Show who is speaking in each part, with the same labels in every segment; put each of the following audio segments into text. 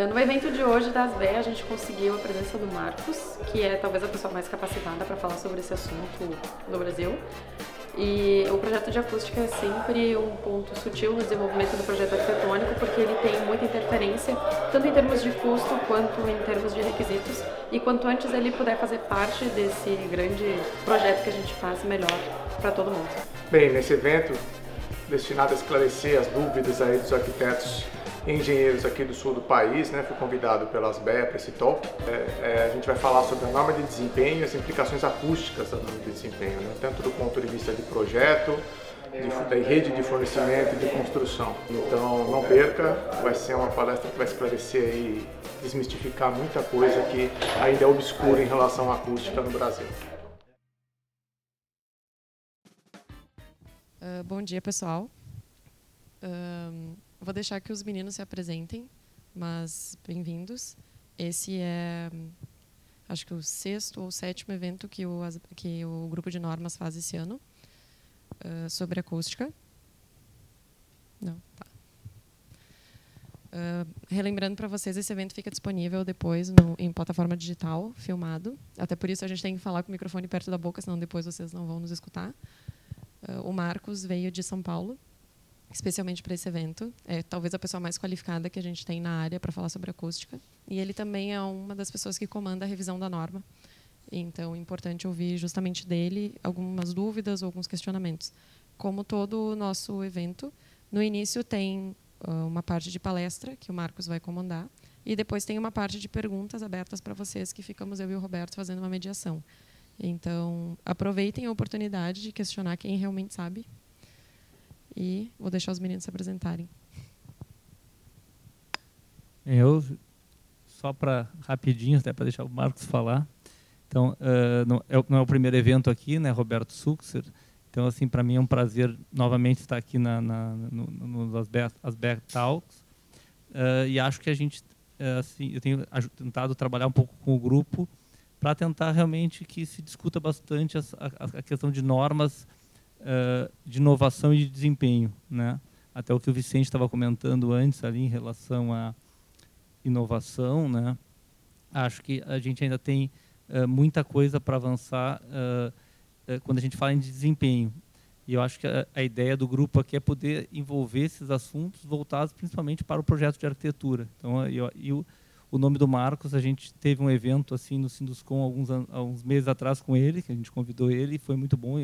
Speaker 1: Uh, no evento de hoje da ASBE, a gente conseguiu a presença do Marcos, que é talvez a pessoa mais capacitada para falar sobre esse assunto no Brasil. E o projeto de acústica é sempre um ponto sutil no desenvolvimento do projeto arquitetônico, porque ele tem muita interferência, tanto em termos de custo quanto em termos de requisitos. E quanto antes ele puder fazer parte desse grande projeto que a gente faz, melhor para todo mundo.
Speaker 2: Bem, nesse evento destinado a esclarecer as dúvidas aí dos arquitetos engenheiros aqui do sul do país, né? Fui convidado pelas BEA para esse talk. É, é, a gente vai falar sobre a norma de desempenho e as implicações acústicas da norma de desempenho, né? tanto do ponto de vista de projeto, de, da rede de fornecimento e de construção. Então não perca, vai ser uma palestra que vai esclarecer e desmistificar muita coisa que ainda é obscura em relação à acústica no Brasil.
Speaker 3: Uh, bom dia, pessoal. Uh, Vou deixar que os meninos se apresentem, mas bem-vindos. Esse é, acho que o sexto ou sétimo evento que o, que o grupo de normas faz esse ano uh, sobre acústica. Não, tá. Uh, relembrando para vocês, esse evento fica disponível depois no, em plataforma digital, filmado. Até por isso a gente tem que falar com o microfone perto da boca, senão depois vocês não vão nos escutar. Uh, o Marcos veio de São Paulo especialmente para esse evento. É talvez a pessoa mais qualificada que a gente tem na área para falar sobre acústica. E ele também é uma das pessoas que comanda a revisão da norma. Então, é importante ouvir justamente dele algumas dúvidas ou alguns questionamentos. Como todo o nosso evento, no início tem uh, uma parte de palestra que o Marcos vai comandar e depois tem uma parte de perguntas abertas para vocês que ficamos eu e o Roberto fazendo uma mediação. Então, aproveitem a oportunidade de questionar quem realmente sabe e vou deixar os meninos se apresentarem.
Speaker 4: Eu, só para rapidinho, até para deixar o Marcos falar. Então, uh, não, é, não, é, o primeiro evento aqui, né, Roberto Suxer. Então, assim, para mim é um prazer novamente estar aqui na, na no, no Talks. Uh, e acho que a gente, uh, assim, eu tenho tentado trabalhar um pouco com o grupo para tentar realmente que se discuta bastante a, a, a questão de normas uh, de inovação e de desempenho, né? Até o que o Vicente estava comentando antes ali em relação à inovação, né? Acho que a gente ainda tem uh, muita coisa para avançar uh, quando a gente fala em desempenho. E eu acho que a, a, ideia do grupo aqui é poder envolver esses assuntos voltados principalmente para o projeto de arquitetura. Então, eu, eu o nome do Marcos, a gente teve um evento assim no Sinduscom alguns, alguns meses atrás com ele, que a gente convidou ele, e foi muito bom.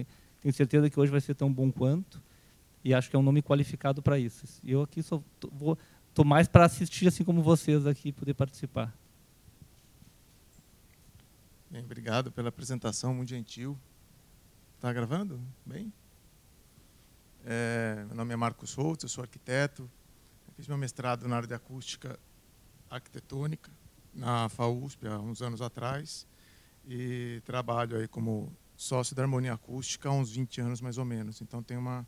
Speaker 4: Tenho certeza que hoje vai ser tão bom quanto. E acho que é um nome qualificado para isso. E eu aqui só tô, vou tô mais para assistir assim como vocês aqui poder participar.
Speaker 5: Bem, obrigado pela apresentação, muito gentil. Está gravando? Bem? É, meu nome é Marcos Souto, eu sou arquiteto. Fiz meu mestrado na área de acústica arquitetônica na FAUSP há uns anos atrás e trabalho aí como sócio da Harmonia Acústica há uns 20 anos mais ou menos. Então tem uma,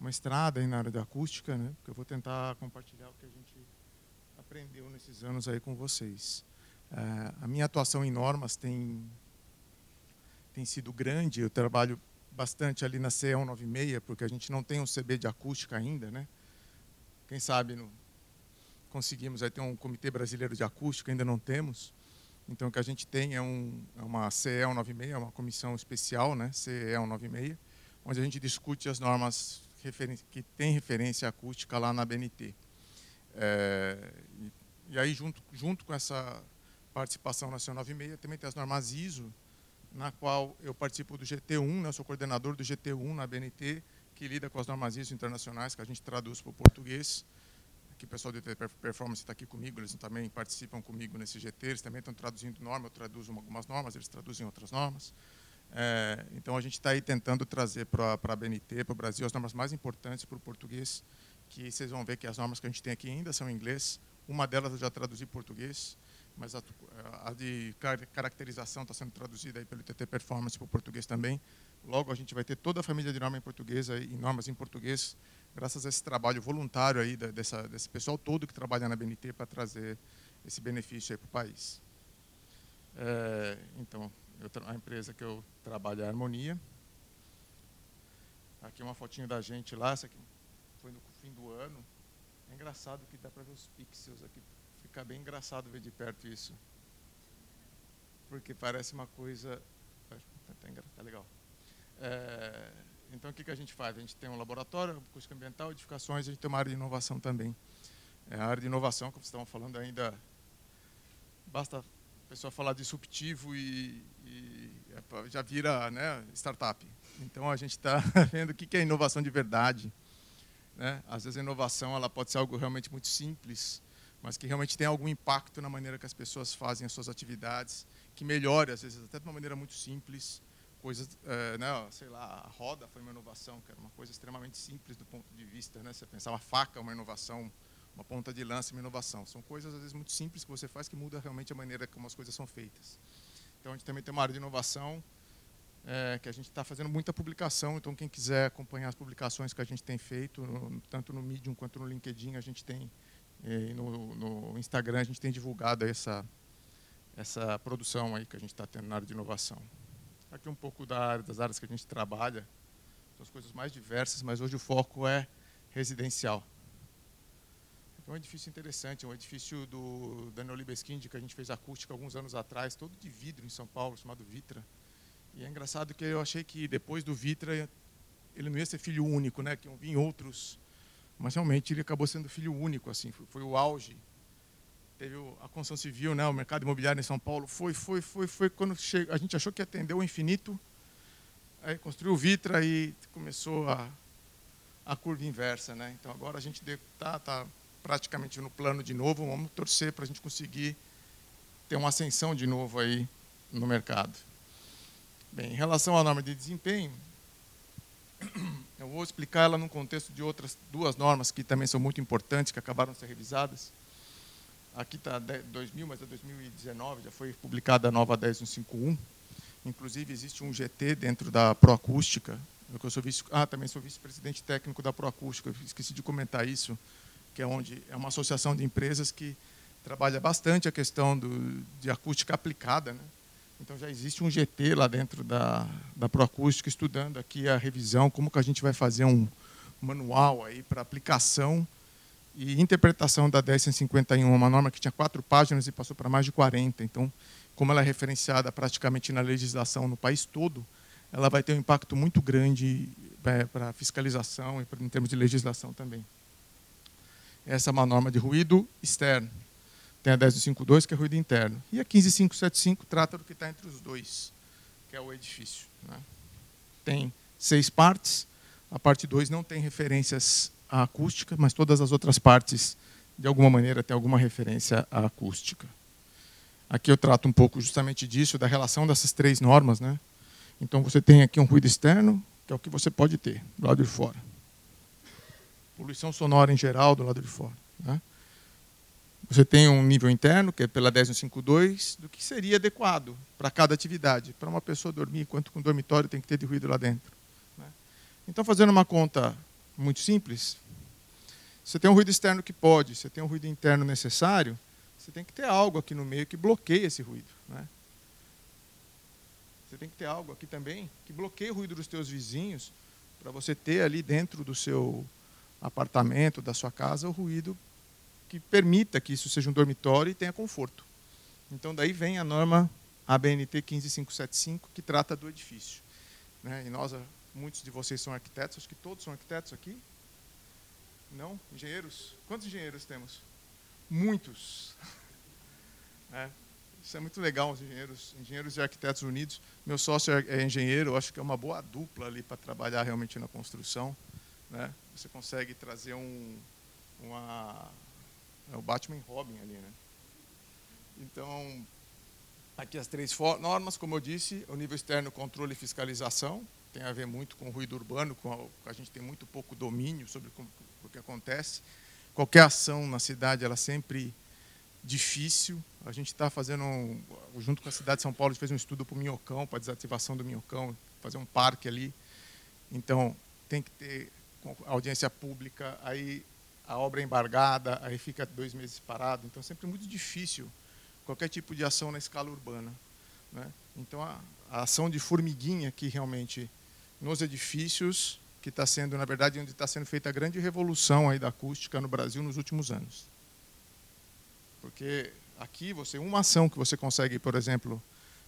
Speaker 5: uma estrada aí na área da acústica, né? eu vou tentar compartilhar o que a gente aprendeu nesses anos aí com vocês. É, a minha atuação em normas tem, tem sido grande, eu trabalho bastante ali na CE 196, porque a gente não tem um CB de acústica ainda, né? Quem sabe no, conseguimos aí ter um comitê brasileiro de acústica, ainda não temos. Então, o que a gente tem é, um, é uma CE 196, é uma comissão especial, né, CE 196, onde a gente discute as normas que têm referência acústica lá na BNT. É, e, e, aí, junto, junto com essa participação na CE 196, também tem as normas ISO, na qual eu participo do GT1, né, eu sou coordenador do GT1 na BNT, que lida com as normas ISO internacionais, que a gente traduz para o português que o pessoal de performance está aqui comigo, eles também participam comigo nesse GT, eles também estão traduzindo normas, eu traduzo algumas normas, eles traduzem outras normas. É, então a gente está aí tentando trazer para a BNT, para o Brasil, as normas mais importantes para o português, que vocês vão ver que as normas que a gente tem aqui ainda são em inglês, uma delas eu já traduzi em português, mas a, a de caracterização está sendo traduzida aí pelo TT Performance para o português também. Logo a gente vai ter toda a família de norma em português e normas em português graças a esse trabalho voluntário aí dessa, desse pessoal todo que trabalha na BNT para trazer esse benefício para o país. É, então, eu, a empresa que eu trabalho é a Harmonia. Aqui uma fotinho da gente lá, essa aqui foi no fim do ano. É engraçado que dá para ver os pixels aqui, ficar bem engraçado ver de perto isso. Porque parece uma coisa. Tá, tá, tá legal. É, então, o que, que a gente faz? A gente tem um laboratório, acústica ambiental, edificações, a gente tem uma área de inovação também. É, a área de inovação, como vocês estavam falando ainda, basta a pessoa falar disruptivo e, e é, já vira né, startup. Então, a gente está vendo o que, que é inovação de verdade. Né? Às vezes, a inovação ela pode ser algo realmente muito simples, mas que realmente tem algum impacto na maneira que as pessoas fazem as suas atividades, que melhore, às vezes, até de uma maneira muito simples, coisas, é, né, sei lá, a roda foi uma inovação, que era uma coisa extremamente simples do ponto de vista, né? Você pensar uma faca, uma inovação, uma ponta de lança, uma inovação. São coisas às vezes muito simples que você faz que muda realmente a maneira como as coisas são feitas. Então a gente também tem uma área de inovação é, que a gente está fazendo muita publicação. Então quem quiser acompanhar as publicações que a gente tem feito, no, tanto no Medium quanto no LinkedIn, a gente tem e no, no Instagram a gente tem divulgado essa essa produção aí que a gente está tendo na área de inovação. Aqui um pouco da área, das áreas que a gente trabalha, são as coisas mais diversas, mas hoje o foco é residencial. É um edifício interessante, é um edifício do Daniel Libeskind, que a gente fez acústica alguns anos atrás, todo de vidro em São Paulo, chamado Vitra. E é engraçado que eu achei que depois do Vitra, ele não ia ser filho único, né? que iam vir outros. Mas realmente ele acabou sendo filho único, assim, foi, foi o auge teve a construção civil, né, o mercado imobiliário em São Paulo, foi, foi, foi, foi quando chega, a gente achou que atendeu o infinito, aí construiu o Vitra e começou a, a curva inversa, né? Então agora a gente está tá praticamente no plano de novo, vamos torcer para a gente conseguir ter uma ascensão de novo aí no mercado. Bem, em relação à norma de desempenho, eu vou explicar ela no contexto de outras duas normas que também são muito importantes, que acabaram de ser revisadas. Aqui está 2000, mas é 2019, já foi publicada a nova 10151. Inclusive, existe um GT dentro da Proacústica. Eu sou vice, ah, também sou vice-presidente técnico da Proacústica, esqueci de comentar isso, que é onde é uma associação de empresas que trabalha bastante a questão do, de acústica aplicada. Né? Então, já existe um GT lá dentro da, da Proacústica, estudando aqui a revisão, como que a gente vai fazer um manual aí para aplicação e interpretação da 1051, uma norma que tinha quatro páginas e passou para mais de 40. Então, como ela é referenciada praticamente na legislação no país todo, ela vai ter um impacto muito grande é, para fiscalização e em termos de legislação também. Essa é uma norma de ruído externo. Tem a 10252, que é ruído interno. E a 15575 trata do que está entre os dois, que é o edifício. Né? Tem seis partes. A parte 2 não tem referências a acústica, mas todas as outras partes, de alguma maneira, têm alguma referência à acústica. Aqui eu trato um pouco justamente disso, da relação dessas três normas. Né? Então, você tem aqui um ruído externo, que é o que você pode ter do lado de fora. Poluição sonora em geral do lado de fora. Né? Você tem um nível interno, que é pela 10152, do que seria adequado para cada atividade. Para uma pessoa dormir, quanto com dormitório tem que ter de ruído lá dentro. Né? Então, fazendo uma conta muito simples. Você tem um ruído externo que pode, você tem um ruído interno necessário, você tem que ter algo aqui no meio que bloqueie esse ruído. Né? Você tem que ter algo aqui também que bloqueie o ruído dos teus vizinhos, para você ter ali dentro do seu apartamento, da sua casa, o ruído que permita que isso seja um dormitório e tenha conforto. Então, daí vem a norma ABNT 15575, que trata do edifício. Né? E nós, Muitos de vocês são arquitetos, acho que todos são arquitetos aqui. Não? Engenheiros? Quantos engenheiros temos? Muitos. É, isso é muito legal, os engenheiros, engenheiros e arquitetos unidos. Meu sócio é, é engenheiro, acho que é uma boa dupla ali para trabalhar realmente na construção. Né? Você consegue trazer um, uma, é o Batman Robin ali, né? Então, aqui as três normas, como eu disse, o nível externo, controle e fiscalização tem a ver muito com o ruído urbano, com a, a gente tem muito pouco domínio sobre o que acontece. Qualquer ação na cidade ela é sempre difícil. A gente está fazendo, um, junto com a cidade de São Paulo, a gente fez um estudo para o Minhocão, para a desativação do Minhocão, fazer um parque ali. Então, tem que ter audiência pública, aí a obra é embargada, aí fica dois meses parado. Então, é sempre muito difícil qualquer tipo de ação na escala urbana. Né? Então, a, a ação de formiguinha que realmente nos edifícios, que está sendo, na verdade, onde está sendo feita a grande revolução aí da acústica no Brasil nos últimos anos. Porque aqui você uma ação que você consegue, por exemplo,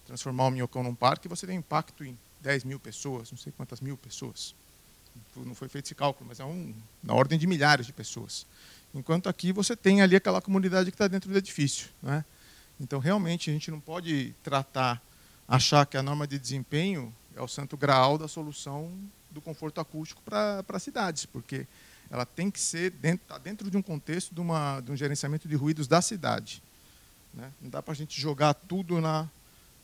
Speaker 5: transformar o minhocão num parque, você tem impacto em 10 mil pessoas, não sei quantas mil pessoas. Não foi feito esse cálculo, mas é um, na ordem de milhares de pessoas. Enquanto aqui você tem ali aquela comunidade que está dentro do edifício. Né? Então, realmente, a gente não pode tratar, achar que a norma de desempenho é o santo graal da solução do conforto acústico para cidades, porque ela tem que ser dentro, tá dentro de um contexto de, uma, de um gerenciamento de ruídos da cidade. Né? Não dá para a gente jogar tudo na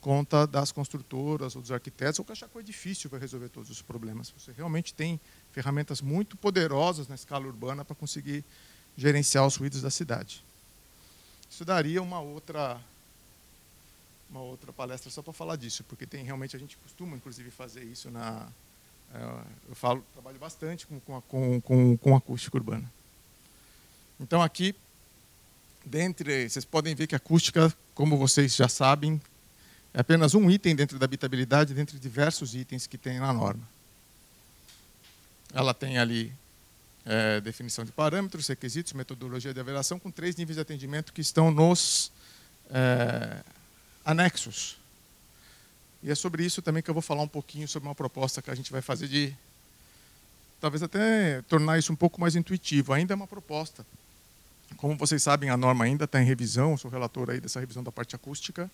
Speaker 5: conta das construtoras ou dos arquitetos, ou que achar que o edifício vai resolver todos os problemas. Você realmente tem ferramentas muito poderosas na escala urbana para conseguir gerenciar os ruídos da cidade. Isso daria uma outra uma outra palestra só para falar disso, porque tem realmente a gente costuma inclusive fazer isso na é, eu falo trabalho bastante com com com, com acústica urbana. Então aqui dentre vocês podem ver que a acústica, como vocês já sabem, é apenas um item dentro da habitabilidade, dentre diversos itens que tem na norma. Ela tem ali é, definição de parâmetros, requisitos, metodologia de avaliação, com três níveis de atendimento que estão nos é, anexos. E é sobre isso também que eu vou falar um pouquinho sobre uma proposta que a gente vai fazer de talvez até tornar isso um pouco mais intuitivo. Ainda é uma proposta. Como vocês sabem, a norma ainda está em revisão, eu sou relator aí dessa revisão da parte acústica.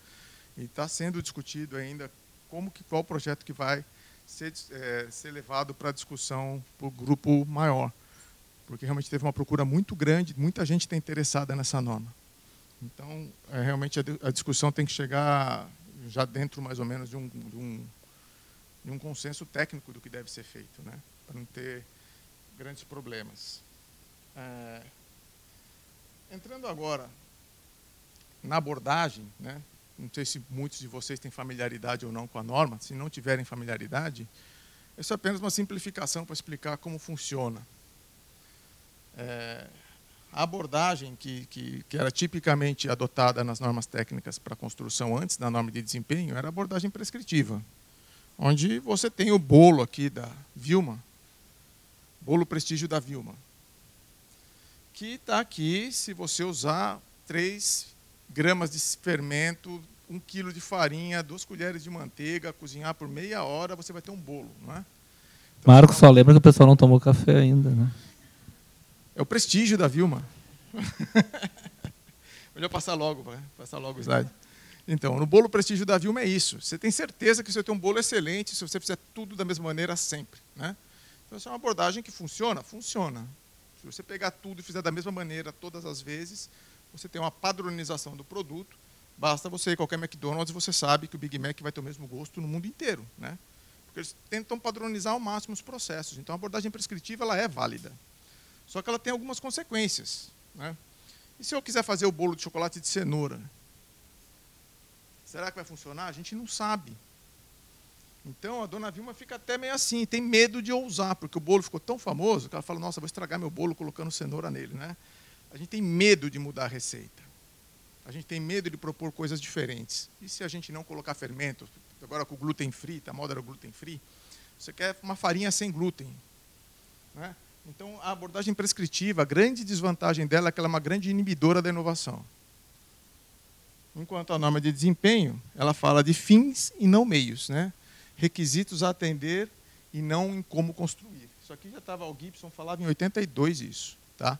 Speaker 5: E está sendo discutido ainda como que qual projeto que vai ser, é, ser levado para discussão para o grupo maior, porque realmente teve uma procura muito grande, muita gente está interessada nessa norma. Então, é, realmente a, a, discussão tem que chegar já dentro mais ou menos de um, de um, de um consenso técnico do que deve ser feito, né? para não ter grandes problemas. É, entrando agora na abordagem, né? não sei se muitos de vocês têm familiaridade ou não com a norma, se não tiverem familiaridade, isso é apenas uma simplificação para explicar como funciona. É, a abordagem que, que, que, era tipicamente adotada nas normas técnicas para construção antes da norma de desempenho era a abordagem prescritiva, onde você tem o bolo aqui da Vilma, bolo prestígio da Vilma, que está aqui se você usar três gramas de fermento um quilo de farinha, duas colheres de manteiga, cozinhar por meia hora, você vai ter um bolo, não é?
Speaker 4: Então, Marco só lembra que o pessoal não tomou café ainda, né?
Speaker 5: É o prestígio da Vilma. Melhor passar logo, vai. passar logo o slide. Então, no bolo prestígio da Vilma é isso. Você tem certeza que você tem um bolo excelente se você fizer tudo da mesma maneira sempre, né? Então, essa é uma abordagem que funciona? Funciona. Se você pegar tudo e fizer da mesma maneira todas as vezes, você tem uma padronização do produto Basta você ir qualquer McDonald's e você sabe que o Big Mac vai ter o mesmo gosto no mundo inteiro. Né? Porque eles tentam padronizar ao máximo os processos. Então a abordagem prescritiva ela é válida. Só que ela tem algumas consequências. Né? E se eu quiser fazer o bolo de chocolate de cenoura? Será que vai funcionar? A gente não sabe. Então a dona Vilma fica até meio assim, tem medo de ousar, porque o bolo ficou tão famoso que ela fala: Nossa, vou estragar meu bolo colocando cenoura nele. Né? A gente tem medo de mudar a receita. A gente tem medo de propor coisas diferentes. E se a gente não colocar fermento, agora com glúten free, tá, a moda era glúten free, você quer uma farinha sem glúten. Né? Então, a abordagem prescritiva, a grande desvantagem dela é que ela é uma grande inibidora da inovação. Enquanto a norma de desempenho, ela fala de fins e não meios, né? requisitos a atender e não em como construir. Isso aqui já estava, o Gibson falava em 82 isso. Tá?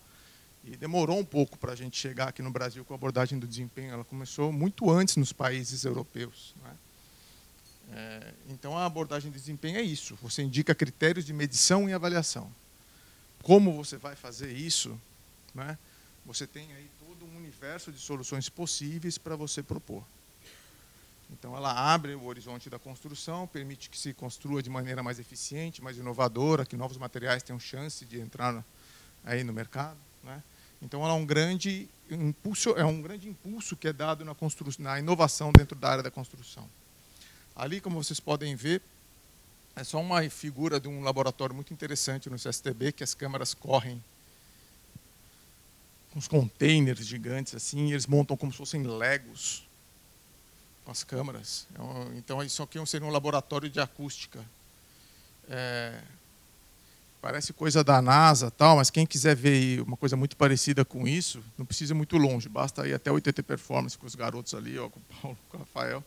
Speaker 5: E demorou um pouco para a gente chegar aqui no Brasil com a abordagem do desempenho. Ela começou muito antes nos países europeus. Né? É, então, a abordagem de desempenho é isso. Você indica critérios de medição e avaliação. Como você vai fazer isso? Né? Você tem aí todo um universo de soluções possíveis para você propor. Então, ela abre o horizonte da construção, permite que se construa de maneira mais eficiente, mais inovadora, que novos materiais tenham chance de entrar aí no mercado. Né? Então, ela é um grande impulso, é um grande impulso que é dado na, na inovação dentro da área da construção. Ali, como vocês podem ver, é só uma figura de um laboratório muito interessante no CSTB, que as câmaras correm com os containers gigantes assim, e eles montam como se fossem legos com as câmaras. Então, isso aqui seria um laboratório de acústica. É, parece coisa da NASA, tal, mas quem quiser ver uma coisa muito parecida com isso, não precisa ir muito longe, basta ir até o ITT Performance com os garotos ali, ó, com o Paulo, com o Rafael.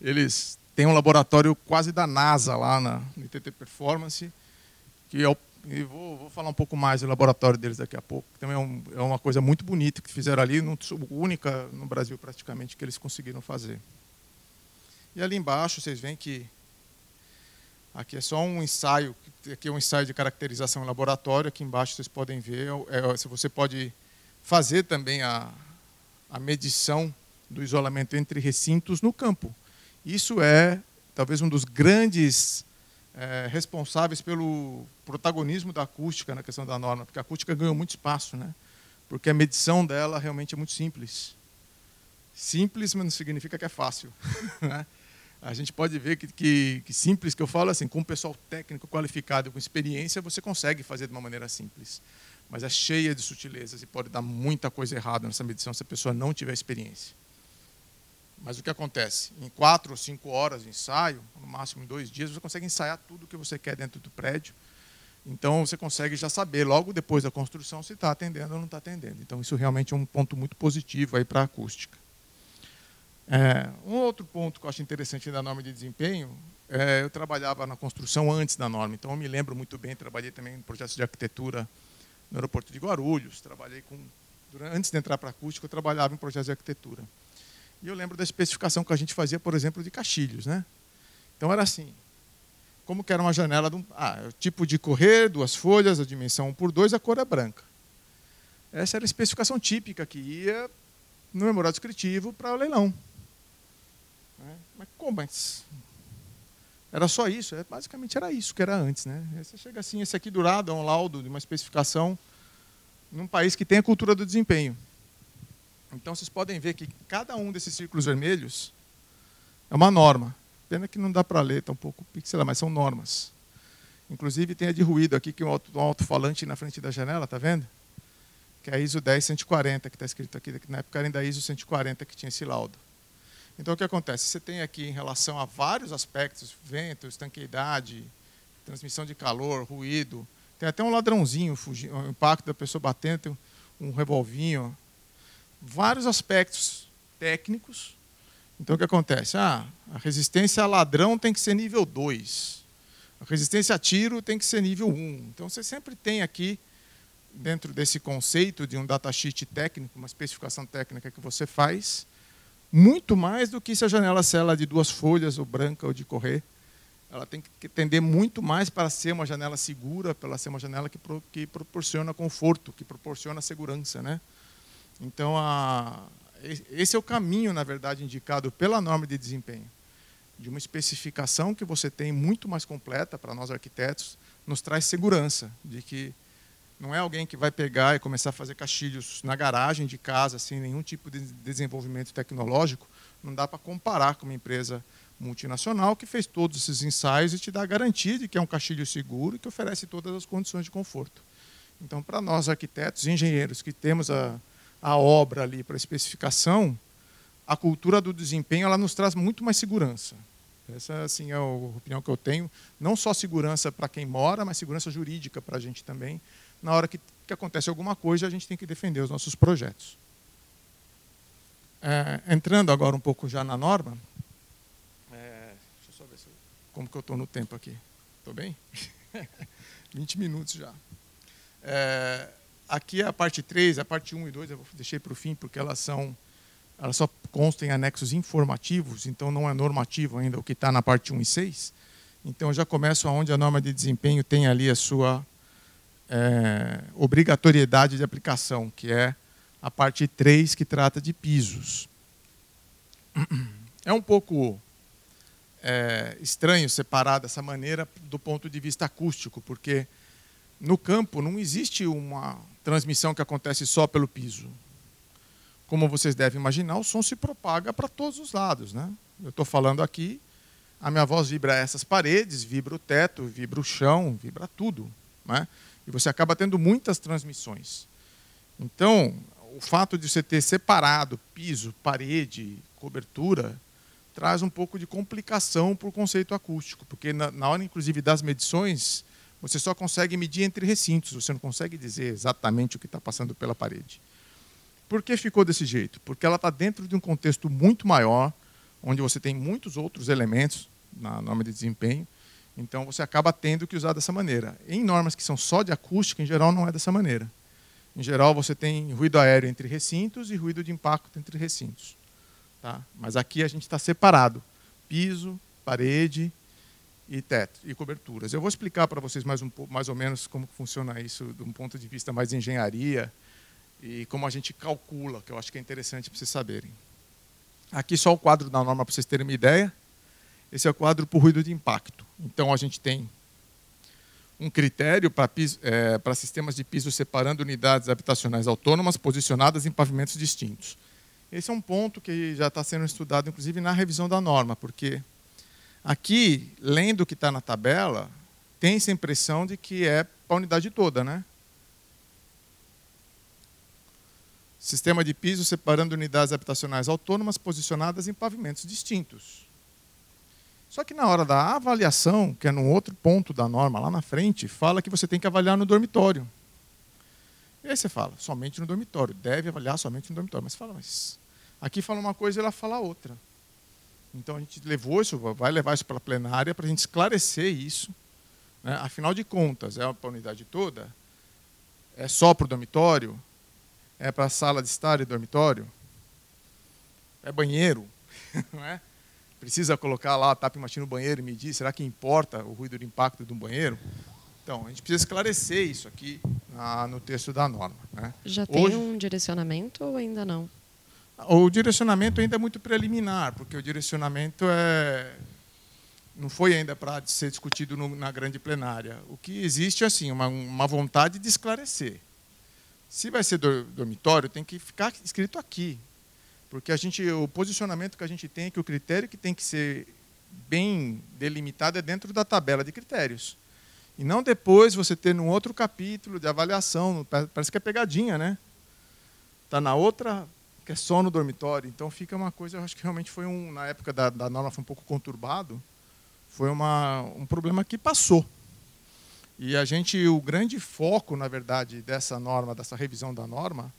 Speaker 5: Eles têm um laboratório quase da NASA lá na, ITT Performance, que é o e vou, vou, falar um pouco mais do laboratório deles daqui a pouco. Também é, um, é uma coisa muito bonita que fizeram ali, única no Brasil praticamente que eles conseguiram fazer. E ali embaixo vocês veem que aqui é só um ensaio, aqui é um ensaio de caracterização em laboratório. Aqui embaixo vocês podem ver, é, se você pode fazer também a, a medição do isolamento entre recintos no campo. Isso é talvez um dos grandes é, responsáveis pelo protagonismo da acústica na questão da norma, porque a acústica ganhou muito espaço, né? porque a medição dela realmente é muito simples. Simples, mas não significa que é fácil. Né? A gente pode ver que, que, que, simples, que eu falo assim, com um pessoal técnico qualificado, com experiência, você consegue fazer de uma maneira simples. Mas é cheia de sutilezas e pode dar muita coisa errada nessa medição se a pessoa não tiver experiência. Mas o que acontece? Em quatro ou cinco horas de ensaio, no máximo em dois dias, você consegue ensaiar tudo o que você quer dentro do prédio. Então você consegue já saber logo depois da construção se está atendendo ou não está atendendo. Então isso realmente é um ponto muito positivo aí para a acústica. É, um outro ponto que eu acho interessante da norma de desempenho, é, eu trabalhava na construção antes da norma, então eu me lembro muito bem, trabalhei também em projetos de arquitetura no aeroporto de Guarulhos, trabalhei com, antes de entrar para a acústica, eu trabalhava em projetos de arquitetura. E eu lembro da especificação que a gente fazia, por exemplo, de caixilhos. Né? Então era assim, como que era uma janela, de um, ah, o tipo de correr, duas folhas, a dimensão 1 por 2, a cor é branca. Essa era a especificação típica que ia no memorial descritivo para o leilão. Né? Mas como? Mas era só isso? É, basicamente era isso que era antes. Né? Você chega assim, esse aqui durado é um laudo de uma especificação num país que tem a cultura do desempenho. Então vocês podem ver que cada um desses círculos vermelhos é uma norma. Pena que não dá para ler, está um pouco pixelado, mas são normas. Inclusive tem a de ruído aqui, que é um alto-falante na frente da janela, está vendo? Que é a ISO 10140, que está escrito aqui, que na época era ainda a ISO 140 que tinha esse laudo. Então o que acontece? Você tem aqui em relação a vários aspectos, vento, estanqueidade, transmissão de calor, ruído, tem até um ladrãozinho, o impacto da pessoa batendo, tem um revolvinho, vários aspectos técnicos. Então, o que acontece? Ah, a resistência a ladrão tem que ser nível 2. A resistência a tiro tem que ser nível 1. Então, você sempre tem aqui, dentro desse conceito de um datasheet técnico, uma especificação técnica que você faz, muito mais do que se a janela cela de duas folhas, ou branca, ou de correr. Ela tem que tender muito mais para ser uma janela segura, para ser uma janela que, pro, que proporciona conforto, que proporciona segurança. Né? Então, a, esse é o caminho, na verdade, indicado pela norma de desempenho. De uma especificação que você tem muito mais completa para nós arquitetos, nos traz segurança de que não é alguém que vai pegar e começar a fazer caixilhos na garagem de casa, sem nenhum tipo de desenvolvimento tecnológico. Não dá para comparar com uma empresa multinacional que fez todos esses ensaios e te dá a garantia de que é um caixilho seguro e que oferece todas as condições de conforto. Então, para nós arquitetos e engenheiros que temos a, a obra ali para especificação, a cultura do desempenho ela nos traz muito mais segurança. Essa assim, é a opinião que eu tenho. Não só segurança para quem mora, mas segurança jurídica para a gente também. Na hora que, que acontece alguma coisa, a gente tem que defender os nossos projetos. É, entrando agora um pouco já na norma, é, deixa eu só ver se eu, como que eu estou no tempo aqui. Estou bem? 20 minutos já. É, Aqui é a parte 3, a parte 1 e 2 eu deixei para o fim, porque elas são elas só constam em anexos informativos, então não é normativo ainda o que está na parte 1 e 6. Então eu já começo aonde a norma de desempenho tem ali a sua é, obrigatoriedade de aplicação, que é a parte 3 que trata de pisos. É um pouco é, estranho separar dessa maneira do ponto de vista acústico, porque no campo não existe uma transmissão que acontece só pelo piso. Como vocês devem imaginar, o som se propaga para todos os lados. Né? Eu estou falando aqui, a minha voz vibra essas paredes, vibra o teto, vibra o chão, vibra tudo. Né? E você acaba tendo muitas transmissões. Então, o fato de você ter separado piso, parede, cobertura, traz um pouco de complicação para o conceito acústico, porque na, na hora, inclusive, das medições, Você só consegue medir entre recintos, você não consegue dizer exatamente o que está passando pela parede. Por que ficou desse jeito? Porque ela está dentro de um contexto muito maior, onde você tem muitos outros elementos na norma de desempenho, então você acaba tendo que usar dessa maneira. Em normas que são só de acústica, em geral não é dessa maneira. Em geral você tem ruído aéreo entre recintos e ruído de impacto entre recintos. Tá? Mas aqui a gente está separado: piso, parede e teto e coberturas. Eu vou explicar para vocês mais, um, mais ou menos como funciona isso de um ponto de vista mais de engenharia e como a gente calcula, que eu acho que é interessante para vocês saberem. Aqui só o quadro da norma para vocês terem uma ideia. Esse é o quadro por ruído de impacto. Então a gente tem um critério para, é, para sistemas de piso separando unidades habitacionais autônomas posicionadas em pavimentos distintos. Esse é um ponto que já está sendo estudado, inclusive, na revisão da norma, porque aqui, lendo o que está na tabela, tem essa impressão de que é para a unidade toda, né? Sistema de piso separando unidades habitacionais autônomas posicionadas em pavimentos distintos. Só que na hora da avaliação, que é num outro ponto da norma lá na frente, fala que você tem que avaliar no dormitório. E aí você fala, somente no dormitório, deve avaliar somente no dormitório. Mas fala, mas aqui fala uma coisa e ela fala outra. Então a gente levou isso, vai levar isso para a plenária para a gente esclarecer isso. Né? Afinal de contas, é para a unidade toda? É só para o dormitório? É para a sala de estar e dormitório? É banheiro? Não é? precisa colocar lá a tap machine no banheiro e medir, será que importa o ruído de impacto de um banheiro? Então, a gente precisa esclarecer isso aqui na, no texto da norma. Né?
Speaker 3: Já tem Hoje, um direcionamento ou ainda não?
Speaker 5: O direcionamento ainda é muito preliminar, porque o direcionamento é não foi ainda para ser discutido no, na grande plenária. O que existe é assim, uma, uma vontade de esclarecer. Se vai ser dormitório, tem que ficar escrito aqui. Porque a gente, o posicionamento que a gente tem é que o critério que tem que ser bem delimitado é dentro da tabela de critérios. E não depois você ter num outro capítulo de avaliação, parece que é pegadinha, né? Está na outra, que é só no dormitório. Então fica uma coisa, eu acho que realmente foi um, na época da, da norma foi um pouco conturbado, foi uma, um problema que passou. E a gente, o grande foco, na verdade, dessa norma, dessa revisão da norma,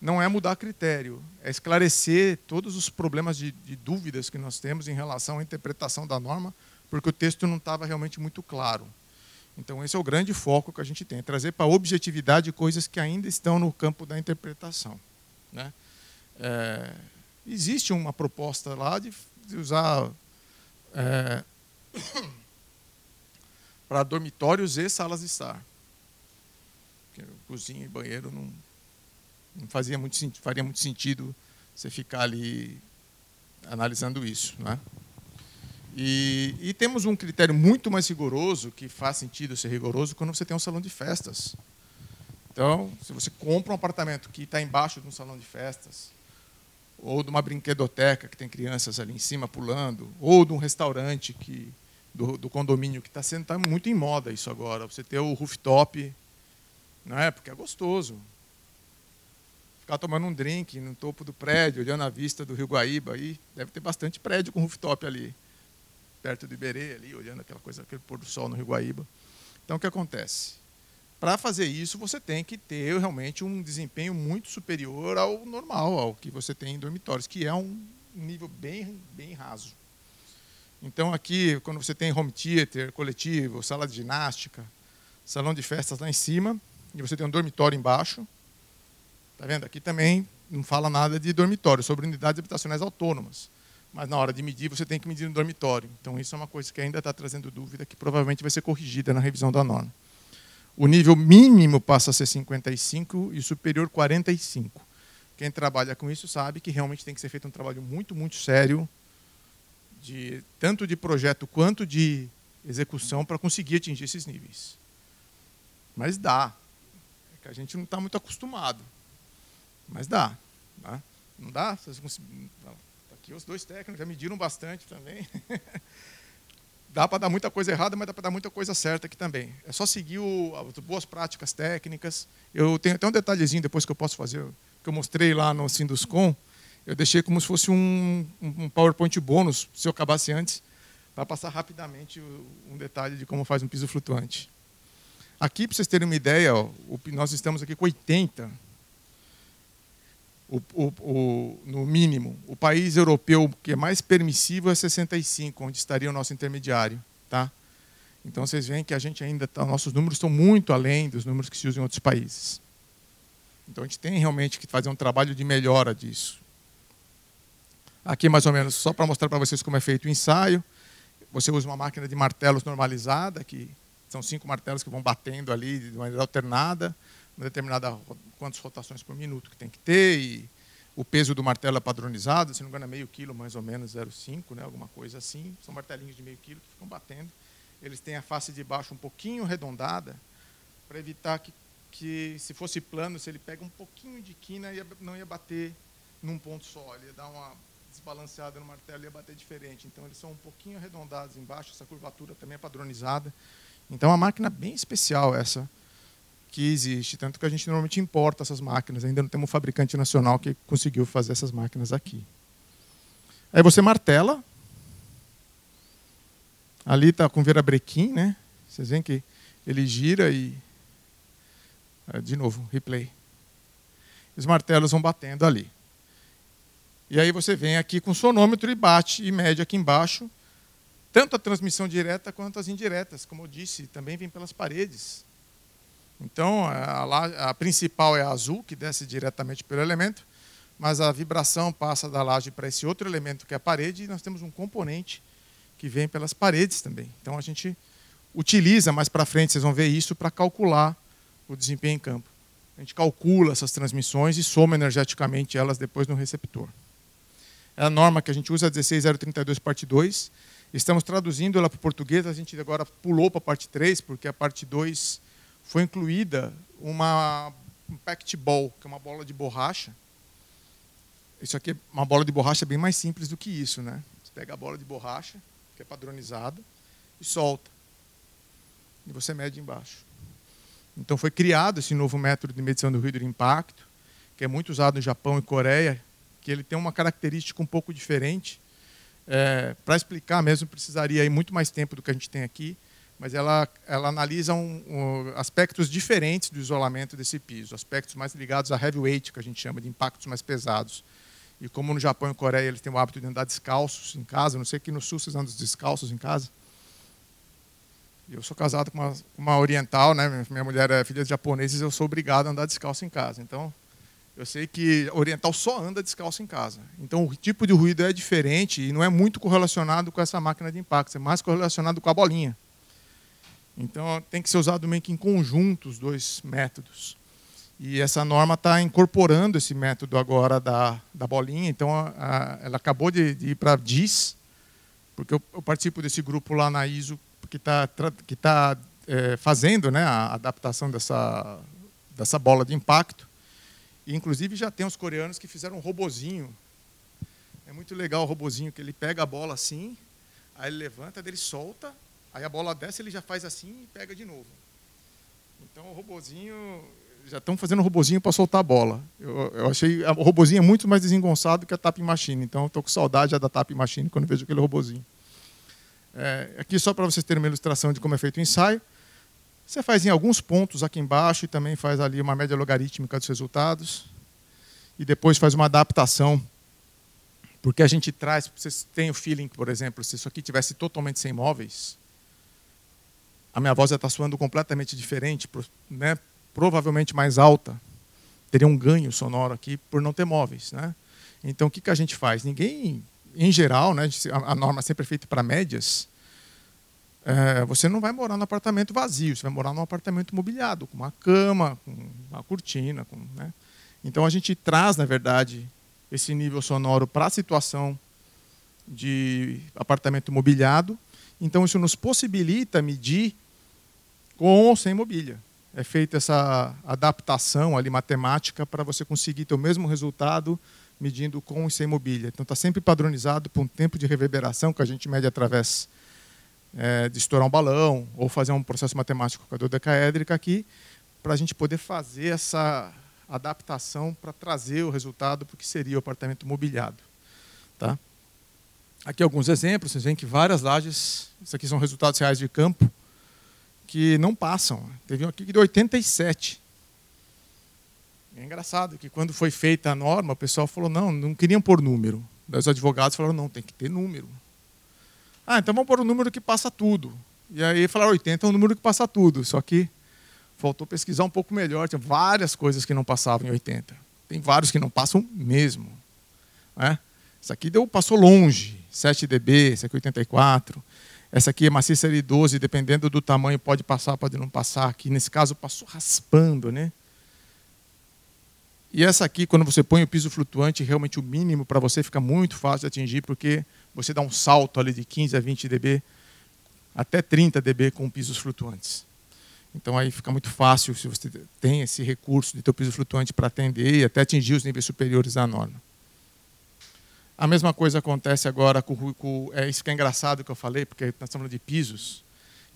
Speaker 5: não é mudar critério, é esclarecer todos os problemas de, de, dúvidas que nós temos em relação à interpretação da norma, porque o texto não estava realmente muito claro. Então, esse é o grande foco que a gente tem, é trazer para a objetividade coisas que ainda estão no campo da interpretação. Né? É, existe uma proposta lá de, de usar é, para dormitórios e salas de estar. Cozinha e banheiro não não fazia muito, faria muito sentido você ficar ali analisando isso. Né? E, e, temos um critério muito mais rigoroso, que faz sentido ser rigoroso, quando você tem um salão de festas. Então, se você compra um apartamento que está embaixo de um salão de festas, ou de uma brinquedoteca que tem crianças ali em cima pulando, ou de um restaurante que do, do condomínio que está sendo tá muito em moda isso agora. Você ter o rooftop, não é? Porque é gostoso ficar tomando um drink no topo do prédio, olhando a vista do Rio Guaíba. Aí deve ter bastante prédio com rooftop ali, perto do Iberê, ali, olhando aquela coisa, aquele pôr do sol no Rio Guaíba. Então, o que acontece? Para fazer isso, você tem que ter realmente um desempenho muito superior ao normal, ao que você tem em dormitórios, que é um nível bem, bem raso. Então, aqui, quando você tem home theater, coletivo, sala de ginástica, salão de festas lá em cima, e você tem um dormitório embaixo, Está vendo? Aqui também não fala nada de dormitório, sobre unidades habitacionais autônomas. Mas na hora de medir, você tem que medir no dormitório. Então, isso é uma coisa que ainda está trazendo dúvida, que provavelmente vai ser corrigida na revisão da norma. O nível mínimo passa a ser 55 e superior 45. Quem trabalha com isso sabe que realmente tem que ser feito um trabalho muito, muito sério, de, tanto de projeto quanto de execução, para conseguir atingir esses níveis. Mas dá. É que a gente não está muito acostumado. Mas dá. Tá? Não dá? Tá aqui os dois técnicos já mediram bastante também. dá para dar muita coisa errada, mas dá para dar muita coisa certa aqui também. É só seguir o, as boas práticas técnicas. Eu tenho até um detalhezinho depois que eu posso fazer, que eu mostrei lá no Sinduscom. Eu deixei como se fosse um, um PowerPoint bônus, se eu acabasse antes, para passar rapidamente um detalhe de como faz um piso flutuante. Aqui, para vocês terem uma ideia, ó, nós estamos aqui com 80 o, o, o, no mínimo. O país europeu que é mais permissivo é 65, onde estaria o nosso intermediário. Tá? Então vocês veem que a gente ainda tá, nossos números estão muito além dos números que se usam em outros países. Então a gente tem realmente que fazer um trabalho de melhora disso. Aqui mais ou menos só para mostrar para vocês como é feito o ensaio. Você usa uma máquina de martelos normalizada, que são cinco martelos que vão batendo ali de maneira alternada determinada quantas rotações por minuto que tem que ter e o peso do martelo é padronizado, se não me engano é meio quilo mais ou menos 0,5, né, alguma coisa assim. São martelinhos de meio quilo que ficam batendo. Eles têm a face de baixo um pouquinho arredondada para evitar que, que se fosse plano, se ele pega um pouquinho de quina, ia, não ia bater num ponto só, ele ia dar uma desbalanceada no martelo e ia bater diferente. Então eles são um pouquinho arredondados embaixo, essa curvatura também é padronizada. Então é uma máquina bem especial essa que existe, tanto que a gente normalmente importa essas máquinas, ainda não temos um fabricante nacional que conseguiu fazer essas máquinas aqui. Aí você martela, ali está com virabrequim, né? Vocês veem que ele gira e. É, de novo, replay. Os martelos vão batendo ali. E aí você vem aqui com o sonômetro e bate e mede aqui embaixo, tanto a transmissão direta quanto as indiretas. Como eu disse, também vem pelas paredes. Então, a, a, principal é a azul, que desce diretamente pelo elemento, mas a vibração passa da laje para esse outro elemento que é a parede, e nós temos um componente que vem pelas paredes também. Então, a gente utiliza mais para frente, vocês vão ver isso, para calcular o desempenho em campo. A gente calcula essas transmissões e soma energeticamente elas depois no receptor. É a norma que a gente usa, 16032, parte 2. Estamos traduzindo ela para o português, a gente agora pulou para a parte 3, porque a parte 2 foi incluída uma um ball, que é uma bola de borracha. Isso aqui é uma bola de borracha bem mais simples do que isso, né? Você pega a bola de borracha, que é padronizada, e solta. E você mede embaixo. Então foi criado esse novo método de medição do ruído de impacto, que é muito usado no Japão e Coreia, que ele tem uma característica um pouco diferente. É, Para explicar mesmo, precisaria ir muito mais tempo do que a gente tem aqui mas ela, ela analisa um, um, aspectos diferentes do isolamento desse piso, aspectos mais ligados a heavyweight, que a gente chama de impactos mais pesados. E como no Japão e Coreia eles têm o hábito de andar descalços em casa, não sei que no sul vocês andam descalços em casa. Eu sou casado com uma, uma oriental, né? minha mulher é filha de japoneses, eu sou obrigado a andar descalço em casa. Então, eu sei que oriental só anda descalço em casa. Então, o tipo de ruído é diferente e não é muito correlacionado com essa máquina de impacto, é mais correlacionado com a bolinha. Então, tem que ser usado meio que em conjunto os dois métodos. E essa norma está incorporando esse método agora da, da bolinha. Então, a, a, ela acabou de, de ir para DIS, porque eu, eu, participo desse grupo lá na ISO, que está que tá, é, fazendo né, a adaptação dessa, dessa bola de impacto. E, inclusive, já tem os coreanos que fizeram um robozinho. É muito legal o robozinho, que ele pega a bola assim, aí ele levanta, ele solta, Aí a bola desce, ele já faz assim e pega de novo. Então o robozinho. Já estão fazendo o robozinho para soltar a bola. Eu, eu achei. O robozinho é muito mais desengonçado que a tap machine. Então estou com saudade já da tap machine quando vejo aquele robozinho. É, aqui só para vocês terem uma ilustração de como é feito o ensaio. Você faz em alguns pontos aqui embaixo e também faz ali uma média logarítmica dos resultados. E depois faz uma adaptação. Porque a gente traz, vocês têm o feeling, por exemplo, se isso aqui tivesse totalmente sem móveis, a minha voz já está soando completamente diferente, né? provavelmente mais alta. Teria um ganho sonoro aqui por não ter móveis. Né? Então, o que, que a gente faz? Ninguém, em geral, né, a norma sempre é feita para médias, é, você não vai morar num apartamento vazio, você vai morar num apartamento mobiliado, com uma cama, com uma cortina. Com, né? Então, a gente traz, na verdade, esse nível sonoro para a situação de apartamento mobiliado. Então, isso nos possibilita medir com ou sem mobília. É feita essa adaptação ali matemática para você conseguir ter o mesmo resultado medindo com e sem mobília. Então está sempre padronizado por um tempo de reverberação que a gente mede através é, de estourar um balão ou fazer um processo matemático com a dodecaédrica aqui para a gente poder fazer essa adaptação para trazer o resultado para o que seria o apartamento mobiliado. Tá? Aqui alguns exemplos, vocês veem que várias lajes, isso aqui são resultados reais de campo, que não passam. Teve um aqui de 87. É engraçado que quando foi feita a norma, o pessoal falou, não, não queriam pôr número. Os advogados falaram, não, tem que ter número. Ah, então vamos pôr o um número que passa tudo. E aí falaram, 80 é um número que passa tudo. Só que faltou pesquisar um pouco melhor. Tinha várias coisas que não passavam em 80. Tem vários que não passam mesmo. Né? Isso aqui deu, passou longe, 7 dB, esse aqui 84. Essa aqui é maciça de 12, dependendo do tamanho, pode passar, pode não passar. Aqui, nesse caso, passou raspando, né? E essa aqui, quando você põe o piso flutuante, realmente o mínimo para você fica muito fácil de atingir, porque você dá um salto ali de 15 a 20 dB, até 30 dB com pisos flutuantes. Então aí fica muito fácil se você tem esse recurso de ter o piso flutuante para atender e até atingir os níveis superiores da norma. A mesma coisa acontece agora com, com é isso que é engraçado que eu falei, porque nós estamos falando de pisos.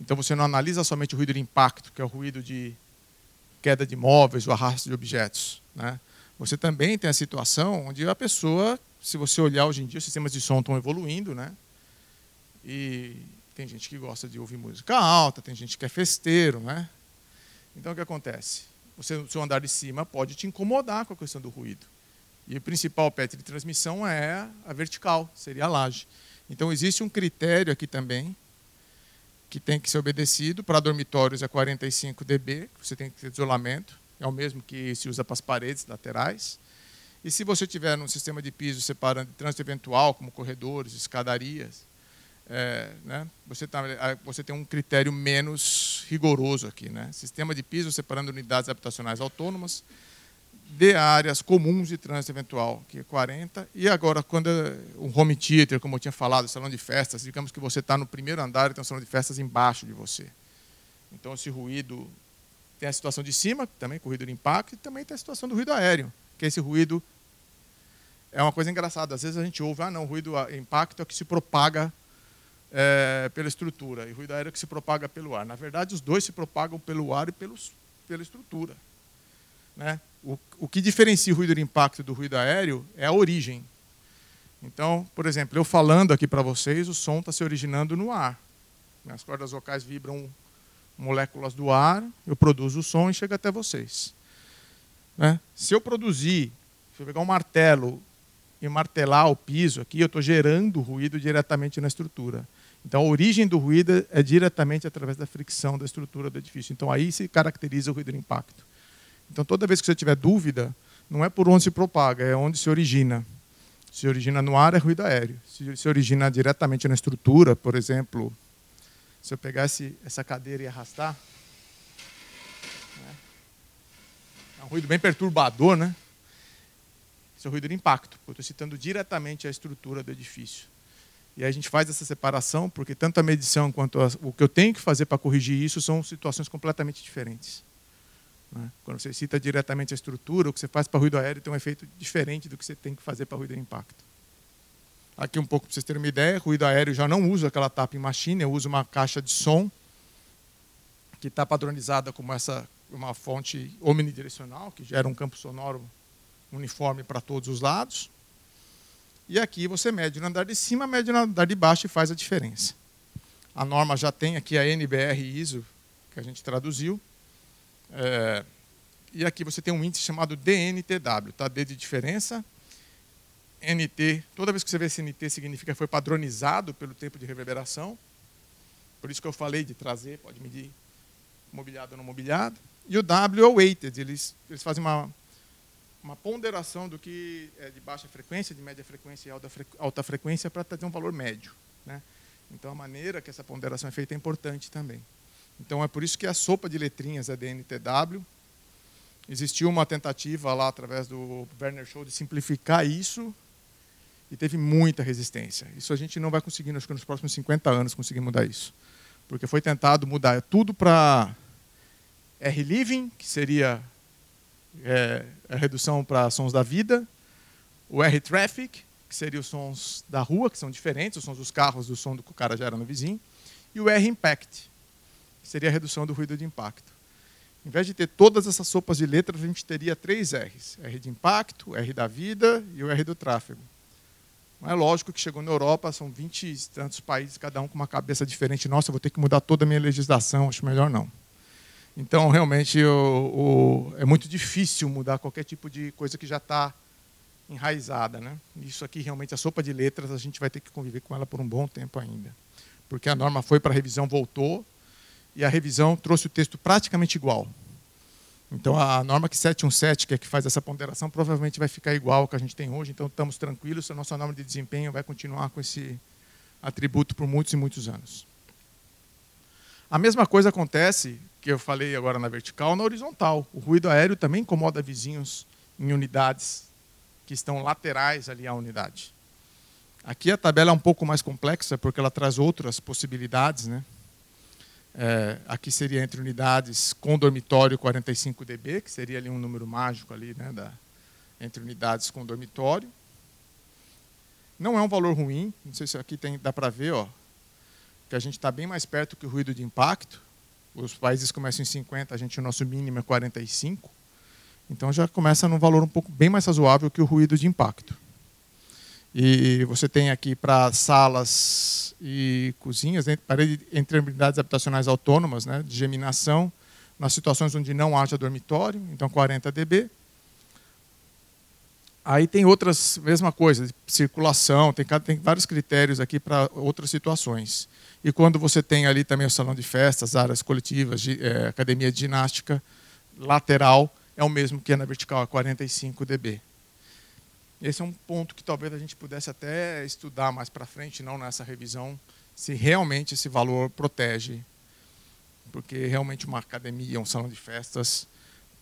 Speaker 5: Então você não analisa somente o ruído de impacto, que é o ruído de queda de móveis, o arrasto de objetos. Né? Você também tem a situação onde a pessoa, se você olhar hoje em dia, os sistemas de som estão evoluindo, né? E tem gente que gosta de ouvir música alta, tem gente que é festeiro, né? Então o que acontece? Você, o seu andar de cima pode te incomodar com a questão do ruído. E o principal PET de transmissão é a vertical, seria a laje. Então existe um critério aqui também que tem que ser obedecido. Para dormitórios é 45 dB, você tem que ter isolamento, é o mesmo que se usa para as paredes laterais. E se você tiver um sistema de piso separando trânsito eventual, como corredores, escadarias, é, né, você, tá, você tem um critério menos rigoroso aqui. Né? Sistema de piso separando unidades habitacionais autônomas, de áreas comuns de trânsito eventual, que é 40. E agora, quando o é home theater, como eu tinha falado, salão de festas, digamos que você está no primeiro andar e tem um salão de festas embaixo de você. Então, esse ruído tem a situação de cima, também com ruído de impacto, e também tem a situação do ruído aéreo, que esse ruído é uma coisa engraçada. Às vezes a gente ouve, ah, não, ruído impacto é o que se propaga é, pela estrutura, e ruído aéreo é o que se propaga pelo ar. Na verdade, os dois se propagam pelo ar e pelos, pela estrutura. Né? O, o que diferencia o ruído de impacto do ruído aéreo é a origem. Então, por exemplo, eu falando aqui para vocês, o som está se originando no ar. As cordas vocais vibram moléculas do ar, eu produzo o som e chega até vocês. Né? Se eu produzir, se eu pegar um martelo e martelar o piso aqui, eu estou gerando ruído diretamente na estrutura. Então, a origem do ruído é diretamente através da fricção da estrutura do edifício. Então, aí se caracteriza o ruído de impacto. Então, toda vez que você tiver dúvida, não é por onde se propaga, é onde se origina. Se origina no ar, é ruído aéreo. Se se origina diretamente na estrutura, por exemplo, se eu pegasse essa cadeira e arrastar, né? é um ruído bem perturbador, né? Esse é o ruído de impacto, eu estou citando diretamente a estrutura do edifício. E a gente faz essa separação, porque tanto a medição quanto a, o que eu tenho que fazer para corrigir isso são situações completamente diferentes. Né? Quando você cita diretamente a estrutura, o que você faz para ruído aéreo tem um efeito diferente do que você tem que fazer para ruído de impacto. Aqui um pouco para vocês terem uma ideia, ruído aéreo já não uso aquela tapa em machine, eu uso uma caixa de som que está padronizada como essa uma fonte omnidirecional que gera um campo sonoro uniforme para todos os lados. E aqui você mede no andar de cima, mede no andar de baixo e faz a diferença. A norma já tem aqui a NBR ISO, que a gente traduziu. É, e aqui você tem um índice chamado DNTW, tá? D de diferença, NT, toda vez que você vê esse NT, significa que foi padronizado pelo tempo de reverberação. Por isso que eu falei de trazer, pode medir mobiliado ou não mobiliado. E o W é o weighted, eles, eles fazem uma, uma ponderação do que é de baixa frequência, de média frequência e alta, alta frequência para trazer um valor médio. Né? Então, a maneira que essa ponderação é feita é importante também. Então, é por isso que a sopa de letrinhas é DNTW. Existiu uma tentativa lá, através do Werner Show, de simplificar isso, e teve muita resistência. Isso a gente não vai conseguir, acho que nos próximos 50 anos, conseguir mudar isso. Porque foi tentado mudar tudo para R-Living, que seria é, a redução para sons da vida, o R-Traffic, que seria os sons da rua, que são diferentes, os sons dos carros, do som do que o cara gera no vizinho, e o R-Impact, seria a redução do ruído de impacto. Em vez de ter todas essas sopas de letras, a gente teria três R's: R de impacto, R da vida e o R do tráfego. Mas é lógico que chegou na Europa, são 20 e tantos países, cada um com uma cabeça diferente. Nossa, eu vou ter que mudar toda a minha legislação, acho melhor não. Então, realmente, o, o, é muito difícil mudar qualquer tipo de coisa que já está enraizada. Né? Isso aqui, realmente, a sopa de letras, a gente vai ter que conviver com ela por um bom tempo ainda. Porque a norma foi para revisão, voltou, e a revisão trouxe o texto praticamente igual. Então, a norma que 717, que é que faz essa ponderação, provavelmente vai ficar igual ao que a gente tem hoje. Então, estamos tranquilos, a nossa norma de desempenho vai continuar com esse atributo por muitos e muitos anos. A mesma coisa acontece, que eu falei agora na vertical, na horizontal. O ruído aéreo também incomoda vizinhos em unidades que estão laterais ali à unidade. Aqui a tabela é um pouco mais complexa, porque ela traz outras possibilidades, né? É, aqui seria entre unidades com dormitório 45 dB, que seria ali um número mágico ali, né, da, entre unidades com dormitório. Não é um valor ruim, não sei se aqui tem, dá para ver, ó, que a gente está bem mais perto que o ruído de impacto. Os países começam em 50, a gente o nosso mínimo é 45. Então já começa num valor um pouco bem mais razoável que o ruído de impacto. E você tem aqui para salas e cozinhas, parede entre unidades habitacionais autônomas, né, de geminação, nas situações onde não haja dormitório, então 40 dB. Aí tem outras, mesma coisa, circulação, tem, tem vários critérios aqui para outras situações. E quando você tem ali também o salão de festas, áreas coletivas, é, academia de ginástica, lateral, é o mesmo que é na vertical, é 45 dB. Esse é um ponto que talvez a gente pudesse até estudar mais para frente, não nessa revisão, se realmente esse valor protege. Porque realmente uma academia, um salão de festas,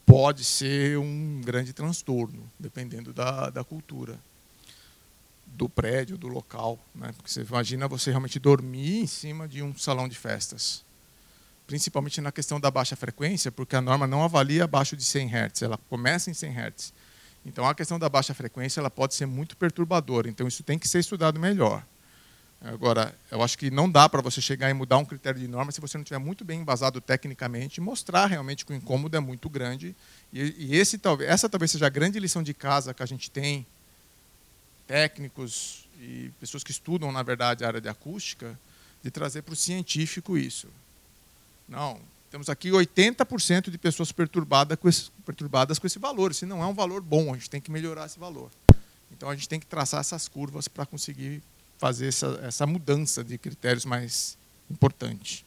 Speaker 5: pode ser um grande transtorno, dependendo da, da cultura do prédio, do local. Né? Porque você imagina você realmente dormir em cima de um salão de festas. Principalmente na questão da baixa frequência, porque a norma não avalia abaixo de 100 Hz, ela começa em 100 Hz. Então, a questão da baixa frequência ela pode ser muito perturbadora. Então, isso tem que ser estudado melhor. Agora, eu acho que não dá para você chegar e mudar um critério de norma se você não tiver muito bem embasado tecnicamente mostrar realmente que o incômodo é muito grande. E, e esse, talvez, essa talvez seja a grande lição de casa que a gente tem, técnicos e pessoas que estudam, na verdade, a área de acústica, de trazer para o científico isso. Não, temos aqui 80% de pessoas perturbadas com, esse, perturbadas com esse valor. Se não é um valor bom, a gente tem que melhorar esse valor. Então a gente tem que traçar essas curvas para conseguir fazer essa, essa mudança de critérios mais importante.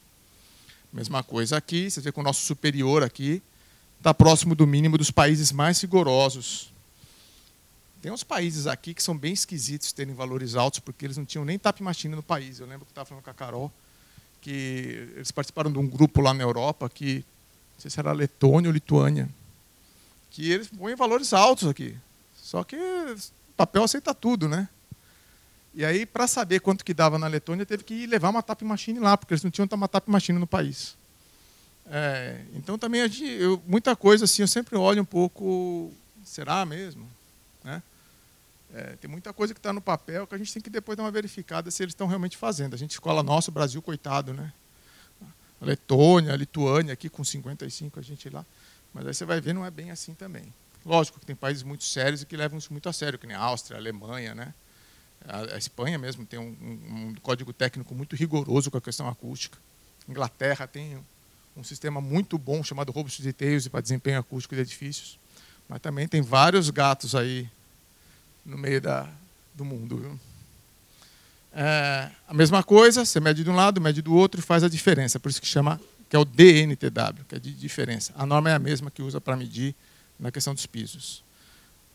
Speaker 5: Mesma coisa aqui, você vê que o nosso superior aqui está próximo do mínimo dos países mais rigorosos. Tem uns países aqui que são bem esquisitos terem valores altos, porque eles não tinham nem tap machine no país. Eu lembro que estava falando com a Carol, que eles participaram de um grupo lá na Europa que não sei se era Letônia ou Lituânia, que eles põem valores altos aqui. Só que papel aceita tudo, né? E aí, para saber quanto que dava na Letônia, teve que levar uma tap machine lá, porque eles não tinham uma tap machine no país. É, então também eu, muita coisa assim, eu sempre olho um pouco, será mesmo, né? É, tem muita coisa que está no papel que a gente tem que depois dar uma verificada se eles estão realmente fazendo. A gente escola nossa, o Brasil, coitado, né? Letônia, Lituânia, aqui com 55, a gente lá. Mas aí você vai ver, não é bem assim também. Lógico que tem países muito sérios e que levam isso muito a sério, que nem a Áustria, a Alemanha, né? A, a Espanha mesmo tem um, um, um, código técnico muito rigoroso com a questão acústica. Inglaterra tem um sistema muito bom chamado Robust Details para desempenho acústico de edifícios. Mas também tem vários gatos aí no meio da, do mundo. Viu? É, a mesma coisa, você mede de um lado, mede do outro e faz a diferença. Por isso que chama que é o DNTW, que é de diferença. A norma é a mesma que usa para medir na questão dos pisos.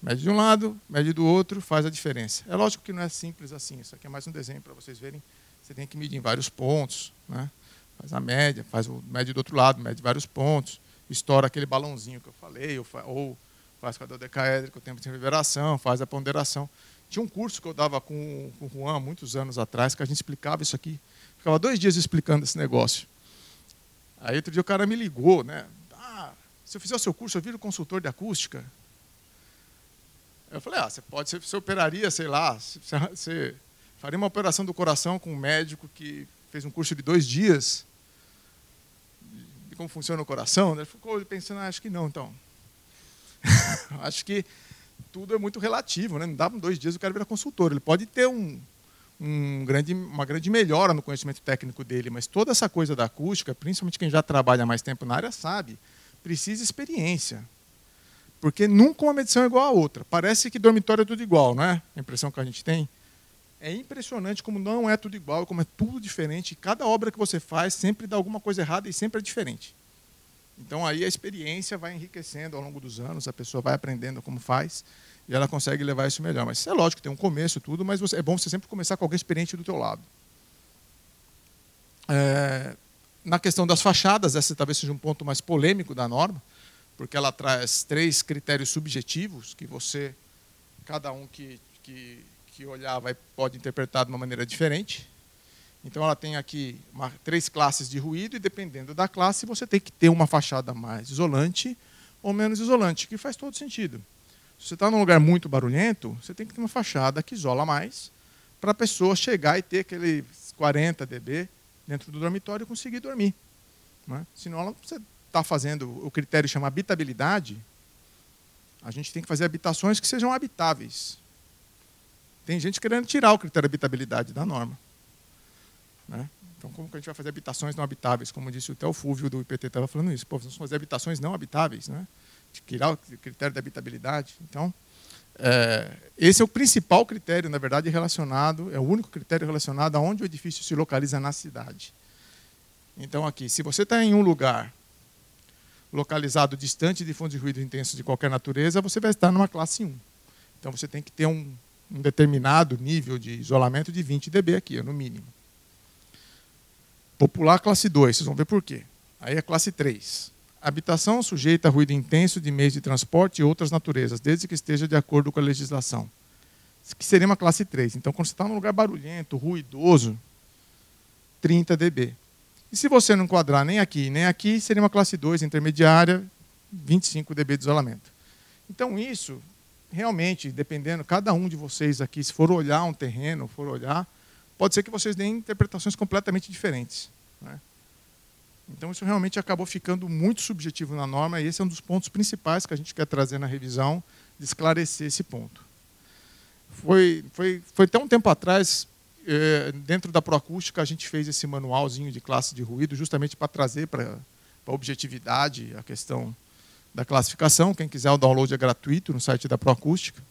Speaker 5: Mede de um lado, mede do outro, faz a diferença. É lógico que não é simples assim. Isso aqui é mais um desenho para vocês verem. Você tem que medir em vários pontos, né? Faz a média, faz o mede do outro lado, mede vários pontos, estoura aquele balãozinho que eu falei, ou, ou faz com a dodecaédrica o tempo de reverberação, faz a ponderação. Tinha um curso que eu dava com, com o Juan muitos anos atrás, que a gente explicava isso aqui. Ficava dois dias explicando esse negócio. Aí outro dia o cara me ligou, né? Ah, se eu fizer o seu curso, eu viro consultor de acústica. Eu falei, ah, você pode, você, você operaria, sei lá, você, faria uma operação do coração com um médico que fez um curso de dois dias de como funciona o coração. Ele ficou pensando, ah, acho que não, então. Acho que tudo é muito relativo, né? Não dá dois dias o cara virar consultor. Ele pode ter um, um grande, uma grande melhora no conhecimento técnico dele, mas toda essa coisa da acústica, principalmente quem já trabalha mais tempo na área, sabe, precisa experiência. Porque nunca uma medição é igual a outra. Parece que dormitório é tudo igual, não é? A impressão que a gente tem. É impressionante como não é tudo igual, como é tudo diferente. Cada obra que você faz sempre dá alguma coisa errada e sempre é diferente. Então aí a experiência vai enriquecendo ao longo dos anos, a pessoa vai aprendendo como faz e ela consegue levar isso melhor. Mas é lógico, tem um começo tudo, mas é bom você sempre começar com alguém experiente do teu lado. É, na questão das fachadas, essa talvez seja um ponto mais polêmico da norma, porque ela traz três critérios subjetivos que você, cada um que, que, que olhar vai, pode interpretar de uma maneira diferente. Então ela tem aqui uma, três classes de ruído e dependendo da classe você tem que ter uma fachada mais isolante ou menos isolante, que faz todo sentido. Se você está num lugar muito barulhento, você tem que ter uma fachada que isola mais para a pessoa chegar e ter aquele 40 dB dentro do dormitório e conseguir dormir. Né? Senão ela, você está fazendo o critério chama habitabilidade, a gente tem que fazer habitações que sejam habitáveis. Tem gente querendo tirar o critério de habitabilidade da norma. Né? Então, como que a gente vai fazer habitações não habitáveis? Como disse o Theo Fúvio do IPT, estava falando isso. Pô, vamos fazer habitações não habitáveis, né? tirar o critério de habitabilidade. Então, é, esse é o principal critério, na verdade, relacionado, é o único critério relacionado a onde o edifício se localiza na cidade. Então, aqui, se você está em um lugar localizado distante de fontes de ruído intenso de qualquer natureza, você vai estar numa classe 1. Então, você tem que ter um, um determinado nível de isolamento de 20 dB aqui, no mínimo. Popular classe 2, vocês vão ver por quê. Aí é classe 3. Habitação sujeita a ruído intenso de meios de transporte e outras naturezas, desde que esteja de acordo com a legislação. Que seria uma classe 3. Então, quando você está num lugar barulhento, ruidoso, 30 dB. E se você não enquadrar nem aqui nem aqui, seria uma classe 2 intermediária, 25 dB de isolamento. Então, isso, realmente, dependendo, cada um de vocês aqui, se for olhar um terreno, for olhar, pode ser que vocês deem interpretações completamente diferentes. Né? Então, isso realmente acabou ficando muito subjetivo na norma, e esse é um dos pontos principais que a gente quer trazer na revisão, de esclarecer esse ponto. Foi, foi, foi até um tempo atrás, eh, dentro da Proacústica, a gente fez esse manualzinho de classe de ruído, justamente para trazer para a objetividade a questão da classificação. Quem quiser, o download é gratuito no site da Proacústica.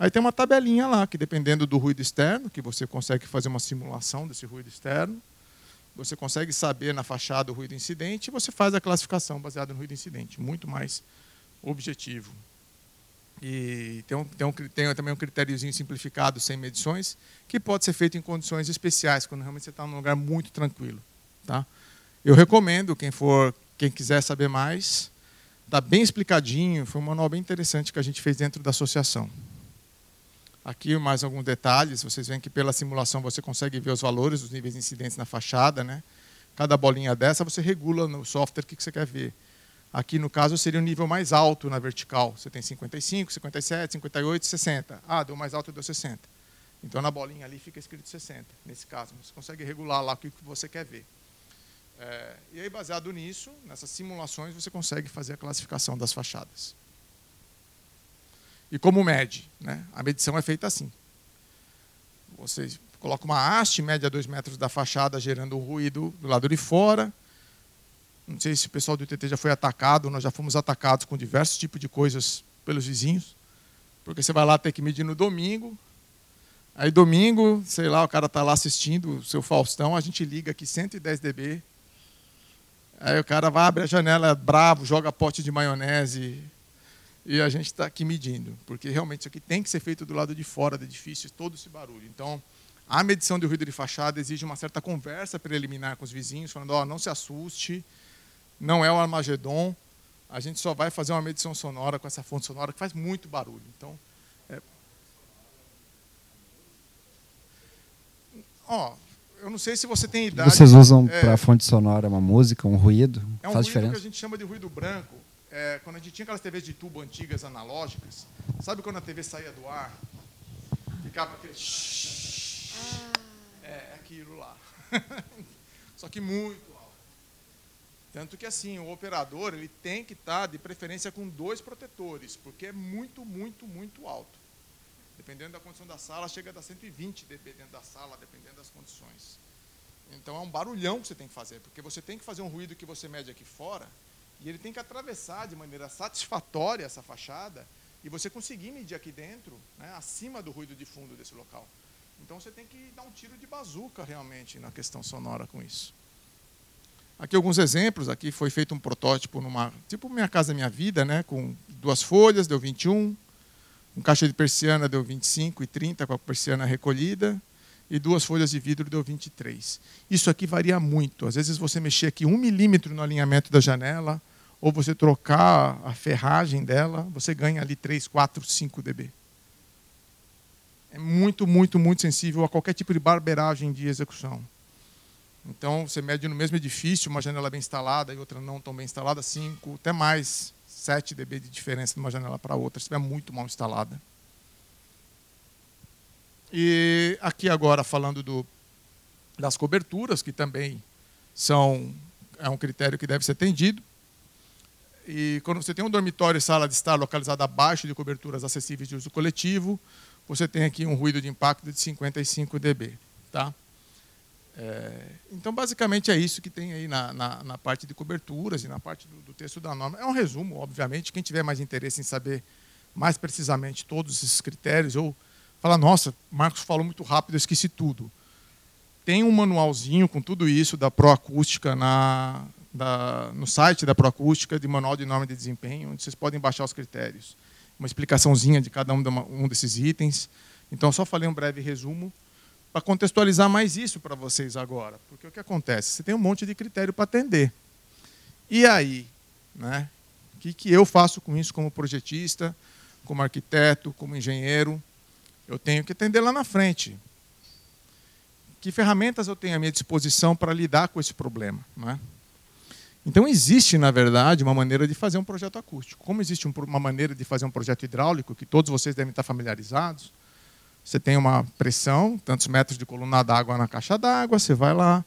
Speaker 5: Aí tem uma tabelinha lá, que dependendo do ruído externo, que você consegue fazer uma simulação desse ruído externo, você consegue saber na fachada o ruído incidente e você faz a classificação baseada no ruído incidente, muito mais objetivo. E tem, um, tem, um, tem também um critériozinho simplificado, sem medições, que pode ser feito em condições especiais, quando realmente você está num lugar muito tranquilo. Tá? Eu recomendo, quem for, quem quiser saber mais, está bem explicadinho, foi um manual bem interessante que a gente fez dentro da associação. Aqui mais alguns detalhes, vocês veem que pela simulação você consegue ver os valores dos níveis de incidentes na fachada. Né? Cada bolinha dessa você regula no software o que você quer ver. Aqui, no caso, seria o nível mais alto na vertical. Você tem 55, 57, 58, 60. Ah, deu mais alto, deu 60. Então, na bolinha ali fica escrito 60, nesse caso. Você consegue regular lá o que você quer ver. É, e aí, baseado nisso, nessas simulações, você consegue fazer a classificação das fachadas. E como mede? Né? A medição é feita assim. Você coloca uma haste, mede a 2 metros da fachada, gerando um ruído do lado de fora. Não sei se o pessoal do ITT já foi atacado, nós já fomos atacados com diversos tipos de coisas pelos vizinhos. Porque você vai lá ter que medir no domingo. Aí domingo, sei lá, o cara está lá assistindo o seu Faustão, a gente liga aqui 110 dB. Aí o cara vai, abre a janela bravo, joga pote de maionese, e a gente está aqui medindo, porque realmente isso aqui tem que ser feito do lado de fora do edifício, todo esse barulho. Então, a medição de ruído de fachada exige uma certa conversa preliminar com os vizinhos, falando: ó, oh, não se assuste, não é o Armagedon, a gente só vai fazer uma medição sonora com essa fonte sonora que faz muito barulho. Então, é... ó, eu não sei se você tem idade.
Speaker 6: Vocês usam é... para fonte sonora uma música, um ruído?
Speaker 5: É um
Speaker 6: faz
Speaker 5: ruído
Speaker 6: diferença?
Speaker 5: que a gente chama de ruído branco é, quando a gente tinha aquelas TVs de tubo antigas, analógicas, sabe quando a TV saía do ar? Ficava aquele. Ah. É, aquilo lá. Só que muito alto. Tanto que assim, o operador ele tem que estar de preferência com dois protetores, porque é muito, muito, muito alto. Dependendo da condição da sala, chega a dar 120 dB dentro da sala, dependendo das condições. Então é um barulhão que você tem que fazer, porque você tem que fazer um ruído que você mede aqui fora, e ele tem que atravessar de maneira satisfatória essa fachada, e você conseguir medir aqui dentro, né, acima do ruído de fundo desse local. Então você tem que dar um tiro de bazuca realmente na questão sonora com isso. Aqui alguns exemplos, aqui foi feito um protótipo numa, tipo Minha Casa Minha Vida, né, com duas folhas, deu 21, um caixa de persiana deu 25 e 30 com a persiana recolhida, e duas folhas de vidro deu 23. Isso aqui varia muito. Às vezes você mexer aqui um milímetro no alinhamento da janela, ou você trocar a ferragem dela, você ganha ali 3, 4, 5 dB. É muito, muito, muito sensível a qualquer tipo de barbeiragem de execução. Então, você mede no mesmo edifício, uma janela bem instalada e outra não tão bem instalada, 5, até mais 7 dB de diferença de uma janela para outra, se estiver muito mal instalada. E aqui agora falando do, das coberturas, que também são é um critério que deve ser atendido. E quando você tem um dormitório e sala de estar localizada abaixo de coberturas acessíveis de uso coletivo, você tem aqui um ruído de impacto de 55 dB. Tá? É, então, basicamente, é isso que tem aí na, na, na parte de coberturas e na parte do, do, texto da norma. É um resumo, obviamente. Quem tiver mais interesse em saber mais precisamente todos esses critérios, ou falar, nossa, Marcos falou muito rápido, eu esqueci tudo. Tem um manualzinho com tudo isso da Proacústica na, da, no site da Proacústica, de Manual de Norma de Desempenho, onde vocês podem baixar os critérios. Uma explicação de cada um, de uma, um desses itens. Então, só falei um breve resumo para contextualizar mais isso para vocês agora. Porque o que acontece? Você tem um monte de critério para atender. E aí? Né? O que, que eu faço com isso como projetista, como arquiteto, como engenheiro? Eu tenho que atender lá na frente. Que ferramentas eu tenho à minha disposição para lidar com esse problema? Né? Então, existe, na verdade, uma maneira de fazer um projeto acústico. Como existe uma maneira de fazer um projeto hidráulico, que todos vocês devem estar familiarizados, você tem uma pressão, tantos metros de coluna d'água na caixa d'água, você vai lá.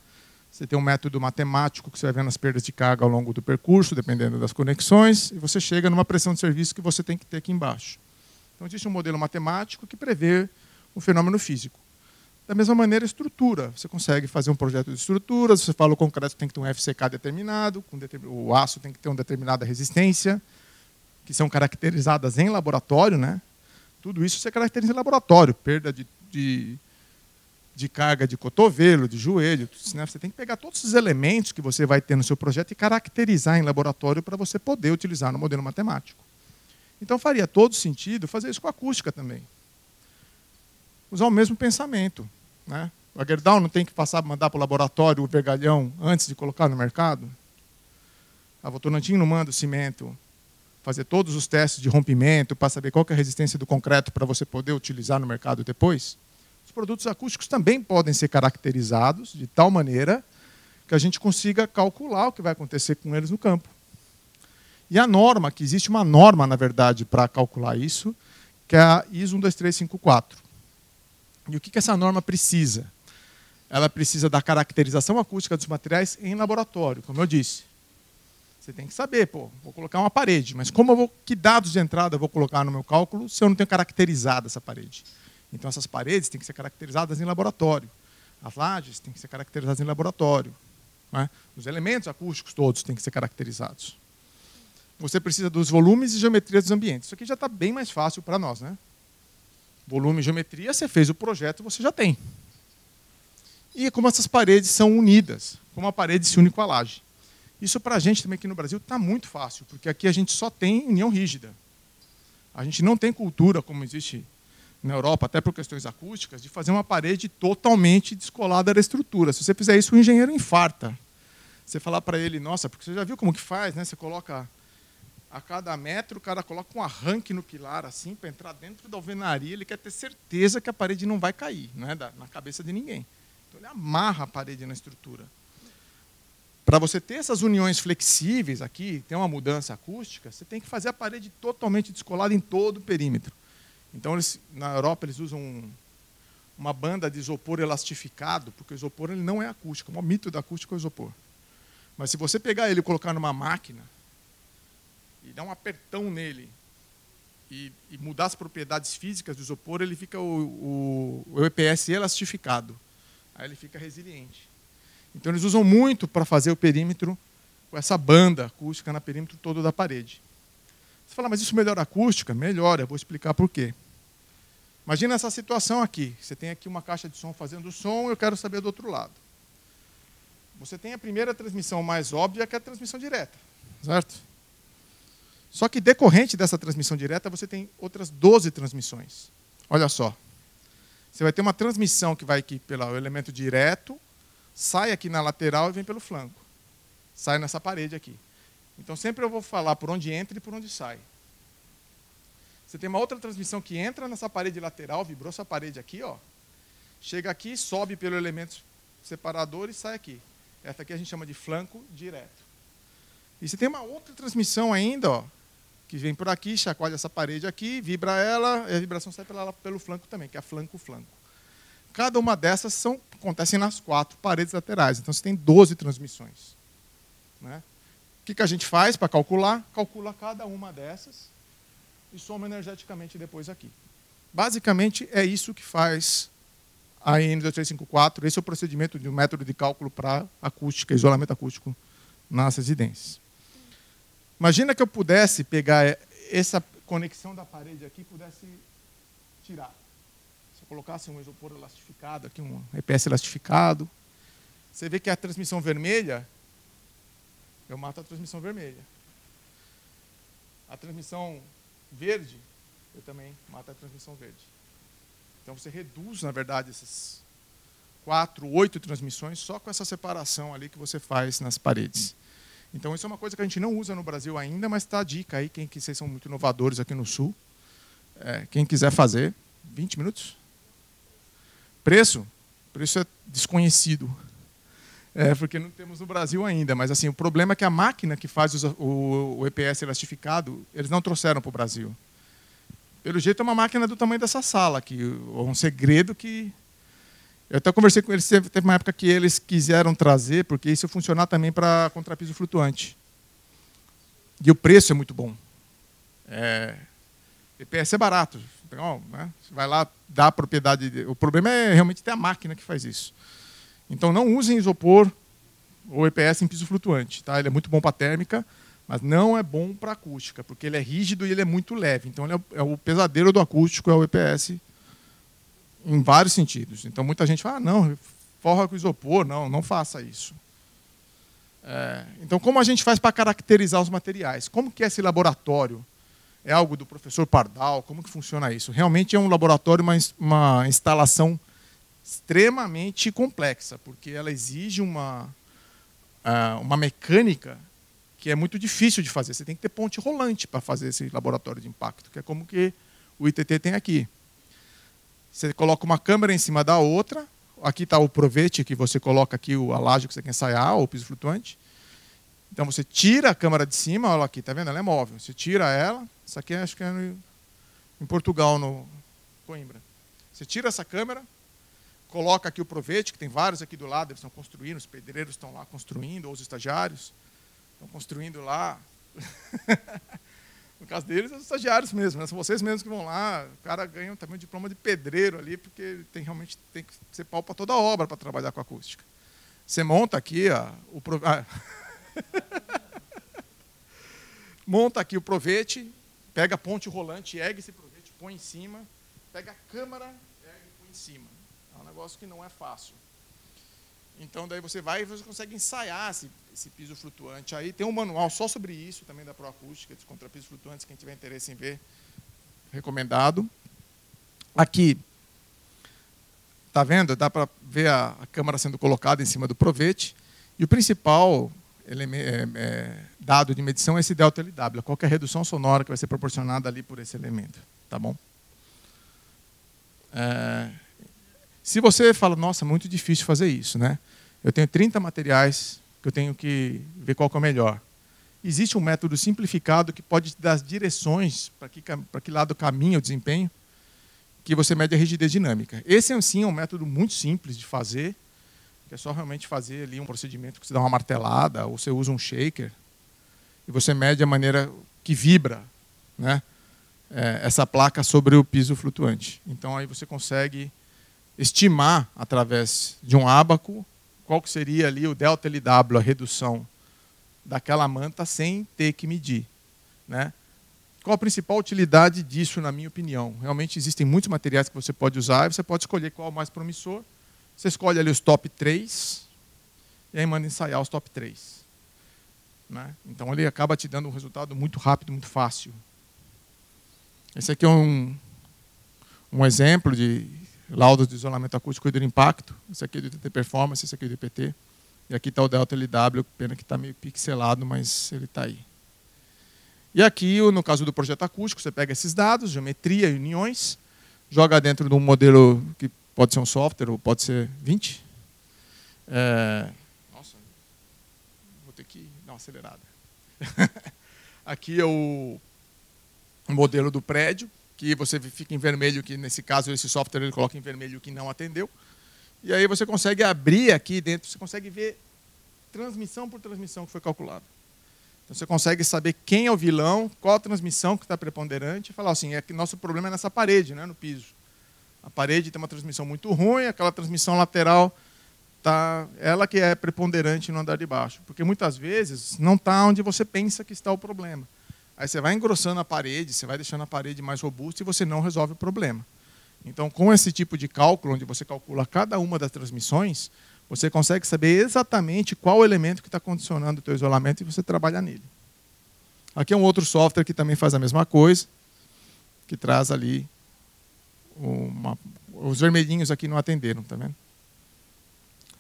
Speaker 5: Você tem um método matemático que você vai vendo as perdas de carga ao longo do percurso, dependendo das conexões, e você chega numa pressão de serviço que você tem que ter aqui embaixo. Então, existe um modelo matemático que prevê um fenômeno físico. Da mesma maneira, estrutura. Você consegue fazer um projeto de estruturas, você fala o concreto tem que ter um FCK determinado, o aço tem que ter uma determinada resistência, que são caracterizadas em laboratório, né? Tudo isso você caracteriza em laboratório, perda de, de, de carga de cotovelo, de joelho. Né? Você tem que pegar todos esses elementos que você vai ter no seu projeto e caracterizar em laboratório para você poder utilizar no modelo matemático. Então faria todo sentido fazer isso com acústica também. Usar o mesmo pensamento. Né? O Gerdau não tem que passar, mandar para o laboratório o vergalhão antes de colocar no mercado? A Votorantim não manda o cimento fazer todos os testes de rompimento para saber qual é a resistência do concreto para você poder utilizar no mercado depois? Os produtos acústicos também podem ser caracterizados de tal maneira que a gente consiga calcular o que vai acontecer com eles no campo. E a norma, que existe uma norma, na verdade, para calcular isso, que é a ISO 12354. E o que essa norma precisa? Ela precisa da caracterização acústica dos materiais em laboratório, como eu disse. Você tem que saber, pô, vou colocar uma parede, mas como eu vou, que dados de entrada eu vou colocar no meu cálculo se eu não tenho caracterizado essa parede? Então essas paredes têm que ser caracterizadas em laboratório. As lajes têm que ser caracterizadas em laboratório. Né? Os elementos acústicos todos têm que ser caracterizados. Você precisa dos volumes e geometrias dos ambientes. Isso aqui já está bem mais fácil para nós, né? Volume e geometria, você fez o projeto, você já tem. E como essas paredes são unidas, como a parede se une com a laje. Isso para a gente também aqui no Brasil está muito fácil, porque aqui a gente só tem união rígida. A gente não tem cultura, como existe na Europa, até por questões acústicas, de fazer uma parede totalmente descolada da estrutura. Se você fizer isso, o engenheiro infarta. Você falar para ele, nossa, porque você já viu como que faz, né? Você coloca a cada metro, o cara coloca um arranque no pilar assim para entrar dentro da alvenaria, ele quer ter certeza que a parede não vai cair, não é na cabeça de ninguém. Então ele amarra a parede na estrutura. Para você ter essas uniões flexíveis aqui, ter uma mudança acústica, você tem que fazer a parede totalmente descolada em todo o perímetro. Então, eles, na Europa, eles usam um, uma banda de isopor elastificado, porque o isopor ele não é acústico. O mito da acústica é o isopor. Mas se você pegar ele e colocar numa máquina e dar um apertão nele e, e mudar as propriedades físicas do isopor, ele fica o, o, o EPS elastificado. Aí ele fica resiliente. Então eles usam muito para fazer o perímetro com essa banda acústica na perímetro todo da parede. Você fala, mas isso melhora a acústica? Melhora, eu vou explicar por quê. Imagina essa situação aqui. Você tem aqui uma caixa de som fazendo som, eu quero saber do outro lado. Você tem a primeira transmissão mais óbvia, que é a transmissão direta, certo? Só que decorrente dessa transmissão direta, você tem outras 12 transmissões. Olha só. Você vai ter uma transmissão que vai aqui pelo elemento direto, sai aqui na lateral e vem pelo flanco. Sai nessa parede aqui. Então sempre eu vou falar por onde entra e por onde sai. Você tem uma outra transmissão que entra nessa parede lateral, vibrou essa parede aqui, ó. Chega aqui, sobe pelo elemento separador e sai aqui. Essa aqui a gente chama de flanco direto. E você tem uma outra transmissão ainda, ó, que vem por aqui, chacoalha essa parede aqui, vibra ela, e a vibração sai pela, pelo flanco também, que é flanco-flanco. Cada uma dessas são, acontecem nas quatro paredes laterais. Então você tem 12 transmissões. Né? O que, que a gente faz para calcular? Calcula cada uma dessas e soma energeticamente depois aqui. Basicamente é isso que faz a N2354. Esse é o procedimento de um método de cálculo para acústica, isolamento acústico nas residências. Imagina que eu pudesse pegar essa conexão da parede aqui e pudesse tirar. Se eu colocasse um isopor elastificado aqui, um EPS elastificado, você vê que a transmissão vermelha, eu mato a transmissão vermelha. A transmissão verde, eu também mato a transmissão verde. Então você reduz, na verdade, essas quatro, oito transmissões só com essa separação ali que você faz nas paredes. Então isso é uma coisa que a gente não usa no Brasil ainda, mas está a dica aí, quem que vocês são muito inovadores aqui no Sul. É, quem quiser fazer, 20 minutos? Preço? Preço é desconhecido. É, porque não temos no Brasil ainda. Mas assim, o problema é que a máquina que faz o, o, o EPS elastificado, eles não trouxeram para o Brasil. Pelo jeito é uma máquina do tamanho dessa sala aqui. Um segredo que eu até conversei com eles, teve uma época que eles quiseram trazer, porque isso funcionar também para contrapiso flutuante. E o preço é muito bom. É, EPS é barato. Então, né, você vai lá, dá a propriedade. O problema é realmente ter a máquina que faz isso. Então não usem isopor ou EPS em piso flutuante. Tá? Ele é muito bom para térmica, mas não é bom para acústica, porque ele é rígido e ele é muito leve. Então ele é, o pesadelo do acústico, é o EPS em vários sentidos. Então muita gente fala, ah, não, forra com isopor, não, não faça isso. É, então como a gente faz para caracterizar os materiais? Como que é esse laboratório? É algo do professor Pardal? Como que funciona isso? Realmente é um laboratório, uma, uma instalação extremamente complexa, porque ela exige uma, uh, uma mecânica que é muito difícil de fazer. Você tem que ter ponte rolante para fazer esse laboratório de impacto, que é como que o ITT tem aqui. Você coloca uma câmera em cima da outra. Aqui está o provete que você coloca aqui a laje que você quer ensaiar, ou o piso flutuante. Então você tira a câmera de cima, olha aqui, tá vendo? Ela é móvel. Você tira ela. Isso aqui acho que é no, em Portugal, no Coimbra. Você tira essa câmera, coloca aqui o provete, que tem vários aqui do lado, eles estão construindo, os pedreiros estão lá construindo, ou os estagiários estão construindo lá. No caso deles, é os estagiários mesmo, né? são vocês mesmos que vão lá. O cara ganha também um diploma de pedreiro ali, porque tem realmente tem que ser pau para toda a obra para trabalhar com acústica. Você monta aqui ó, o ah. monta aqui o provete, pega a ponte rolante, ergue esse provete, põe em cima, pega a câmara, ergue e põe em cima. É um negócio que não é fácil. Então daí você vai e você consegue ensaiar esse, esse piso flutuante. Aí tem um manual só sobre isso também da Proacústica, dos contrapisos flutuantes, quem tiver interesse em ver, recomendado. Aqui, tá vendo? Dá para ver a, a, câmara sendo colocada em cima do provete. E o principal é, é, dado de medição é esse delta LW, qualquer redução sonora que vai ser proporcionada ali por esse elemento. Tá bom? É, se você fala, nossa, muito difícil fazer isso, né? Eu tenho 30 materiais que eu tenho que ver qual que é o melhor. Existe um método simplificado que pode dar direções para que, para que lado caminha o desempenho, que você mede a rigidez dinâmica. Esse, sim, é um método muito simples de fazer, que é só realmente fazer ali um procedimento que você dá uma martelada ou você usa um shaker e você mede a maneira que vibra, né? É, essa placa sobre o piso flutuante. Então aí você consegue estimar através de um ábaco qual que seria ali o delta LW, a redução daquela manta sem ter que medir, né? Qual a principal utilidade disso, na minha opinião? Realmente existem muitos materiais que você pode usar e você pode escolher qual é o mais promissor. Você escolhe ali os top 3 e aí manda ensaiar os top 3. Né? Então ele acaba te dando um resultado muito rápido, muito fácil. Esse aqui é um, um exemplo de laudo de isolamento acústico e do impacto. Esse aqui é do ITT Performance, esse aqui é do IPT. E aqui está o Delta LW, pena que está meio pixelado, mas ele está aí. E aqui, no caso do projeto acústico, você pega esses dados, geometria e uniões, joga dentro de um modelo que pode ser um software ou pode ser 20. É... Nossa, vou ter que dar uma acelerada. aqui é o modelo do prédio, que você fica em vermelho, que nesse caso esse software ele coloca em vermelho que não atendeu. E aí você consegue abrir aqui dentro, você consegue ver transmissão por transmissão que foi calculada. Então você consegue saber quem é o vilão, qual a transmissão que está preponderante, e falar assim, é que nosso problema é nessa parede, né, no piso. A parede tem uma transmissão muito ruim, aquela transmissão lateral tá, ela que é preponderante no andar de baixo, porque muitas vezes não está onde você pensa que está o problema. Aí você vai engrossando a parede, você vai deixando a parede mais robusta e você não resolve o problema. Então, com esse tipo de cálculo, onde você calcula cada uma das transmissões, você consegue saber exatamente qual elemento que está condicionando o teu isolamento e você trabalha nele. Aqui é um outro software que também faz a mesma coisa, que traz ali uma, os vermelhinhos aqui não atenderam, tá vendo?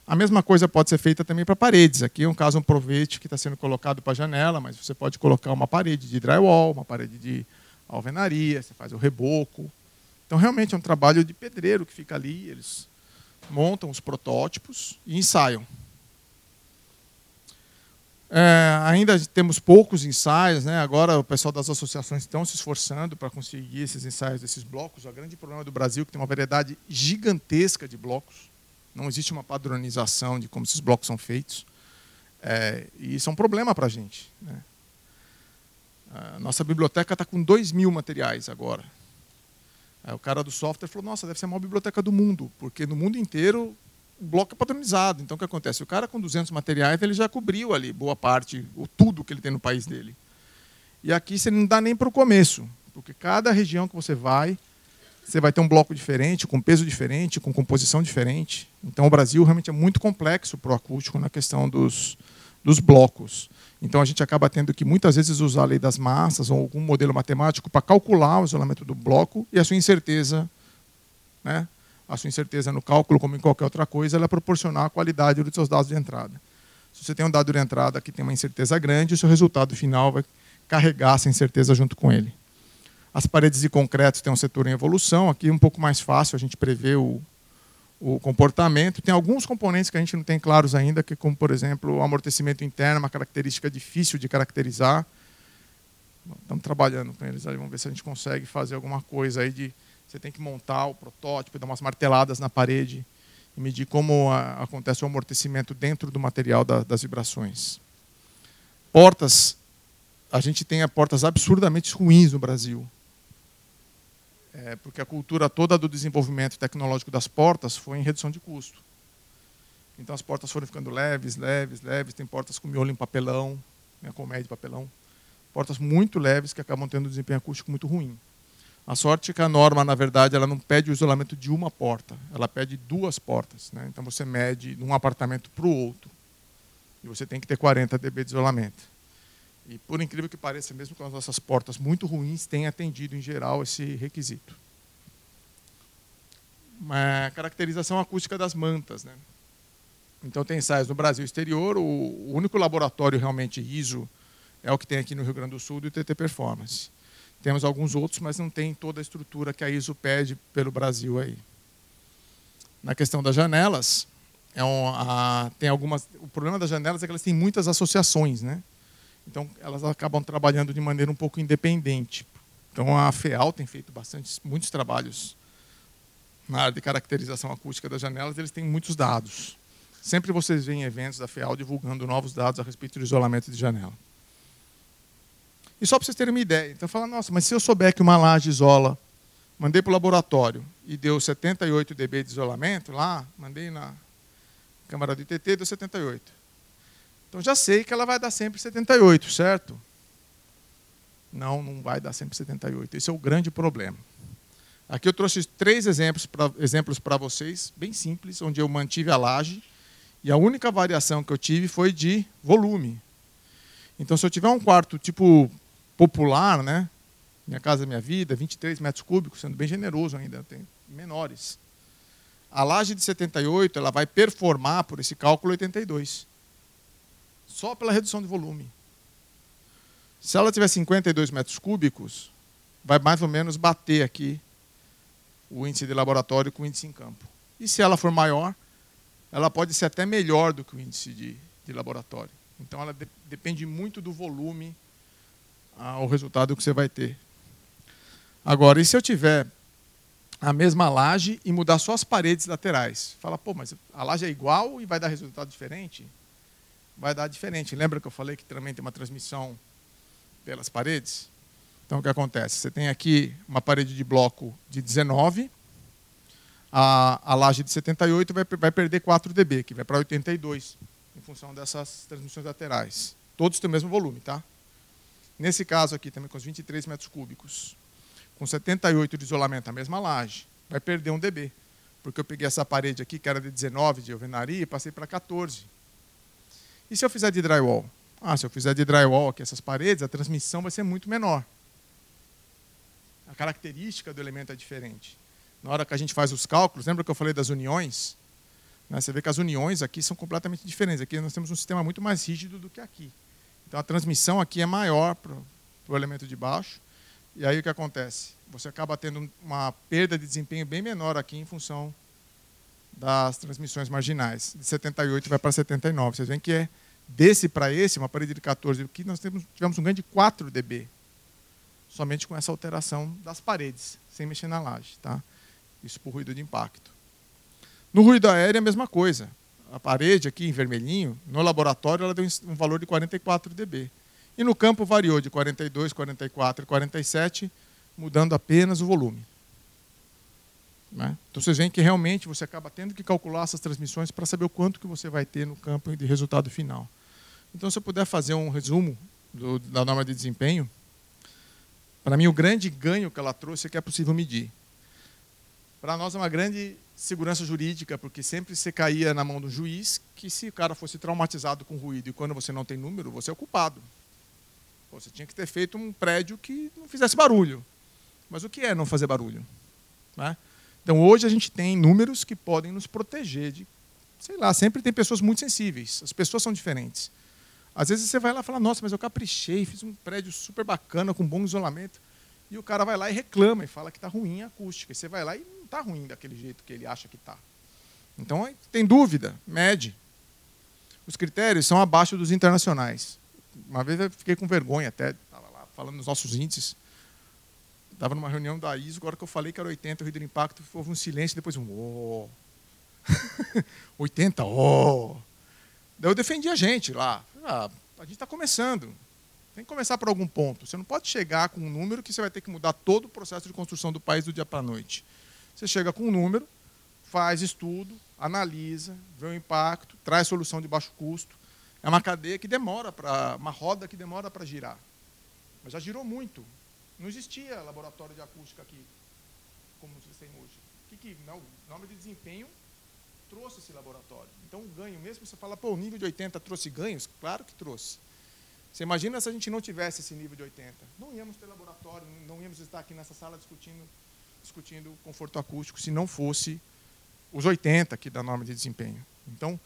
Speaker 5: A mesma coisa pode ser feita também para paredes. Aqui é um caso um provete que está sendo colocado para janela, mas você pode colocar uma parede de drywall, uma parede de alvenaria, você faz o reboco. Então realmente é um trabalho de pedreiro que fica ali, eles montam os protótipos e ensaiam. É, ainda temos poucos ensaios, né? agora o pessoal das associações estão se esforçando para conseguir esses ensaios desses blocos. O grande problema do Brasil é que tem uma variedade gigantesca de blocos. Não existe uma padronização de como esses blocos são feitos. É, e isso é um problema para a gente. Né? A nossa biblioteca está com 2 mil materiais agora. Aí o cara do software falou, nossa, deve ser a maior biblioteca do mundo, porque no mundo inteiro o bloco é padronizado. Então o que acontece? O cara com 200 materiais, ele já cobriu ali boa parte, ou tudo que ele tem no país dele. E aqui você não dá nem para o começo, porque cada região que você vai, você vai ter um bloco diferente, com peso diferente, com composição diferente. Então o Brasil realmente é muito complexo para o acústico na questão dos, dos blocos. Então a gente acaba tendo que muitas vezes usar a lei das massas ou algum modelo matemático para calcular o isolamento do bloco e a sua incerteza, né? A sua incerteza no cálculo, como em qualquer outra coisa, ela é proporcionar a qualidade dos seus dados de entrada. Se você tem um dado de entrada que tem uma incerteza grande, o seu resultado final vai carregar essa incerteza junto com ele. As paredes de concreto têm um setor em evolução, aqui é um pouco mais fácil a gente prever o, o comportamento. Tem alguns componentes que a gente não tem claros ainda, que como, por exemplo, o amortecimento interno, uma característica difícil de caracterizar. Estamos trabalhando com eles vamos ver se a gente consegue fazer alguma coisa aí de... Você tem que montar o protótipo, dar umas marteladas na parede e medir como a, acontece o amortecimento dentro do material da, das vibrações. Portas, a gente tem portas absurdamente ruins no Brasil é, porque a cultura toda do desenvolvimento tecnológico das portas foi em redução de custo. Então as portas foram ficando leves, leves, leves. Tem portas com miolo em papelão, né, com média de papelão. Portas muito leves que acabam tendo um desempenho acústico muito ruim. A sorte é que a norma, na verdade, ela não pede o isolamento de uma porta, ela pede duas portas. Né? Então você mede de um apartamento para o outro. E você tem que ter 40 dB de isolamento. E por incrível que pareça, mesmo com as nossas portas muito ruins, tem atendido em geral esse requisito. Uma caracterização acústica das mantas. Né? Então tem ensaios no Brasil exterior, o único laboratório realmente ISO é o que tem aqui no Rio Grande do Sul do TT Performance. Temos alguns outros, mas não tem toda a estrutura que a ISO pede pelo Brasil aí. Na questão das janelas, é um, a, tem algumas. O problema das janelas é que elas têm muitas associações, né? Então, elas acabam trabalhando de maneira um pouco independente. Então, a FEAL tem feito bastante, muitos trabalhos na área de caracterização acústica das janelas, eles têm muitos dados. Sempre vocês veem eventos da FEAL divulgando novos dados a respeito do isolamento de janela. E só para vocês terem uma ideia, então fala, nossa, mas se eu souber que uma laje isola, mandei para o laboratório e deu 78 dB de isolamento lá, mandei na câmara do ITT, deu 78. Então já sei que ela vai dar sempre 78, certo? Não, não vai dar sempre 78. Esse é o grande problema. Aqui eu trouxe três exemplos para exemplos vocês, bem simples, onde eu mantive a laje e a única variação que eu tive foi de volume. Então, se eu tiver um quarto tipo popular, né? Minha casa, minha vida, 23 metros cúbicos, sendo bem generoso ainda, tem menores. A laje de 78 ela vai performar por esse cálculo 82. Só pela redução de volume. Se ela tiver 52 metros cúbicos, vai mais ou menos bater aqui o índice de laboratório com o índice em campo. E se ela for maior, ela pode ser até melhor do que o índice de, de laboratório. Então, ela de, depende muito do volume ao resultado que você vai ter. Agora, e se eu tiver a mesma laje e mudar só as paredes laterais? Fala, pô, mas a laje é igual e vai dar resultado diferente? Vai dar diferente. Lembra que eu falei que também tem uma transmissão pelas paredes? Então, o que acontece? Você tem aqui uma parede de bloco de 19, a, a laje de 78 vai, vai perder 4 dB, que vai para 82, em função dessas transmissões laterais. Todos têm o mesmo volume, tá? Nesse caso aqui, também com os 23 metros cúbicos, com 78 de isolamento, a mesma laje, vai perder 1 dB. Porque eu peguei essa parede aqui, que era de 19 de alvenaria, e passei para 14. E se eu fizer de drywall? Ah, se eu fizer de drywall aqui essas paredes, a transmissão vai ser muito menor a característica do elemento é diferente. Na hora que a gente faz os cálculos, lembra que eu falei das uniões? Né, você vê que as uniões aqui são completamente diferentes. Aqui nós temos um sistema muito mais rígido do que aqui. Então a transmissão aqui é maior para o elemento de baixo. E aí o que acontece? Você acaba tendo uma perda de desempenho bem menor aqui em função das transmissões marginais. De 78 vai para 79. Vocês veem que é desse para esse, uma parede de 14, aqui nós temos, tivemos um ganho de 4 dB somente com essa alteração das paredes, sem mexer na laje. Tá? Isso por ruído de impacto. No ruído aéreo é a mesma coisa. A parede aqui em vermelhinho, no laboratório, ela deu um valor de 44 dB. E no campo variou de 42, 44 e 47, mudando apenas o volume. Né? Então vocês veem que realmente você acaba tendo que calcular essas transmissões para saber o quanto que você vai ter no campo de resultado final. Então, se eu puder fazer um resumo do, da norma de desempenho, para mim, o grande ganho que ela trouxe é que é possível medir. Para nós é uma grande segurança jurídica, porque sempre você caía na mão do juiz que se o cara fosse traumatizado com ruído e quando você não tem número, você é o culpado. Você tinha que ter feito um prédio que não fizesse barulho. Mas o que é não fazer barulho? Né? Então, hoje a gente tem números que podem nos proteger de, sei lá, sempre tem pessoas muito sensíveis. As pessoas são diferentes. Às vezes você vai lá e fala, nossa, mas eu caprichei, fiz um prédio super bacana, com bom isolamento. E o cara vai lá e reclama e fala que está ruim a acústica. E você vai lá e não está ruim daquele jeito que ele acha que está. Então, tem dúvida, mede. Os critérios são abaixo dos internacionais. Uma vez eu fiquei com vergonha até, estava lá falando dos nossos índices. Estava numa reunião da ISO, agora que eu falei que era 80 o ruído de impacto, houve um silêncio, depois um oh. 80, oh. Daí eu defendi a gente lá. Ah, a gente está começando. Tem que começar por algum ponto. Você não pode chegar com um número que você vai ter que mudar todo o processo de construção do país do dia para a noite. Você chega com um número, faz estudo, analisa, vê o impacto, traz solução de baixo custo. É uma cadeia que demora para. uma roda que demora para girar. Mas já girou muito. Não existia laboratório de acústica aqui, como vocês têm hoje. O que, que não, nome de desempenho trouxe esse laboratório. Então, o ganho, mesmo você fala, pô, o nível de 80 trouxe ganhos? Claro que trouxe. Você imagina se a gente não tivesse esse nível de 80? Não íamos ter laboratório, não íamos estar aqui nessa sala discutindo, discutindo conforto acústico se não fosse os 80 aqui da norma de desempenho. Então,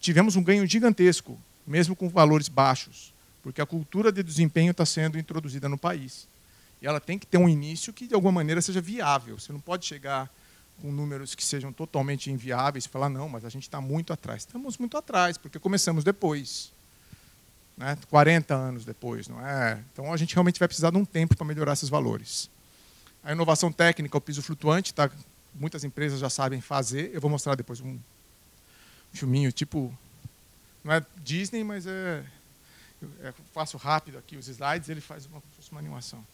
Speaker 5: tivemos um ganho gigantesco, mesmo com valores baixos, porque a cultura de desempenho está sendo introduzida no país. E ela tem que ter um início que, de alguma maneira, seja viável. Você não pode chegar com números que sejam totalmente inviáveis, falar, não, mas a gente está muito atrás. Estamos muito atrás, porque começamos depois. Né? 40 anos depois, não é? Então a gente realmente vai precisar de um tempo para melhorar esses valores. A inovação técnica, o piso flutuante, tá, muitas empresas já sabem fazer. Eu vou mostrar depois um, filminho tipo. Não é Disney, mas é. Eu faço rápido aqui os slides, ele faz uma, uma animação.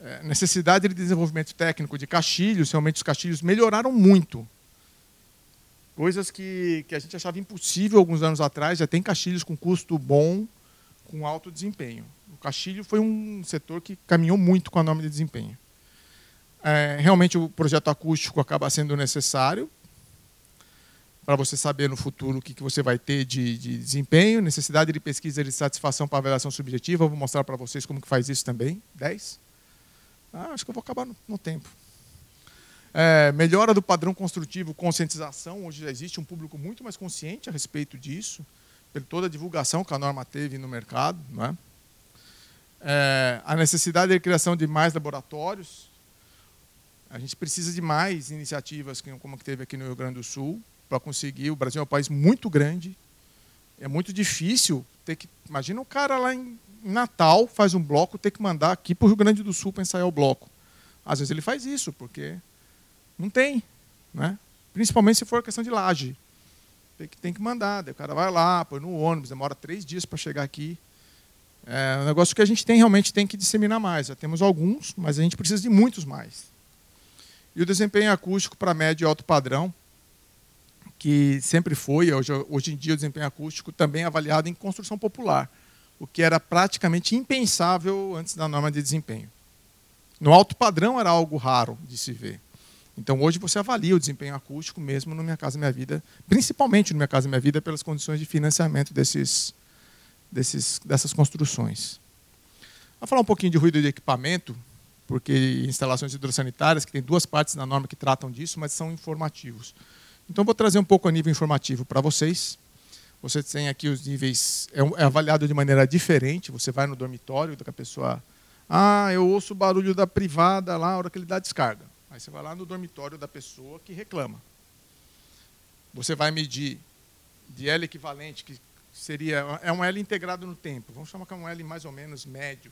Speaker 5: É, necessidade de desenvolvimento técnico de caixilhos, realmente os caixilhos melhoraram muito. Coisas que, que a gente achava impossível alguns anos atrás, já tem caixilhos com custo bom, com alto desempenho. O caixilho foi um setor que caminhou muito com a norma de desempenho. É, realmente o projeto acústico acaba sendo necessário para você saber no futuro o que, que você vai ter de, de desempenho, necessidade de pesquisa de satisfação para avaliação subjetiva. Vou mostrar para vocês como que faz isso também. 10? Ah, acho que eu vou acabar no, no tempo. É, melhora do padrão construtivo, conscientização. Hoje já existe um público muito mais consciente a respeito disso, por toda a divulgação que a norma teve no mercado. É? É, a necessidade de criação de mais laboratórios. A gente precisa de mais iniciativas como a que teve aqui no Rio Grande do Sul para conseguir. O Brasil é um país muito grande. É muito difícil ter que. Imagina um cara lá em Natal faz um bloco, ter que mandar aqui para o Rio Grande do Sul para ensaiar o bloco. Às vezes ele faz isso, porque não tem. Né? Principalmente se for questão de laje. Tem que, tem que mandar. Daí o cara vai lá, põe no ônibus, demora três dias para chegar aqui. É um negócio que a gente tem realmente tem que disseminar mais. Já temos alguns, mas a gente precisa de muitos mais. E o desempenho acústico para médio e alto padrão que sempre foi, hoje, hoje em dia o desempenho acústico também é avaliado em construção popular, o que era praticamente impensável antes da norma de desempenho. No alto padrão era algo raro de se ver. Então hoje você avalia o desempenho acústico mesmo no Minha Casa Minha Vida, principalmente no Minha Casa Minha Vida pelas condições de financiamento desses, desses, dessas construções. Vou falar um pouquinho de ruído de equipamento, porque instalações hidrossanitárias, que tem duas partes na norma que tratam disso, mas são informativos. Então, vou trazer um pouco a nível informativo para vocês. Você tem aqui os níveis, é, é, avaliado de maneira diferente. Você vai no dormitório da pessoa. Ah, eu ouço o barulho da privada lá na hora que ele dá descarga. Aí você vai lá no dormitório da pessoa que reclama. Você vai medir de L equivalente, que seria. É um L integrado no tempo. Vamos chamar que é um L mais ou menos médio.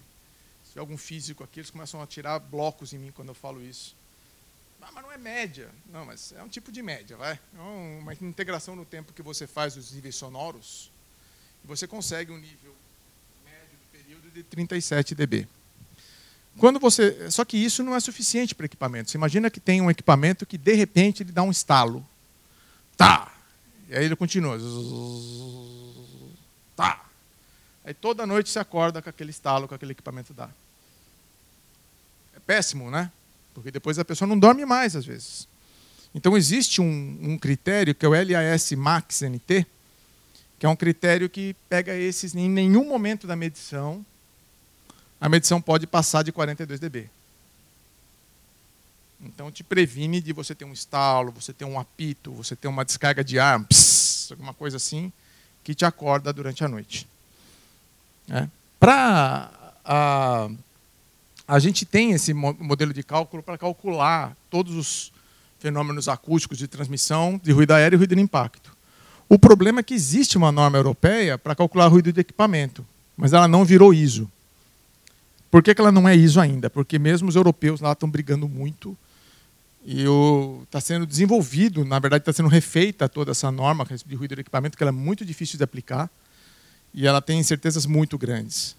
Speaker 5: Se tiver algum físico aqui, eles começam a tirar blocos em mim quando eu falo isso. Ah, mas não é média. Não, mas é um tipo de média, vai. É uma integração no tempo que você faz os níveis sonoros, e você consegue um nível médio do período de 37 dB. Quando você, só que isso não é suficiente para equipamento. Você imagina que tem um equipamento que de repente ele dá um estalo. Tá. E aí ele continua. Tá. Aí toda noite você acorda com aquele estalo que aquele equipamento dá. É péssimo, né? Porque depois a pessoa não dorme mais às vezes. Então existe um, um critério que é o LAS Max NT, que é um critério que pega esses em nenhum momento da medição a medição pode passar de 42 dB. Então te previne de você ter um estalo, você ter um apito, você ter uma descarga de ar, pss, alguma coisa assim, que te acorda durante a noite. É. Para a gente tem esse modelo de cálculo para calcular todos os fenômenos acústicos de transmissão de ruído aéreo e ruído de impacto. O problema é que existe uma norma europeia para calcular ruído de equipamento, mas ela não virou ISO. Por que, ela não é ISO ainda? Porque mesmo os europeus lá estão brigando muito e está sendo desenvolvido, na verdade está sendo refeita toda essa norma de ruído de equipamento, que ela é muito difícil de aplicar e ela tem incertezas muito grandes.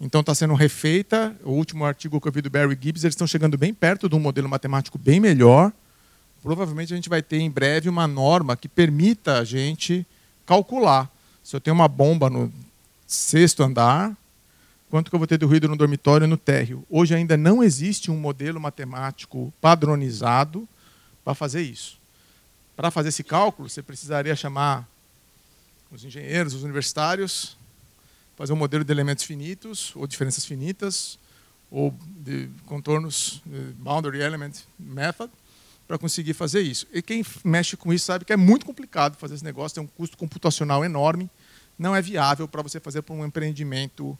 Speaker 5: Então está sendo refeita. O último artigo que eu vi do Barry Gibbs, eles estão chegando bem perto de um modelo matemático bem melhor. Provavelmente a gente vai ter em breve uma norma que permita a gente calcular se eu tenho uma bomba no sexto andar, quanto que eu vou ter de ruído no dormitório e no térreo. Hoje ainda não existe um modelo matemático padronizado para fazer isso. Para fazer esse cálculo, você precisaria chamar os engenheiros, os universitários, fazer um modelo de elementos finitos, ou diferenças finitas, ou de contornos, de boundary element method, para conseguir fazer isso. E quem mexe com isso sabe que é muito complicado fazer esse negócio, tem um custo computacional enorme, não é viável para você fazer para um empreendimento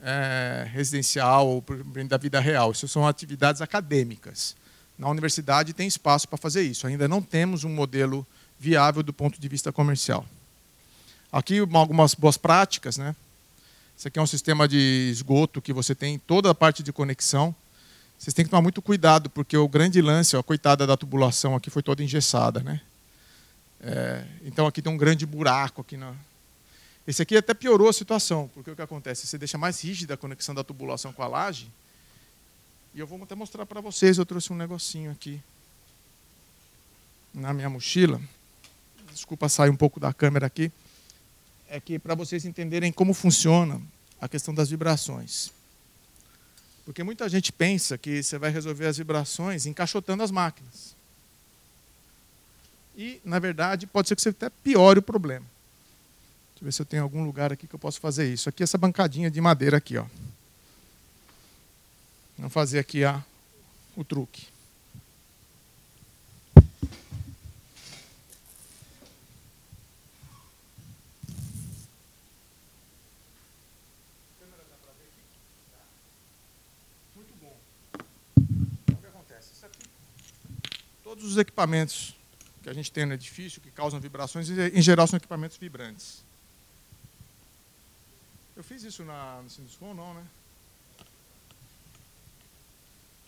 Speaker 5: é, residencial ou da vida real. Isso são atividades acadêmicas. Na universidade tem espaço para fazer isso. Ainda não temos um modelo viável do ponto de vista comercial. Aqui algumas boas práticas, né? Isso aqui é um sistema de esgoto que você tem toda a parte de conexão. Vocês têm que tomar muito cuidado, porque o grande lance, a coitada da tubulação aqui foi toda engessada. Né? É, então aqui tem um grande buraco aqui na. Esse aqui até piorou a situação, porque o que acontece? Você deixa mais rígida a conexão da tubulação com a laje. E eu vou até mostrar para vocês. Eu trouxe um negocinho aqui na minha mochila. Desculpa sair um pouco da câmera aqui. É que para vocês entenderem como funciona a questão das vibrações. Porque muita gente pensa que você vai resolver as vibrações encaixotando as máquinas. E, na verdade, pode ser que você até piore o problema. Deixa eu ver se eu tenho algum lugar aqui que eu posso fazer isso. Aqui, essa bancadinha de madeira aqui, ó. Vamos fazer aqui a, o truque. Todos os equipamentos que a gente tem no edifício, que causam vibrações, em geral são equipamentos vibrantes. Eu fiz isso na, no Sinduscom, não, né?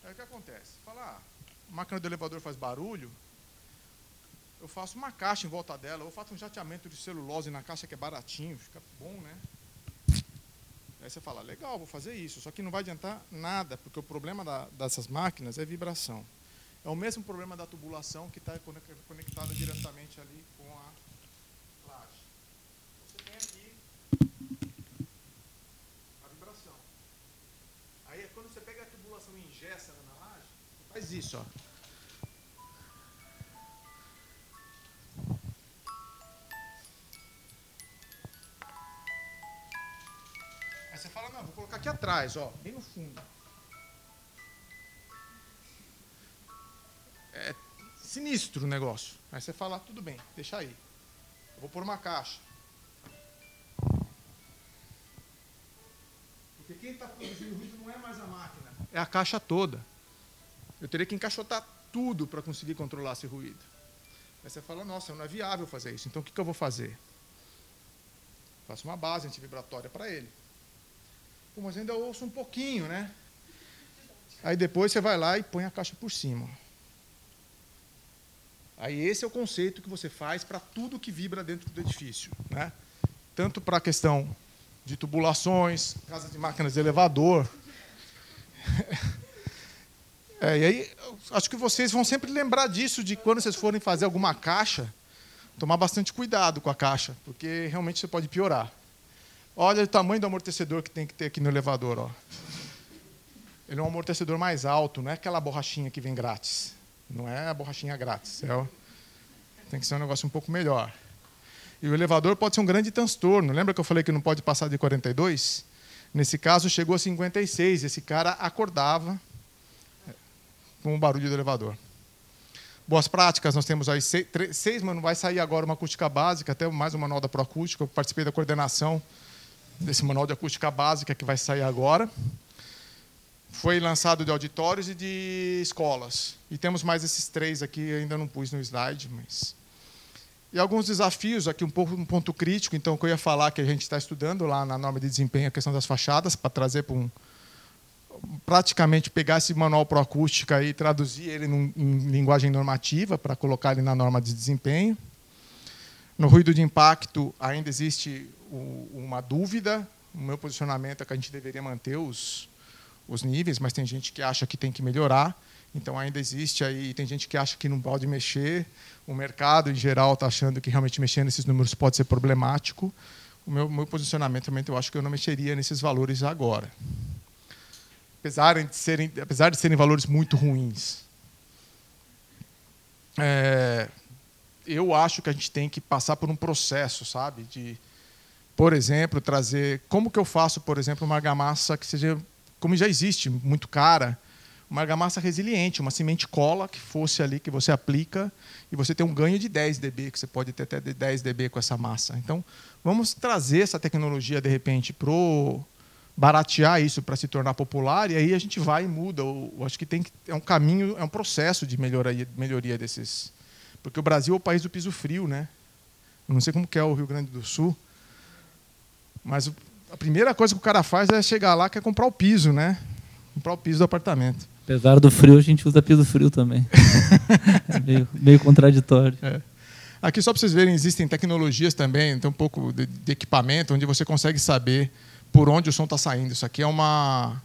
Speaker 5: Aí o que acontece? Fala, ah, máquina do elevador faz barulho, eu faço uma caixa em volta dela, eu faço um jateamento de celulose na caixa que é baratinho, fica bom, né? Aí você fala, legal, vou fazer isso, só que não vai adiantar nada, porque o problema da, dessas máquinas é vibração. É o mesmo problema da tubulação que está conectada diretamente ali com a laje. Você tem aqui a vibração. Aí quando você pega a tubulação e ingessa na laje, faz isso, ó. Aí você fala, não, vou colocar aqui atrás, ó, bem no fundo. É sinistro o negócio. Aí você fala, tudo bem, deixa aí. Eu vou pôr uma caixa. Porque quem está produzindo ruído não é mais a máquina, é a caixa toda. Eu teria que encaixotar tudo para conseguir controlar esse ruído. Aí você fala, nossa, não é viável fazer isso. Então o que, que eu vou fazer? Faço uma base antivibratória para ele. Pô, mas ainda ouço um pouquinho, né? Aí depois você vai lá e põe a caixa por cima. Aí esse é o conceito que você faz para tudo que vibra dentro do edifício, né? Tanto para a questão de tubulações, casas de máquinas de elevador. É, e aí, acho que vocês vão sempre lembrar disso, de quando vocês forem fazer alguma caixa, tomar bastante cuidado com a caixa, porque realmente você pode piorar. Olha o tamanho do amortecedor que tem que ter aqui no elevador. Ó. Ele é um amortecedor mais alto, não é aquela borrachinha que vem grátis. Não é a borrachinha grátis. É o... Tem que ser um negócio um pouco melhor. E o elevador pode ser um grande transtorno. Lembra que eu falei que não pode passar de 42? Nesse caso, chegou a 56. Esse cara acordava com o barulho do elevador. Boas práticas, nós temos aí seis, três, seis mas não vai sair agora uma acústica básica, até mais um manual da Proacústica. Eu participei da coordenação desse manual de acústica básica que vai sair agora foi lançado de auditórios e de escolas. E temos mais esses três aqui, ainda não pus no slide, mas e alguns desafios aqui um pouco um ponto crítico, então que eu ia falar que a gente está estudando lá na norma de desempenho a questão das fachadas para trazer para um praticamente pegar esse manual proacústica e traduzir ele num, em linguagem normativa para colocar ele na norma de desempenho. No ruído de impacto ainda existe o, uma dúvida. O meu posicionamento é que a gente deveria manter os os níveis, mas tem gente que acha que tem que melhorar. Então ainda existe aí, tem gente que acha que não pode mexer. O mercado em geral está achando que realmente mexer nesses números pode ser problemático. O meu, meu posicionamento também eu acho que eu não mexeria nesses valores agora. Apesar de serem, apesar de serem valores muito ruins. É, eu acho que a gente tem que passar por um processo, sabe, de por exemplo, trazer como que eu faço, por exemplo, uma argamassa que seja como já existe, muito cara, uma argamassa resiliente, uma semente cola que fosse ali que você aplica e você tem um ganho de 10 dB, que você pode ter até 10 dB com essa massa. Então, vamos trazer essa tecnologia de repente pro baratear isso para se tornar popular e aí a gente vai e muda. Eu acho que tem que é um caminho, é um processo de melhoria, melhoria desses, porque o Brasil é o país do piso frio, né? Eu não sei como que é o Rio Grande do Sul, mas a primeira coisa que o cara faz é chegar lá, quer comprar o piso, né? Comprar o piso do apartamento.
Speaker 4: Apesar do frio, a gente usa piso frio também. é meio, meio contraditório. É.
Speaker 5: Aqui, só para vocês verem, existem tecnologias também, tem um pouco de, de equipamento, onde você consegue saber por onde o som está saindo. Isso aqui é uma.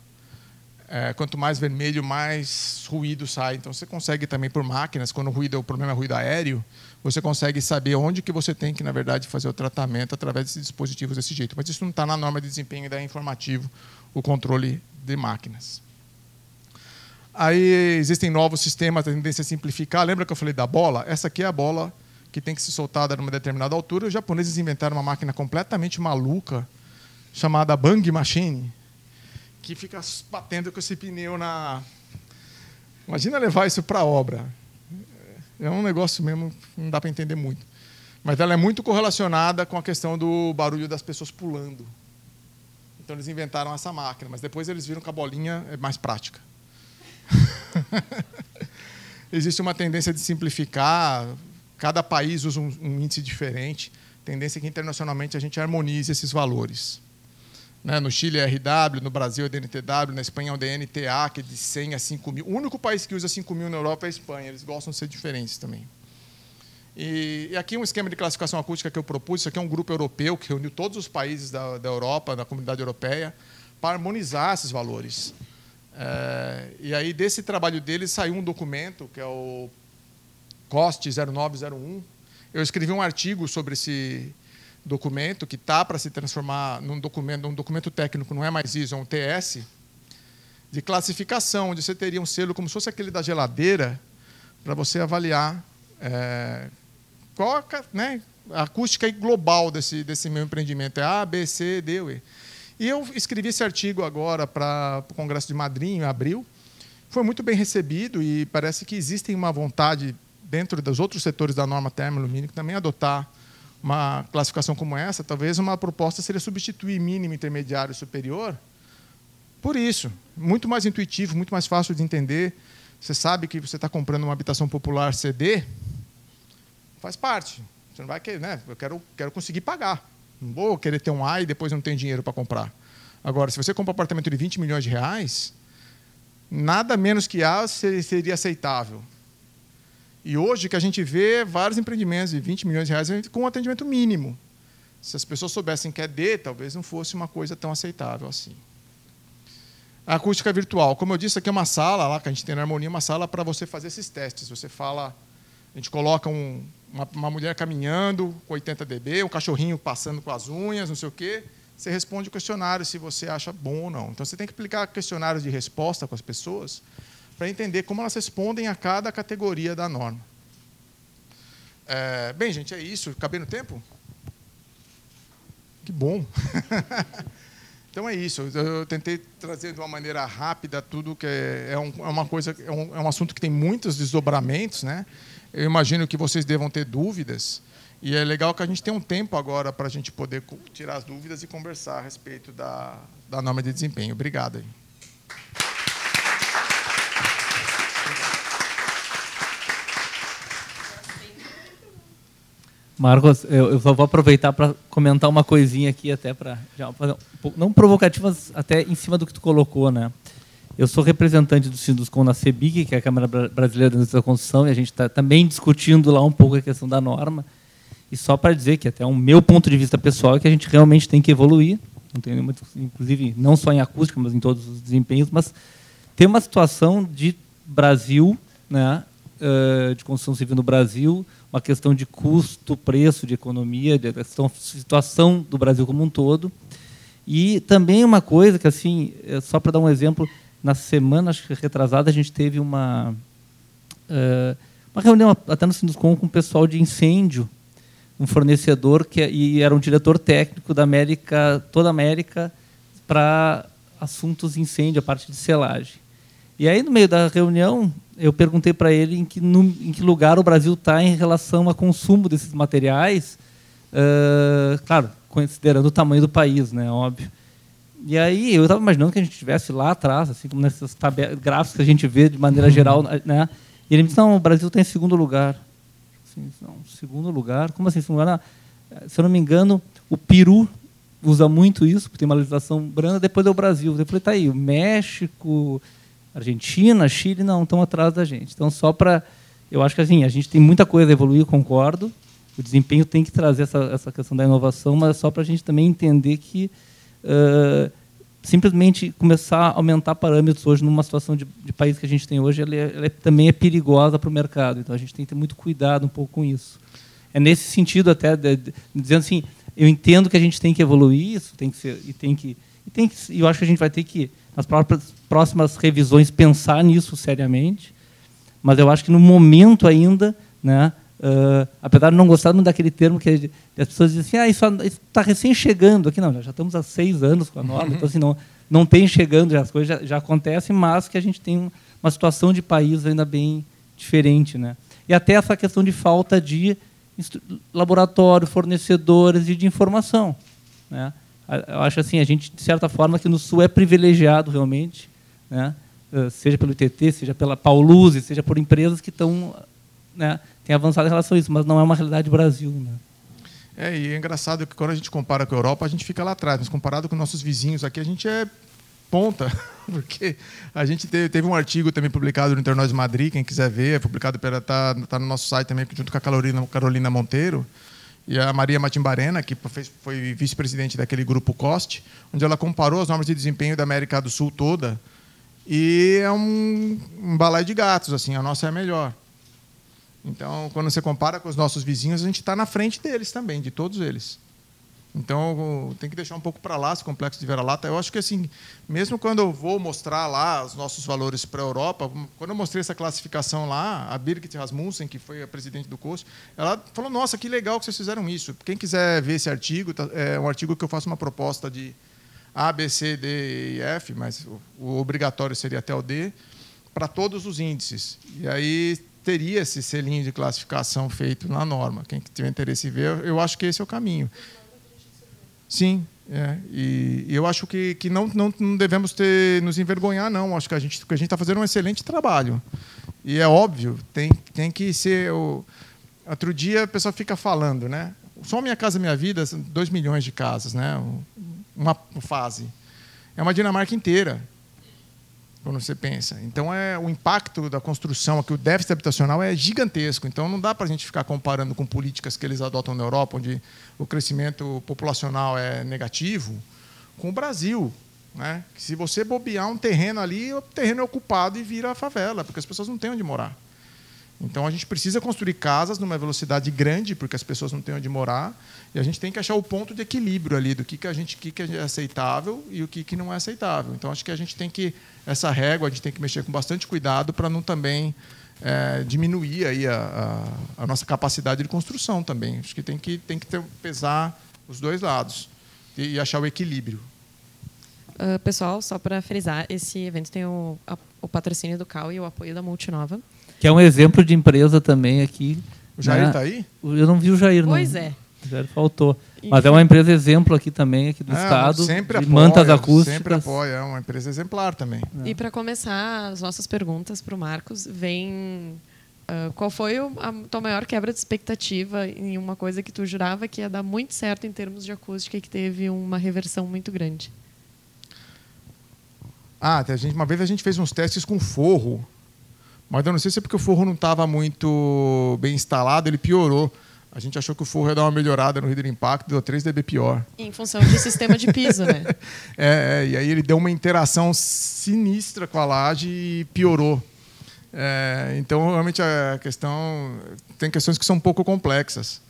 Speaker 5: É, quanto mais vermelho, mais ruído sai. Então, você consegue também, por máquinas, quando o, ruído, o problema é ruído aéreo, você consegue saber onde que você tem que, na verdade, fazer o tratamento através desses dispositivos desse jeito. Mas isso não está na norma de desempenho da informativo, o controle de máquinas. Aí existem novos sistemas, a tendência a simplificar. Lembra que eu falei da bola? Essa aqui é a bola que tem que ser soltada numa determinada altura. Os japoneses inventaram uma máquina completamente maluca chamada Bang Machine, que fica batendo com esse pneu na. Imagina levar isso para obra. É um negócio mesmo, não dá para entender muito. Mas ela é muito correlacionada com a questão do barulho das pessoas pulando. Então eles inventaram essa máquina, mas depois eles viram que a bolinha é mais prática. Existe uma tendência de simplificar, cada país usa um, um índice diferente. Tendência que internacionalmente a gente harmonize esses valores. Né? No Chile é RW, no Brasil é DNTW, na Espanha é o DNTA, que é de 100 a 5 mil. O único país que usa 5 mil na Europa é a Espanha, eles gostam de ser diferentes também. E, e aqui um esquema de classificação acústica que eu propus, isso aqui é um grupo europeu que reuniu todos os países da, da Europa, da comunidade europeia, para harmonizar esses valores. É, e aí, desse trabalho deles, saiu um documento, que é o COST 0901. Eu escrevi um artigo sobre esse, documento que está para se transformar num documento, um documento técnico, não é mais ISO, é um TS, de classificação, onde você teria um selo como se fosse aquele da geladeira, para você avaliar é, qual né, a acústica global desse, desse meu empreendimento. É A, B, C, D, E. E eu escrevi esse artigo agora para o Congresso de Madrid, em abril. Foi muito bem recebido e parece que existe uma vontade dentro dos outros setores da norma termolumínica também adotar uma classificação como essa, talvez uma proposta seria substituir mínimo, intermediário e superior por isso. Muito mais intuitivo, muito mais fácil de entender. Você sabe que você está comprando uma habitação popular CD, faz parte. Você não vai querer, né? Eu quero, quero conseguir pagar. Não vou querer ter um A e depois não ter dinheiro para comprar. Agora, se você compra um apartamento de 20 milhões de reais, nada menos que A seria aceitável. E hoje que a gente vê vários empreendimentos de 20 milhões de reais com um atendimento mínimo. Se as pessoas soubessem que é D, talvez não fosse uma coisa tão aceitável assim. A acústica virtual. Como eu disse, aqui é uma sala lá que a gente tem na Harmonia, uma sala para você fazer esses testes. Você fala, a gente coloca um, uma, uma, mulher caminhando com 80 dB, um cachorrinho passando com as unhas, não sei o quê. Você responde o questionário se você acha bom ou não. Então você tem que aplicar questionários de resposta com as pessoas para entender como elas respondem a cada categoria da norma. É, bem, gente, é isso. Acabei no tempo? Que bom. então é isso. Eu tentei trazer de uma maneira rápida tudo que é, é, um, é uma coisa, é um, é um, assunto que tem muitos desdobramentos, né? Eu imagino que vocês devam ter dúvidas. E é legal que a gente tem um tempo agora para a gente poder tirar as dúvidas e conversar a respeito da, da norma de desempenho. Obrigado. Aí.
Speaker 4: Marcos, eu, eu, só vou aproveitar para comentar uma coisinha aqui, até para. Um não provocativas, até em cima do que tu colocou, né? Eu sou representante do Sinduscom na CEBIC, que é a Câmara Brasileira da Indústria da Construção, e a gente está também discutindo lá um pouco a questão da norma. E só para dizer que, até o meu ponto de vista pessoal, é que a gente realmente tem que evoluir, não tem nenhuma, inclusive não só em acústica, mas em todos os desempenhos, mas tem uma situação de Brasil, né, de construção civil no Brasil, uma questão de custo, preço, de economia, de questão, situação do Brasil como um todo. E também uma coisa que, assim, é só para dar um exemplo, na semana acho que retrasada a gente teve uma, uh, uma reunião até no Sinduscom com o pessoal de incêndio, um fornecedor que e era um diretor técnico da América, toda a América, para assuntos de incêndio, a parte de selagem. E aí, no meio da reunião, eu perguntei para ele em que, no, em que, lugar o Brasil está em relação ao consumo desses materiais, uh, claro, considerando o tamanho do país, né, óbvio. E aí eu estava imaginando que a gente estivesse lá atrás, assim como nesses gráficos que a gente vê de maneira geral, né? E ele me disse: não, o Brasil está em segundo lugar. Assim, não, segundo lugar? Como assim, segundo lugar? se eu não me engano, o Peru usa muito isso, porque tem uma legislação branda. Depois é o Brasil. Eu falei: tá aí, o México, Argentina, Chile não estão atrás da gente. Então, só para. Eu acho que assim, a gente tem muita coisa a evoluir, concordo, o desempenho tem que trazer essa, essa questão da inovação, mas é só para a gente também entender que uh, simplesmente começar a aumentar parâmetros hoje numa situação de, de país que a gente tem hoje, ela, é, ela é, também é perigosa para o mercado. Então a gente tem que ter muito cuidado um pouco com isso. É nesse sentido até de, de, dizendo assim, eu entendo que a gente tem que evoluir isso, tem que ser e tem que e tem que eu acho que a gente vai ter que nas próprias próximas revisões pensar nisso seriamente. Mas eu acho que no momento ainda, né, Uh, apesar de não gostar muito daquele termo que as pessoas dizem assim, ah, isso está recém chegando aqui. Não, já estamos há seis anos com a norma, uhum. então assim, não, não tem chegando, já, as coisas já, já, acontecem, mas que a gente tem uma situação de país ainda bem diferente. Né? E até essa questão de falta de laboratório, fornecedores e de informação. Né? Eu acho assim, a gente, de certa forma, aqui no Sul é privilegiado realmente, né? Ah, seja pelo ITT, seja pela Pauluse, seja por empresas que estão né, tem avançado em relação a isso, mas não é uma realidade do Brasil. Né?
Speaker 5: É, e é engraçado que quando a gente compara com a Europa, a gente fica lá atrás, mas comparado com nossos vizinhos aqui, a gente é ponta, porque a gente teve, teve, um artigo também publicado no Internós Madrid, quem quiser ver, é publicado pela tá, tá no nosso site também junto com a Carolina, Carolina Monteiro e a Maria Matimbarena, que foi vice-presidente daquele grupo COST, onde ela comparou as normas de desempenho da América do Sul toda e é um, um de gatos, assim, a nossa é a melhor. Então, quando você compara com os nossos vizinhos, a gente está na frente deles também, de todos eles. Então, tem que deixar um pouco para lá esse complexo de Vera-Lata. Eu acho que, assim, mesmo quando eu vou mostrar lá os nossos valores para a Europa, quando eu mostrei essa classificação lá, a Birgit Rasmussen, que foi a presidente do curso, ela falou: Nossa, que legal que vocês fizeram isso. Quem quiser ver esse artigo, tá, é um artigo que eu faço uma proposta de A, B, C, D e F, mas o obrigatório seria até o D, para todos os índices. E aí teria esse selinho de classificação feito na norma. Quem tiver interesse em ver, eu acho que esse é o caminho. Sim, é, e, eu acho que, que não, não, não, devemos ter, nos envergonhar, não. Acho que a gente a gente está fazendo um excelente trabalho. E é óbvio, tem, tem que ser. O, outro dia a pessoa fica falando, né? Só Minha Casa Minha Vida, são 2 milhões de casas, né? uma fase. É uma Dinamarca inteira quando você pensa. Então, é o impacto da construção, aqui o déficit habitacional é gigantesco. Então, não dá para a gente ficar comparando com políticas que eles adotam na Europa, onde o crescimento populacional é negativo, com o Brasil. Né? Se você bobear um terreno ali, o terreno é ocupado e vira favela, porque as pessoas não têm onde morar. Então a gente precisa construir casas numa velocidade grande, porque as pessoas não têm onde morar, e a gente tem que achar o ponto de equilíbrio ali do que, que a gente que, que é aceitável e o que, que não é aceitável. Então acho que a gente tem que essa régua a gente tem que mexer com bastante cuidado para não também é, diminuir aí a, a, a, nossa capacidade de construção também. Acho que tem que tem que ter, pesar os dois lados e, e achar o equilíbrio.
Speaker 3: Uh, pessoal, só para frisar, esse evento tem o, a, o patrocínio do CAL e o apoio da Multinova.
Speaker 4: Que é um exemplo de empresa também aqui.
Speaker 5: O Jair está né? aí?
Speaker 4: Eu não vi o Jair,
Speaker 3: pois
Speaker 4: não.
Speaker 3: Pois é.
Speaker 4: O Jair faltou. Mas é uma empresa exemplo aqui também, aqui do é, estado.
Speaker 5: Sempre apoia,
Speaker 4: mantas acústicas.
Speaker 5: Sempre apoia, é uma empresa exemplar também.
Speaker 3: É. E para começar as nossas perguntas para o Marcos, vem Uh, qual foi a tua maior quebra de expectativa em uma coisa que tu jurava que ia dar muito certo em termos de acústica e que teve uma reversão muito grande?
Speaker 5: Ah, a gente, uma vez a gente fez uns testes com forro mas eu não sei se é porque o forro não estava muito bem instalado, ele piorou. A gente achou que o forro ia dar uma melhorada no Hidro Impact, deu 3 dB pior.
Speaker 3: Em função de sistema de piso, né?
Speaker 5: é, é, e aí ele deu uma interação sinistra com a laje e piorou. É, então, realmente, a questão. Tem questões que são um pouco complexas.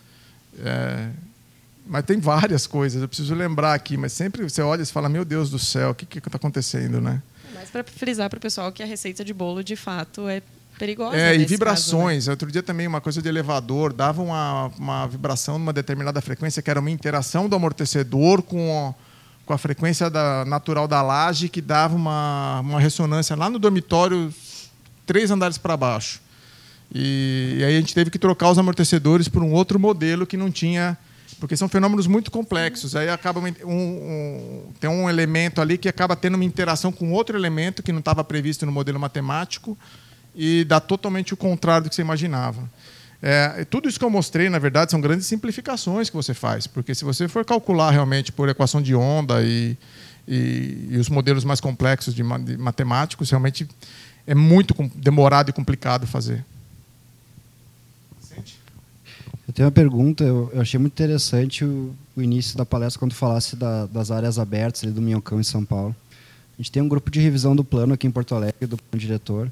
Speaker 5: É, mas tem várias coisas, eu preciso lembrar aqui, mas sempre você olha e fala: Meu Deus do céu, o que está acontecendo, né?
Speaker 3: Mas para frisar para o pessoal que a receita de bolo, de fato, é perigosa.
Speaker 5: É, e vibrações. Caso, né? Outro dia também uma coisa de elevador, dava uma, uma vibração numa determinada frequência, que era uma interação do amortecedor com, com a frequência da, natural da laje, que dava uma, uma ressonância lá no dormitório, três andares para baixo. E, e, aí a gente teve que trocar os amortecedores por um outro modelo que não tinha porque são fenômenos muito complexos. Aí acaba um, um, tem um elemento ali que acaba tendo uma interação com outro elemento que não estava previsto no modelo matemático e dá totalmente o contrário do que você imaginava. É, tudo isso que eu mostrei, na verdade, são grandes simplificações que você faz, porque se você for calcular realmente por equação de onda e, e, e os modelos mais complexos de, de matemáticos, realmente é muito demorado e complicado fazer.
Speaker 6: Tenho uma pergunta, eu, eu achei muito interessante o, o, início da palestra quando falasse da, das áreas abertas ali do Minhocão em São Paulo. A gente tem um grupo de revisão do plano aqui em Porto Alegre, do plano diretor,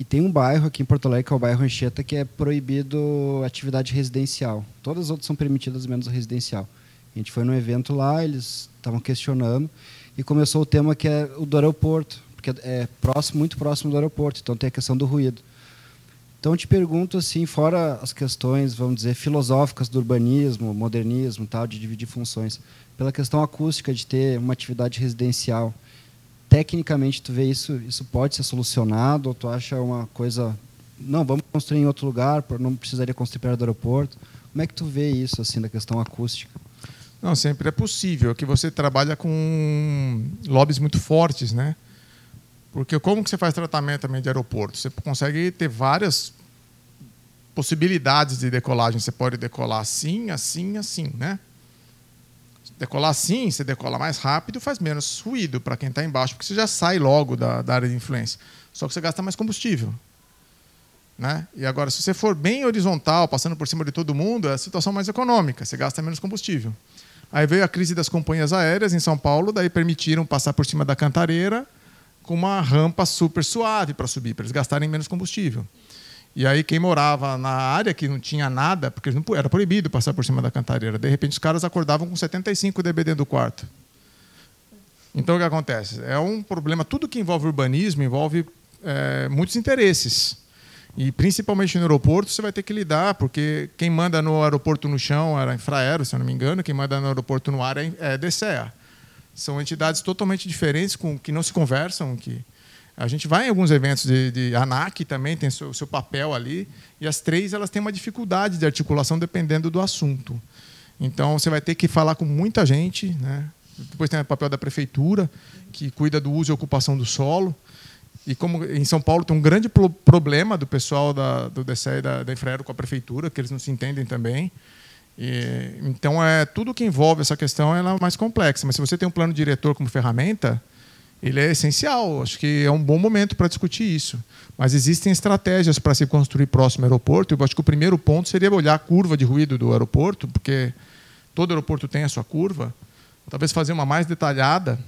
Speaker 6: e tem um bairro aqui em Porto Alegre, que é o bairro Anchieta, que é proibido atividade residencial. Todas as outras são permitidas, menos a residencial. A gente foi num evento lá, eles estavam questionando, e começou o tema que é o do aeroporto, porque é próximo, muito próximo do aeroporto, então tem a questão do ruído. Então eu te pergunto assim, fora as questões, vamos dizer, filosóficas do urbanismo, modernismo, tal, de dividir funções, pela questão acústica de ter uma atividade residencial, tecnicamente tu vê isso, isso pode ser solucionado ou tu acha uma coisa, não, vamos construir em outro lugar, não precisaria construir perto do aeroporto? Como é que tu vê isso assim da questão acústica?
Speaker 5: Não, sempre é possível, é que você trabalha com lobbies muito fortes, né? Porque como que você faz tratamento também de aeroporto? Você consegue ter várias possibilidades de decolagem. Você pode decolar assim, assim, assim, né? Decolar assim, você decola mais rápido, faz menos ruído para quem está embaixo, porque você já sai logo da, da, área de influência. Só que você gasta mais combustível. Né? E agora, se você for bem horizontal, passando por cima de todo mundo, é a situação mais econômica, você gasta menos combustível. Aí veio a crise das companhias aéreas em São Paulo, daí permitiram passar por cima da cantareira com uma rampa super suave para subir, para eles gastarem menos combustível. E aí quem morava na área que não tinha nada, porque não, era proibido passar por cima da cantareira, de repente os caras acordavam com 75 dB dentro do quarto. Então o que acontece? É um problema, tudo que envolve urbanismo envolve é, muitos interesses. E principalmente no aeroporto você vai ter que lidar, porque quem manda no aeroporto no chão era Infraero, se eu não me engano, quem manda no aeroporto no ar é, é. São entidades totalmente diferentes, com que não se conversam. Que a gente vai em alguns eventos de, de ANAC também tem seu, seu papel ali, e as três elas têm uma dificuldade de articulação dependendo do assunto. Então você vai ter que falar com muita gente, né? Depois tem o papel da prefeitura, que cuida do uso e ocupação do solo. E como em São Paulo tem um grande problema do pessoal da, do DCE e da, da Infraero com a prefeitura, que eles não se entendem também. E, então, é, tudo que envolve essa questão ela é mais complexa. Mas se você tem um plano diretor como ferramenta, ele é essencial. Acho que é um bom momento para discutir isso. Mas existem estratégias para se construir próximo ao aeroporto. Eu acho que o primeiro ponto seria olhar a curva de ruído do aeroporto, porque todo aeroporto tem a sua curva. Talvez fazer uma mais detalhada,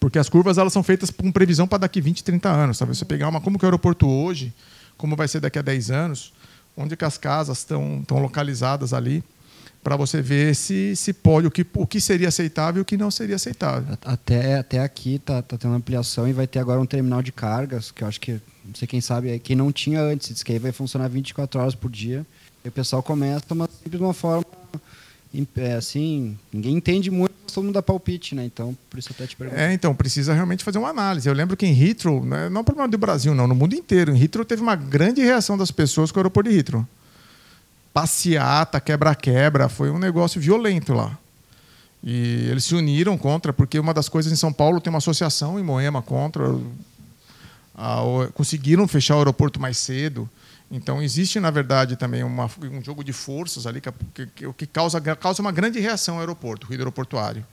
Speaker 5: porque as curvas elas são feitas com previsão para daqui 20, 30 anos. Talvez você pegar uma como que é o aeroporto hoje, como vai ser daqui a 10 anos onde que as casas estão, estão localizadas ali, para você ver se, se pode, o que, o que seria aceitável e o que não seria aceitável.
Speaker 6: Até, até aqui está tá tendo ampliação e vai ter agora um terminal de cargas, que eu acho que, não sei quem sabe, quem não tinha antes, diz que aí vai funcionar 24 horas por dia. E o pessoal começa, mas sempre de uma forma assim, ninguém entende muito, mas todo mundo dá palpite, né? Então, por isso até te pergunto.
Speaker 5: É, então, precisa realmente fazer uma análise. Eu lembro que em Heathrow, né, não é um problema do Brasil, não, no mundo inteiro, em Heathrow teve uma grande reação das pessoas com o aeroporto de Heathrow. Passeata, quebra-quebra, foi um negócio violento lá. E eles se uniram contra, porque uma das coisas em São Paulo tem uma associação em Moema contra. A, a, conseguiram fechar o aeroporto mais cedo. Então, existe, na verdade, também uma, um jogo de forças ali que, que, que causa, causa uma grande reação ao aeroporto, o ruído aeroportuário.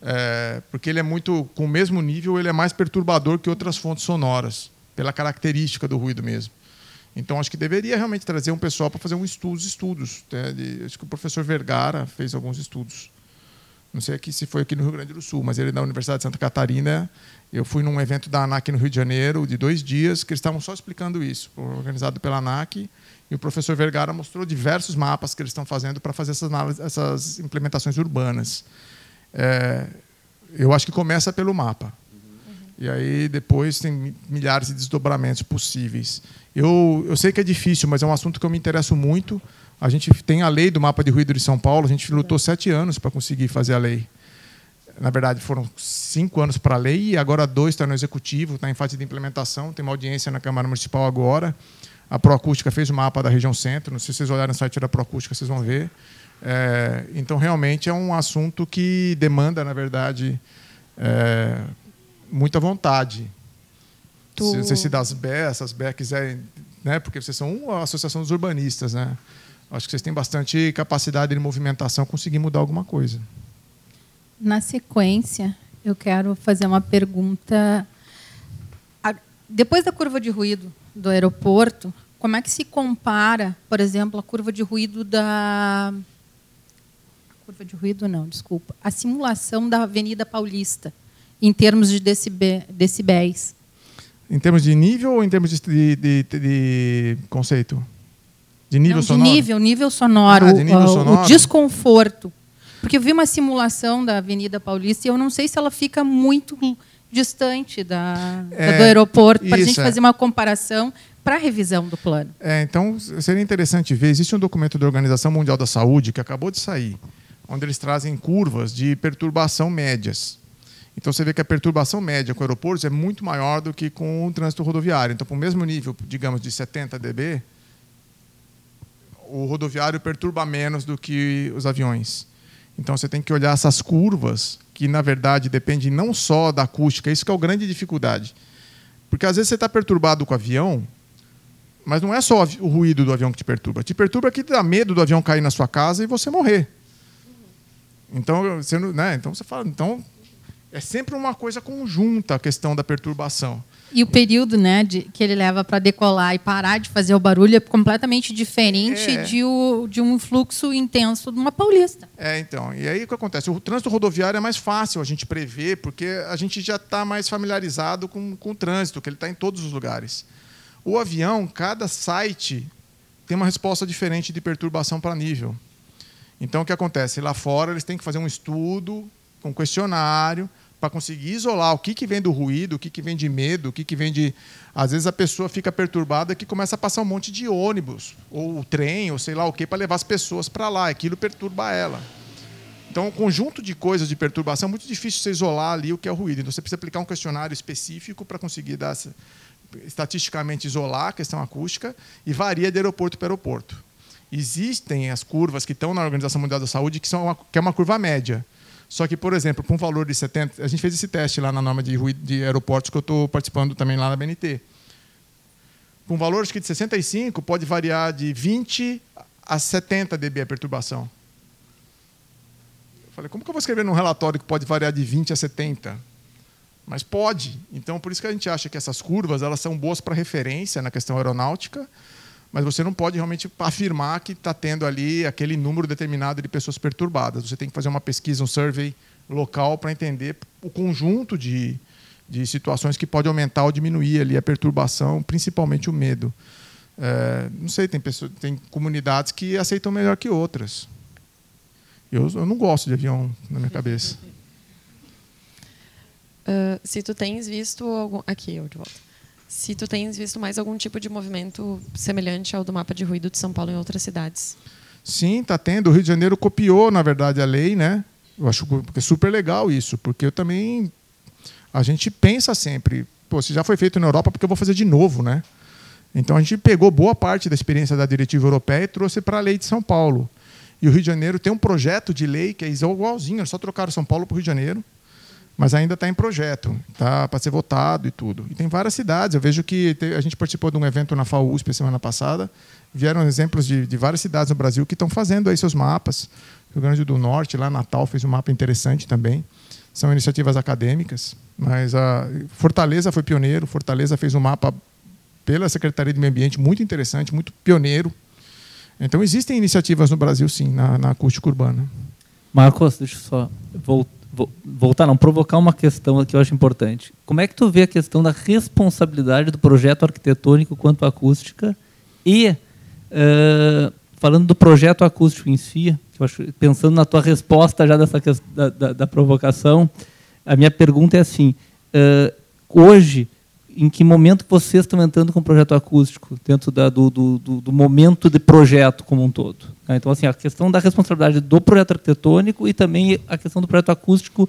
Speaker 5: É, porque ele é muito, com o mesmo nível, ele é mais perturbador que outras fontes sonoras, pela característica do ruído mesmo. Então, acho que deveria realmente trazer um pessoal para fazer um estudos, estudos. Né? De, acho que o professor Vergara fez alguns estudos. Não sei aqui se foi aqui no Rio Grande do Sul, mas ele é da Universidade de Santa Catarina eu fui num evento da ANAC no Rio de Janeiro, de dois dias, que eles estavam só explicando isso, organizado pela ANAC. E o professor Vergara mostrou diversos mapas que eles estão fazendo para fazer essas, essas implementações urbanas. É, eu acho que começa pelo mapa. E aí depois tem milhares de desdobramentos possíveis. Eu, eu sei que é difícil, mas é um assunto que eu me interesso muito. A gente tem a lei do mapa de ruído de São Paulo. A gente lutou sete anos para conseguir fazer a lei na verdade, foram cinco anos para a lei e agora dois está no executivo, está em fase de implementação. Tem uma audiência na Câmara Municipal agora. A Proacústica fez o mapa da região centro. Não sei se vocês olharem no site da Proacústica, vocês vão ver. É, então, realmente é um assunto que demanda, na verdade, é, muita vontade. Tu... Não sei se das BE, essas BE quiserem, né, porque vocês são uma associação dos urbanistas, né? Acho que vocês têm bastante capacidade de movimentação, conseguir mudar alguma coisa.
Speaker 7: Na sequência, eu quero fazer uma pergunta. Depois da curva de ruído do aeroporto, como é que se compara, por exemplo, a curva de ruído da curva de ruído não, desculpa, a simulação da Avenida Paulista em termos de decibé- decibéis?
Speaker 5: Em termos de nível ou em termos de, de- de- conceito? De nível
Speaker 7: Não, de
Speaker 5: sonoro?
Speaker 7: nível, nível sonoro,
Speaker 5: Ah, de nível
Speaker 7: o, o
Speaker 5: sonoro.
Speaker 7: desconforto. Porque eu vi uma simulação da Avenida Paulista e eu não sei se ela fica muito distante da,
Speaker 5: É,
Speaker 7: do aeroporto para a gente
Speaker 5: é.
Speaker 7: fazer uma comparação para a revisão do plano.
Speaker 5: É, então, seria interessante ver. Existe um documento da Organização Mundial da Saúde que acabou de sair, onde eles trazem curvas de perturbação médias. Então, você vê que a perturbação média com aeroportos é muito maior do que com o trânsito rodoviário. Então, para o mesmo nível, digamos, de 70 dB, o rodoviário perturba menos do que os aviões. Então, você tem que olhar essas curvas, que, na verdade, dependem não só da acústica. Isso que é a grande dificuldade. Porque, às vezes, você está perturbado com o avião, mas não é só o ruído do avião que te perturba. Te perturba que dá medo do avião cair na sua casa e você morrer. Então, você, né? então você fala, então é sempre uma coisa conjunta a questão da perturbação.
Speaker 7: E o período né, de, que ele leva para decolar e parar de fazer o barulho é completamente diferente
Speaker 5: É.
Speaker 7: de, o- de um fluxo intenso de uma paulista.
Speaker 5: É, então. E aí o que acontece? O trânsito rodoviário é mais fácil a gente prever, porque a gente já está mais familiarizado com, com o trânsito, que ele está em todos os lugares. O avião, cada site tem uma resposta diferente de perturbação para nível. Então, o que acontece? Lá fora, eles têm que fazer um estudo, um questionário, para conseguir isolar o que, que vem do ruído, o que, que vem de medo, o que, que vem de. Às vezes a pessoa fica perturbada que começa a passar um monte de ônibus, ou trem, ou sei lá o que, para levar as pessoas para lá. Aquilo perturba ela. Então, um conjunto de coisas de perturbação é muito difícil você isolar ali o que é o ruído. Então, você precisa aplicar um questionário específico para conseguir dar estatisticamente isolar a questão acústica e varia de aeroporto para aeroporto. Existem as curvas que estão na Organização Mundial da Saúde que, são uma, que é uma curva média. Só que, por exemplo, para um valor de 70, a gente fez esse teste lá na norma de, de aeroportos que eu estou participando também lá na BNT. Com um valor que de 65, pode variar de 20 a 70 dB a perturbação. Eu falei, como que eu vou escrever num relatório que pode variar de 20 a 70? Mas pode. Então, por isso que a gente acha que essas curvas elas são boas para referência na questão aeronáutica, mas você não pode realmente afirmar que está tendo ali aquele número determinado de pessoas perturbadas. Você tem que fazer uma pesquisa, um survey local para entender o conjunto de, de situações que pode aumentar ou diminuir ali a perturbação, principalmente o medo. É, não sei, tem, pessoas, tem comunidades que aceitam melhor que outras. Eu, eu não gosto de avião na minha cabeça.
Speaker 3: Ah, se tu tens visto algum aqui eu de volta. Se tu tens visto mais algum tipo de movimento semelhante ao do mapa de ruído de São Paulo em outras cidades.
Speaker 5: Sim, está tendo. O Rio de Janeiro copiou, na verdade, a lei, né? Eu acho que é super legal isso, porque eu também. A gente pensa sempre, pô, se já foi feito na Europa, porque eu vou fazer de novo, né? Então a gente pegou boa parte da experiência da diretiva europeia e trouxe para a lei de São Paulo. E o Rio de Janeiro tem um projeto de lei que é igualzinho, só trocaram São Paulo para o Rio de Janeiro, mas ainda está em projeto, tá para ser votado e tudo. E tem várias cidades. Eu vejo que a gente participou de um evento na FAUSP semana passada, vieram exemplos de, de várias cidades no Brasil que estão fazendo aí seus mapas. Rio Grande do Norte, lá Natal fez um mapa interessante também. São iniciativas acadêmicas, mas a Fortaleza foi pioneiro. Fortaleza fez um mapa pela Secretaria de Meio Ambiente muito interessante, muito pioneiro. Então existem iniciativas no Brasil, sim, na, na acústica urbana.
Speaker 4: Marcos, deixa eu só vol- vol- voltar, não, provocar uma questão que eu acho importante. Como é que tu vê a questão da responsabilidade do projeto arquitetônico quanto à acústica e, eh, falando do projeto acústico em si, acho, pensando na tua resposta já dessa da, da- da provocação, a minha pergunta é assim, eh, hoje, em que momento vocês estão entrando com o projeto acústico dentro da- do, do- do- momento de projeto como um todo? tá? Então, assim, a questão da responsabilidade do projeto arquitetônico e também a questão do projeto acústico,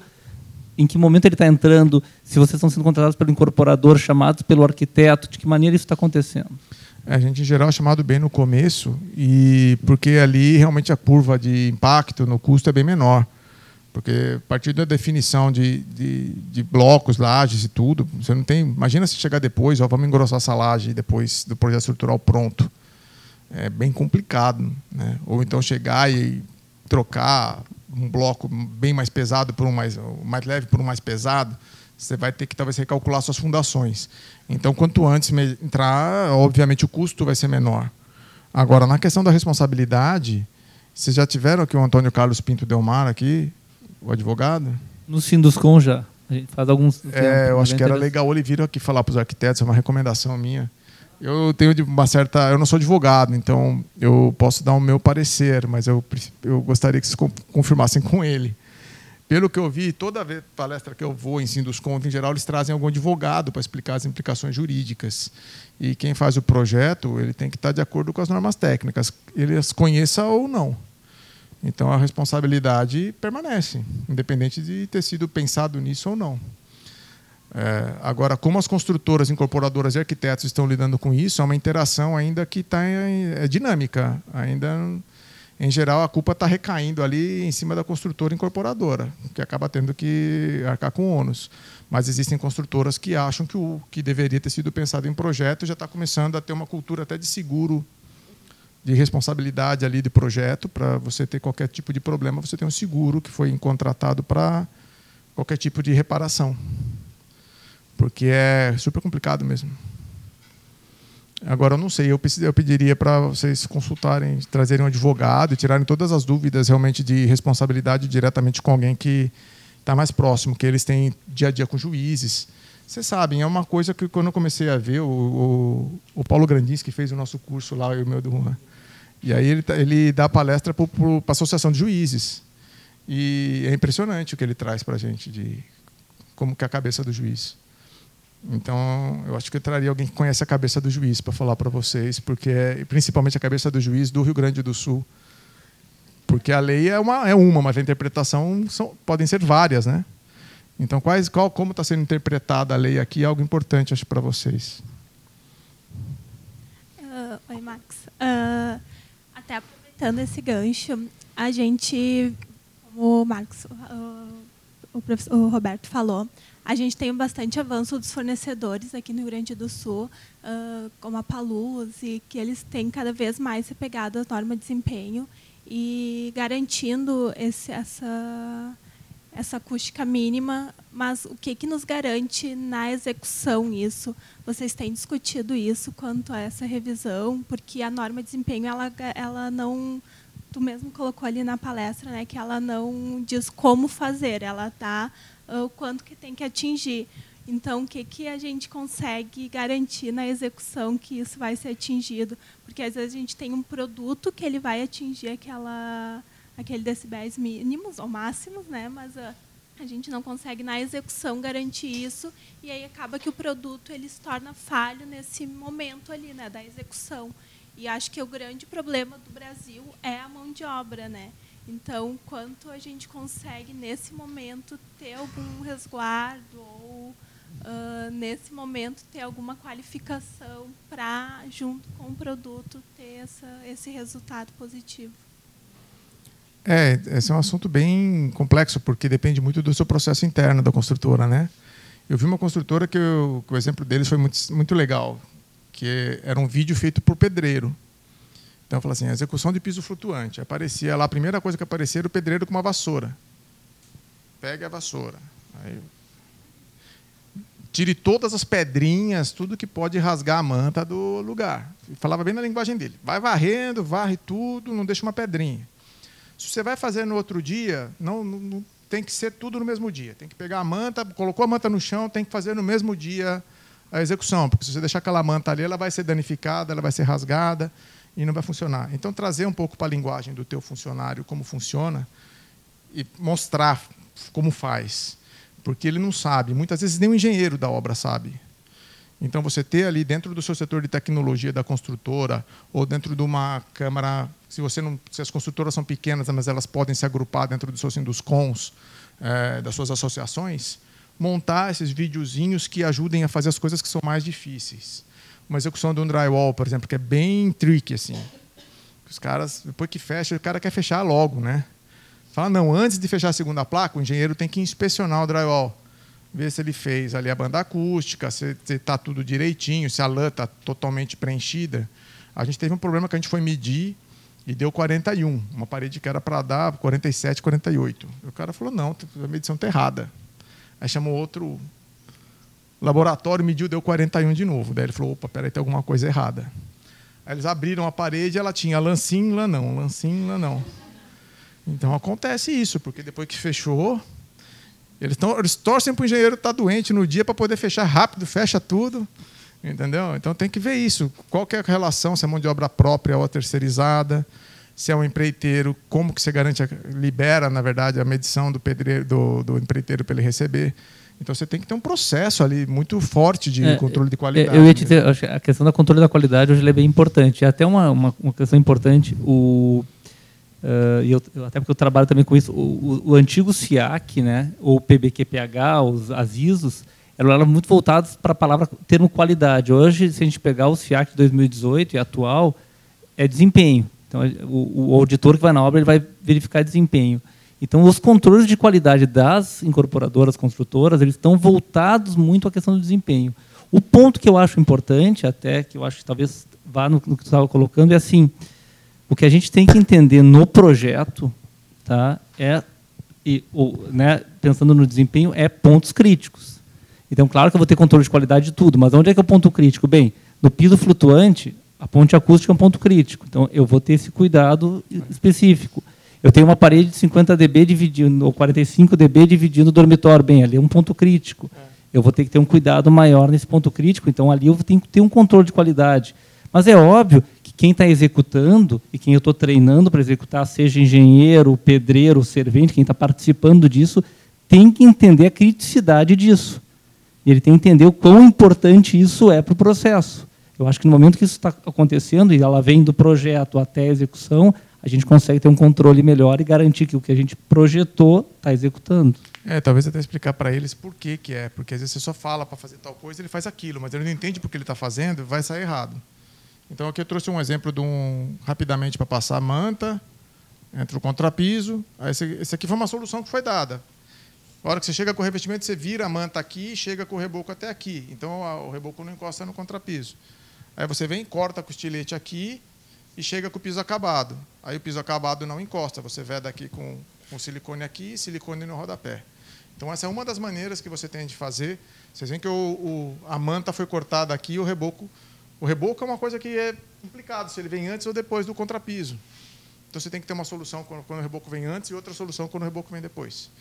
Speaker 4: em que momento ele está entrando, se vocês estão sendo contratados pelo incorporador, chamados pelo arquiteto, de que maneira isso está acontecendo?
Speaker 5: A gente, em geral, é chamado bem no começo, e porque ali realmente a curva de impacto no custo é bem menor. Porque a partir da definição de, de, de blocos, lajes e tudo, você não tem. Imagina se chegar depois, ó, vamos engrossar essa laje depois do projeto estrutural pronto. É bem complicado. Né? Ou então chegar e trocar um bloco bem mais pesado por um mais, mais leve por um mais pesado. Você vai ter que talvez recalcular suas fundações. Então, quanto antes entrar, obviamente o custo vai ser menor. Agora, na questão da responsabilidade, vocês já tiveram aqui o Antônio Carlos Pinto Delmar aqui, o advogado?
Speaker 4: No Sinduscom já. A gente faz alguns.
Speaker 5: É, eu acho que era legal ele vir aqui falar para os arquitetos, é uma recomendação minha. Eu tenho uma certa. Eu não sou advogado, então eu posso dar o meu parecer, mas eu, eu gostaria que vocês confirmassem com ele. Pelo que eu vi, toda vez palestra que eu vou em Sinduscom, em geral, eles trazem algum advogado para explicar as implicações jurídicas. E quem faz o projeto, ele tem que estar de acordo com as normas técnicas, ele as conheça ou não. Então a responsabilidade permanece, independente de ter sido pensado nisso ou não. É, agora, como as construtoras, incorporadoras e arquitetos estão lidando com isso, é uma interação ainda que está é dinâmica, ainda em geral, a culpa está recaindo ali em cima da construtora incorporadora, que acaba tendo que arcar com ônus. Mas existem construtoras que acham que o que deveria ter sido pensado em projeto já está começando a ter uma cultura até de seguro, de responsabilidade ali de projeto, para você ter qualquer tipo de problema, você tem um seguro que foi contratado para qualquer tipo de reparação. Porque é super complicado mesmo. Agora, eu não sei, eu, eu pediria para vocês consultarem, trazerem um advogado e tirarem todas as dúvidas realmente de responsabilidade diretamente com alguém que está mais próximo, que eles têm dia a dia com juízes. Vocês sabem, é uma coisa que quando eu comecei a ver, o, o, o Paulo Grandins, que fez o nosso curso lá, e o meu do Juan, e aí ele, tá, ele dá palestra para a Associação de Juízes. E é impressionante o que ele traz para a gente, de como que é a cabeça do juiz. Então, eu acho que eu traria alguém que conhece a cabeça do juiz para falar para vocês, porque é principalmente a cabeça do juiz do Rio Grande do Sul. Porque a lei é uma, é uma mas a interpretação são, podem ser várias, né? Então, quais, qual, como está sendo interpretada a lei aqui é algo importante, acho, para vocês.
Speaker 8: Uh, oi, Max. Uh, aproveitando esse gancho, a gente, como o uh, o, professor, o Roberto falou, a gente tem bastante avanço dos fornecedores aqui no Rio Grande do Sul, como a Paluz, e que eles têm cada vez mais se pegado às normas de desempenho e garantindo esse, essa, essa acústica mínima, mas o que, que nos garante na execução isso? Vocês têm discutido isso quanto a essa revisão, porque a norma de desempenho ela, ela não tu mesmo colocou ali na palestra, né, que ela não diz como fazer, ela está o quanto que tem que atingir. Então, o que, que a gente consegue garantir na execução que isso vai ser atingido? Porque às vezes a gente tem um produto que ele vai atingir aquela, aquele decibéis mínimos ou máximos, né? mas a, a gente não consegue na execução garantir isso e aí acaba que o produto ele se torna falho nesse momento ali, né, da execução. E acho que o grande problema do Brasil é a mão de obra, né? Então, quanto a gente consegue, nesse momento, ter algum resguardo ou, uh, nesse momento, ter alguma qualificação para, junto com o produto, ter essa, esse resultado positivo?
Speaker 5: É, esse é um assunto bem complexo, porque depende muito do seu processo interno da construtora, né? Eu vi uma construtora que, eu, que o exemplo deles foi muito, muito legal, que era um vídeo feito por pedreiro. Então, eu falei assim, execução de piso flutuante. Aparecia lá, a primeira coisa que aparecia era o pedreiro com uma vassoura. Pegue a vassoura. Aí, tire todas as pedrinhas, tudo que pode rasgar a manta do lugar. Falava bem na linguagem dele. Vai varrendo, varre tudo, não deixa uma pedrinha. Se você vai fazer no outro dia, não, não, tem que ser tudo no mesmo dia. Tem que pegar a manta, colocou a manta no chão, tem que fazer no mesmo dia a execução, porque se você deixar aquela manta ali, ela vai ser danificada, ela vai ser rasgada e não vai funcionar. Então, trazer um pouco para a linguagem do teu funcionário como funciona e mostrar como faz, porque ele não sabe. Muitas vezes nem o engenheiro da obra sabe. Então, você ter ali dentro do seu setor de tecnologia da construtora ou dentro de uma câmara, se você não, se as construtoras são pequenas, mas elas podem se agrupar dentro dos seus dos cons, é, das suas associações, montar esses videozinhos que ajudem a fazer as coisas que são mais difíceis uma execução de um drywall, por exemplo, que é bem tricky, assim. Os caras, depois que fecha, o cara quer fechar logo, né? Fala, não, antes de fechar a segunda placa, o engenheiro tem que inspecionar o drywall. Ver se ele fez ali a banda acústica, se está tudo direitinho, se a lã está totalmente preenchida. A gente teve um problema que a gente foi medir e deu 41. Uma parede que era para dar 47, 48. O cara falou, não, a medição está errada. Aí chamou outro laboratório mediu, deu 41 de novo. Daí ele falou: opa, peraí, tem alguma coisa errada. Aí eles abriram a parede ela tinha lã sim, lã não, lã sim, lã não. Então acontece isso, porque depois que fechou, eles, tão, eles torcem para o engenheiro estar tá doente no dia para poder fechar rápido, fecha tudo. Entendeu? Então tem que ver isso. Qual é a relação, se é mão de obra própria ou terceirizada, se é um empreiteiro, como que você garante, libera, na verdade, a medição do, pedreiro, do, do empreiteiro para ele receber. Então você tem que ter um processo ali muito forte de é, controle de qualidade.
Speaker 4: Eu ia te dizer, a questão da controle da qualidade hoje é bem importante. É até uma, uma, uma questão importante. O, uh, eu, até porque eu trabalho também com isso. O, o, o antigo SIAC, né, ou PBQPH, os, as ISOs, eram, eram muito voltados para a palavra termo qualidade. Hoje, se a gente pegar o SIAC de 2018 e atual, é desempenho. Então, o, o auditor que vai na obra ele vai verificar desempenho. Então, os controles de qualidade das incorporadoras, construtoras, eles estão voltados muito à questão do desempenho. O ponto que eu acho importante, até que eu acho que talvez vá no, no que tu estava colocando, é assim: o que a gente tem que entender no projeto, tá, é e, ou, né, pensando no desempenho, é pontos críticos. Então, claro que eu vou ter controle de qualidade de tudo, mas onde é que é o ponto crítico? Bem, no piso flutuante, a ponte acústica é um ponto crítico. Então, eu vou ter esse cuidado específico. Eu tenho uma parede de 50 dB dividindo, ou 45 dB dividindo o dormitório. Bem, ali é um ponto crítico. Eu vou ter que ter um cuidado maior nesse ponto crítico, então ali eu tenho que ter um controle de qualidade. Mas é óbvio quem está executando e quem eu estou treinando para executar, seja engenheiro, pedreiro, servente, quem está participando disso, tem que entender a criticidade disso. Ele tem que entender o quão importante isso é para o processo. Eu acho que no momento que isso está acontecendo, e ela vem do projeto até a execução, a gente consegue ter um controle melhor e garantir que o que a gente projetou está executando.
Speaker 5: É, talvez até explicar para eles por que, que é, porque às vezes você só fala para fazer tal coisa, ele faz aquilo, mas ele não entende porque ele está fazendo, vai sair errado. Então aqui eu trouxe um exemplo de um rapidamente para passar a manta entre o contrapiso. Esse, esse aqui foi uma solução que foi dada. A hora que você chega com o revestimento, você vira a manta aqui e chega com o reboco até aqui. Então o reboco não encosta no contrapiso. Aí você vem, corta com o estilete aqui e chega com o piso acabado. Aí o piso acabado não encosta, você veda aqui com, silicone aqui e silicone no rodapé. Então essa é uma das maneiras que você tem de fazer. Vocês veem que o, o, a manta foi cortada aqui e o reboco. O reboco é uma coisa que é complicado, se ele vem antes ou depois do contrapiso. Então você tem que ter uma solução quando, o reboco vem antes e outra solução quando o reboco vem depois.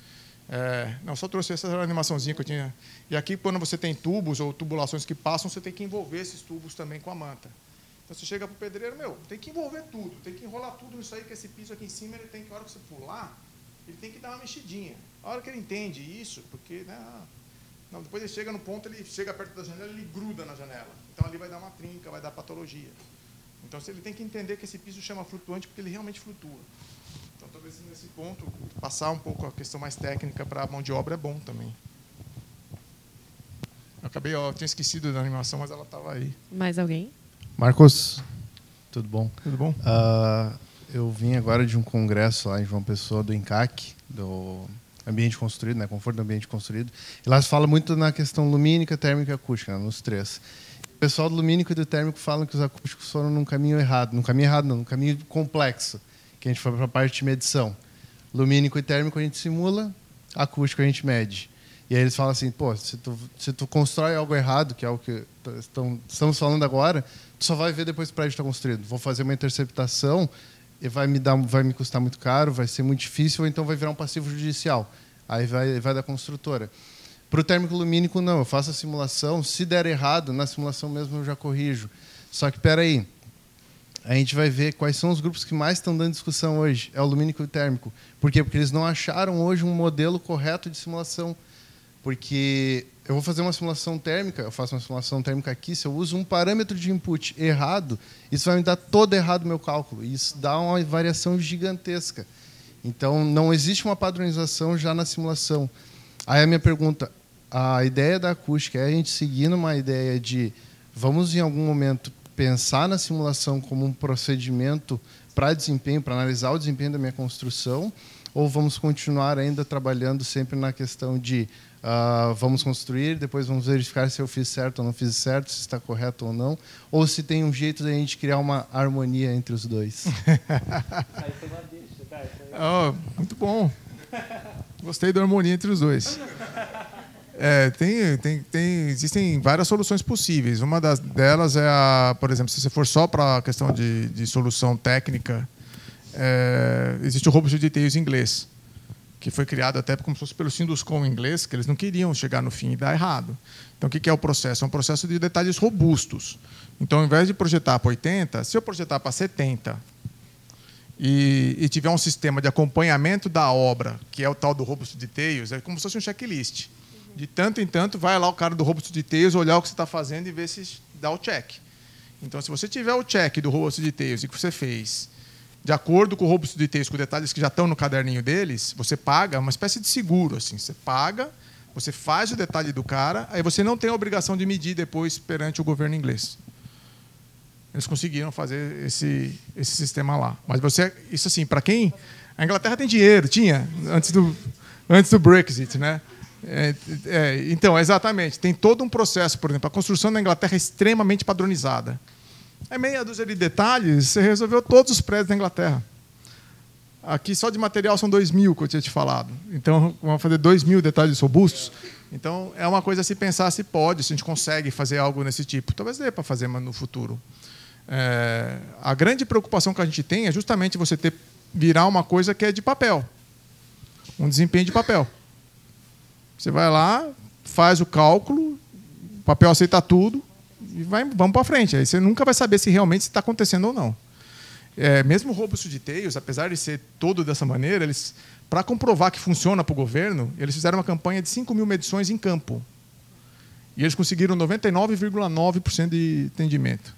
Speaker 5: É, não, só trouxe essa animaçãozinha que eu tinha. E aqui, quando você tem tubos ou tubulações que passam, você tem que envolver esses tubos também com a manta. Então você chega para o pedreiro, meu, tem que envolver tudo, tem que enrolar tudo nisso aí, que esse piso aqui em cima, ele tem que, a hora que você pular, ele tem que dar uma mexidinha. A hora que ele entende isso, porque, né, ah, não, depois ele chega no ponto, ele chega perto da janela, ele gruda na janela. Então ali vai dar uma trinca, vai dar patologia. Então ele tem que entender que esse piso chama flutuante porque ele realmente flutua. Então talvez nesse ponto, passar um pouco a questão mais técnica para a mão de obra é bom também. Eu acabei, ó, eu tinha esquecido da animação, mas ela estava aí.
Speaker 3: Mais alguém?
Speaker 9: Marcos, tudo bom?
Speaker 5: Tudo bom?
Speaker 9: Uh, eu vim agora de um congresso lá em João Pessoa, do INCAC, do ambiente construído, né, conforto do ambiente construído. E lá se fala muito na questão lumínica, térmica e acústica, né, nos três. O pessoal do lumínico e do térmico falam que os acústicos foram num caminho errado, num caminho errado não, num caminho complexo, que a gente foi para a parte de medição. Lumínico e térmico a gente simula, acústico a gente mede. E aí eles falam assim, pô, se tu, se tu constrói algo errado, que é o que estamos falando agora, tu só vai ver depois que o prédio está construído. Vou fazer uma interceptação e vai me dar, vai me custar muito caro, vai ser muito difícil, ou então vai virar um passivo judicial. Aí vai, vai da construtora. Para o térmico lumínico, não. Eu faço a simulação. Se der errado, na simulação mesmo eu já corrijo. Só que, espera aí. A gente vai ver quais são os grupos que mais estão dando discussão hoje. É o lumínico e o térmico. Por quê? Porque eles não acharam hoje um modelo correto de simulação. Porque eu vou fazer uma simulação térmica, eu faço uma simulação térmica aqui, se eu uso um parâmetro de input errado, isso vai me dar todo errado o meu cálculo. E isso dá uma variação gigantesca. Então, não existe uma padronização já na simulação. Aí a minha pergunta, a ideia da acústica é a gente seguir numa ideia de vamos em algum momento pensar na simulação como um procedimento para desempenho, para analisar o desempenho da minha construção, ou vamos continuar ainda trabalhando sempre na questão de Uh, vamos construir, depois vamos verificar se eu fiz certo ou não fiz certo, se está correto ou não, ou se tem um jeito de a gente criar uma harmonia entre os dois.
Speaker 5: oh, muito bom. Gostei da harmonia entre os dois. É, tem, tem, tem, existem várias soluções possíveis. Uma das, delas é, a, por exemplo, se você for só para a questão de, de solução técnica, é, existe o Robust Details em inglês, que foi criado até como se fosse pelo Sinduscom em inglês, que eles não queriam chegar no fim e dar errado. Então, o que é o processo? É um processo de detalhes robustos. Então, ao invés de projetar para 80, se eu projetar para 70 e, e, tiver um sistema de acompanhamento da obra, que é o tal do Robust Details, é como se fosse um checklist. De tanto em tanto, vai lá o cara do Robust Details olhar o que você está fazendo e ver se dá o check. Então, se você tiver o check do Robust Details e que você fez de acordo com o Robust Details, com detalhes que já estão no caderninho deles, você paga uma espécie de seguro. assim. Você paga, você faz o detalhe do cara, aí você não tem a obrigação de medir depois perante o governo inglês. Eles conseguiram fazer esse, esse sistema lá. Mas você, isso assim, para quem. A Inglaterra tem dinheiro, tinha, antes do, antes do Brexit, né? É, é, então, exatamente. Tem todo um processo, por exemplo, a construção da Inglaterra é extremamente padronizada. É meia dúzia de detalhes, você resolveu todos os prédios da Inglaterra. Aqui só de material são 2 mil, que eu tinha te falado. Então, vamos fazer 2 mil detalhes robustos. Então, é uma coisa a se pensar se pode, se a gente consegue fazer algo nesse tipo. Talvez dê para fazer mas no futuro. É, a grande preocupação que a gente tem é justamente você ter virar uma coisa que é de papel. Um desempenho de papel. Você vai lá, faz o cálculo, o papel aceita tudo e vai, vamos para frente. Aí você nunca vai saber se realmente está acontecendo ou não. É, mesmo o Robust Details, apesar de ser todo dessa maneira, eles, para comprovar que funciona para o governo, eles fizeram uma campanha de 5 mil medições em campo. E eles conseguiram 99,9% de atendimento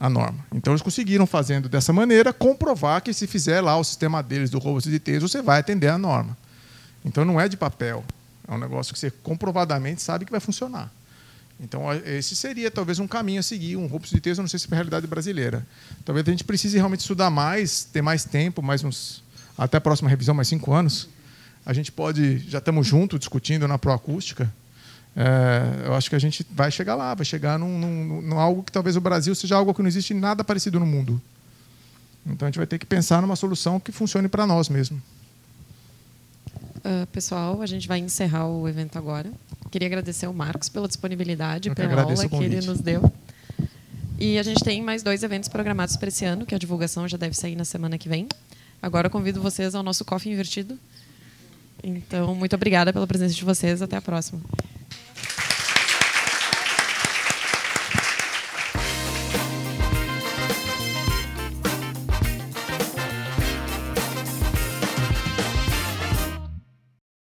Speaker 5: a norma. Então eles conseguiram fazendo dessa maneira comprovar que se fizer lá o sistema deles do Robust Details, você vai atender a norma. Então não é de papel. É um negócio que você comprovadamente sabe que vai funcionar. Então, esse seria talvez um caminho a seguir, um roubo de texto, não sei se é a realidade brasileira. Talvez a gente precise realmente estudar mais, ter mais tempo, mais uns até a próxima revisão, mais cinco anos. A gente pode, já estamos juntos discutindo na proacústica. É, eu acho que a gente vai chegar lá, vai chegar num, num, num, algo que talvez o Brasil seja algo que não existe nada parecido no mundo. Então a gente vai ter que pensar numa solução que funcione para nós mesmo.
Speaker 3: Uh, pessoal, a gente vai encerrar o evento agora. Queria agradecer ao Marcos pela disponibilidade,
Speaker 5: Eu
Speaker 3: pela aula que ele nos deu. E a gente tem mais dois eventos programados para esse ano, que a divulgação já deve sair na semana que vem. Agora convido vocês ao nosso Coffee Invertido. Então, muito obrigada pela presença de vocês. Até a próxima.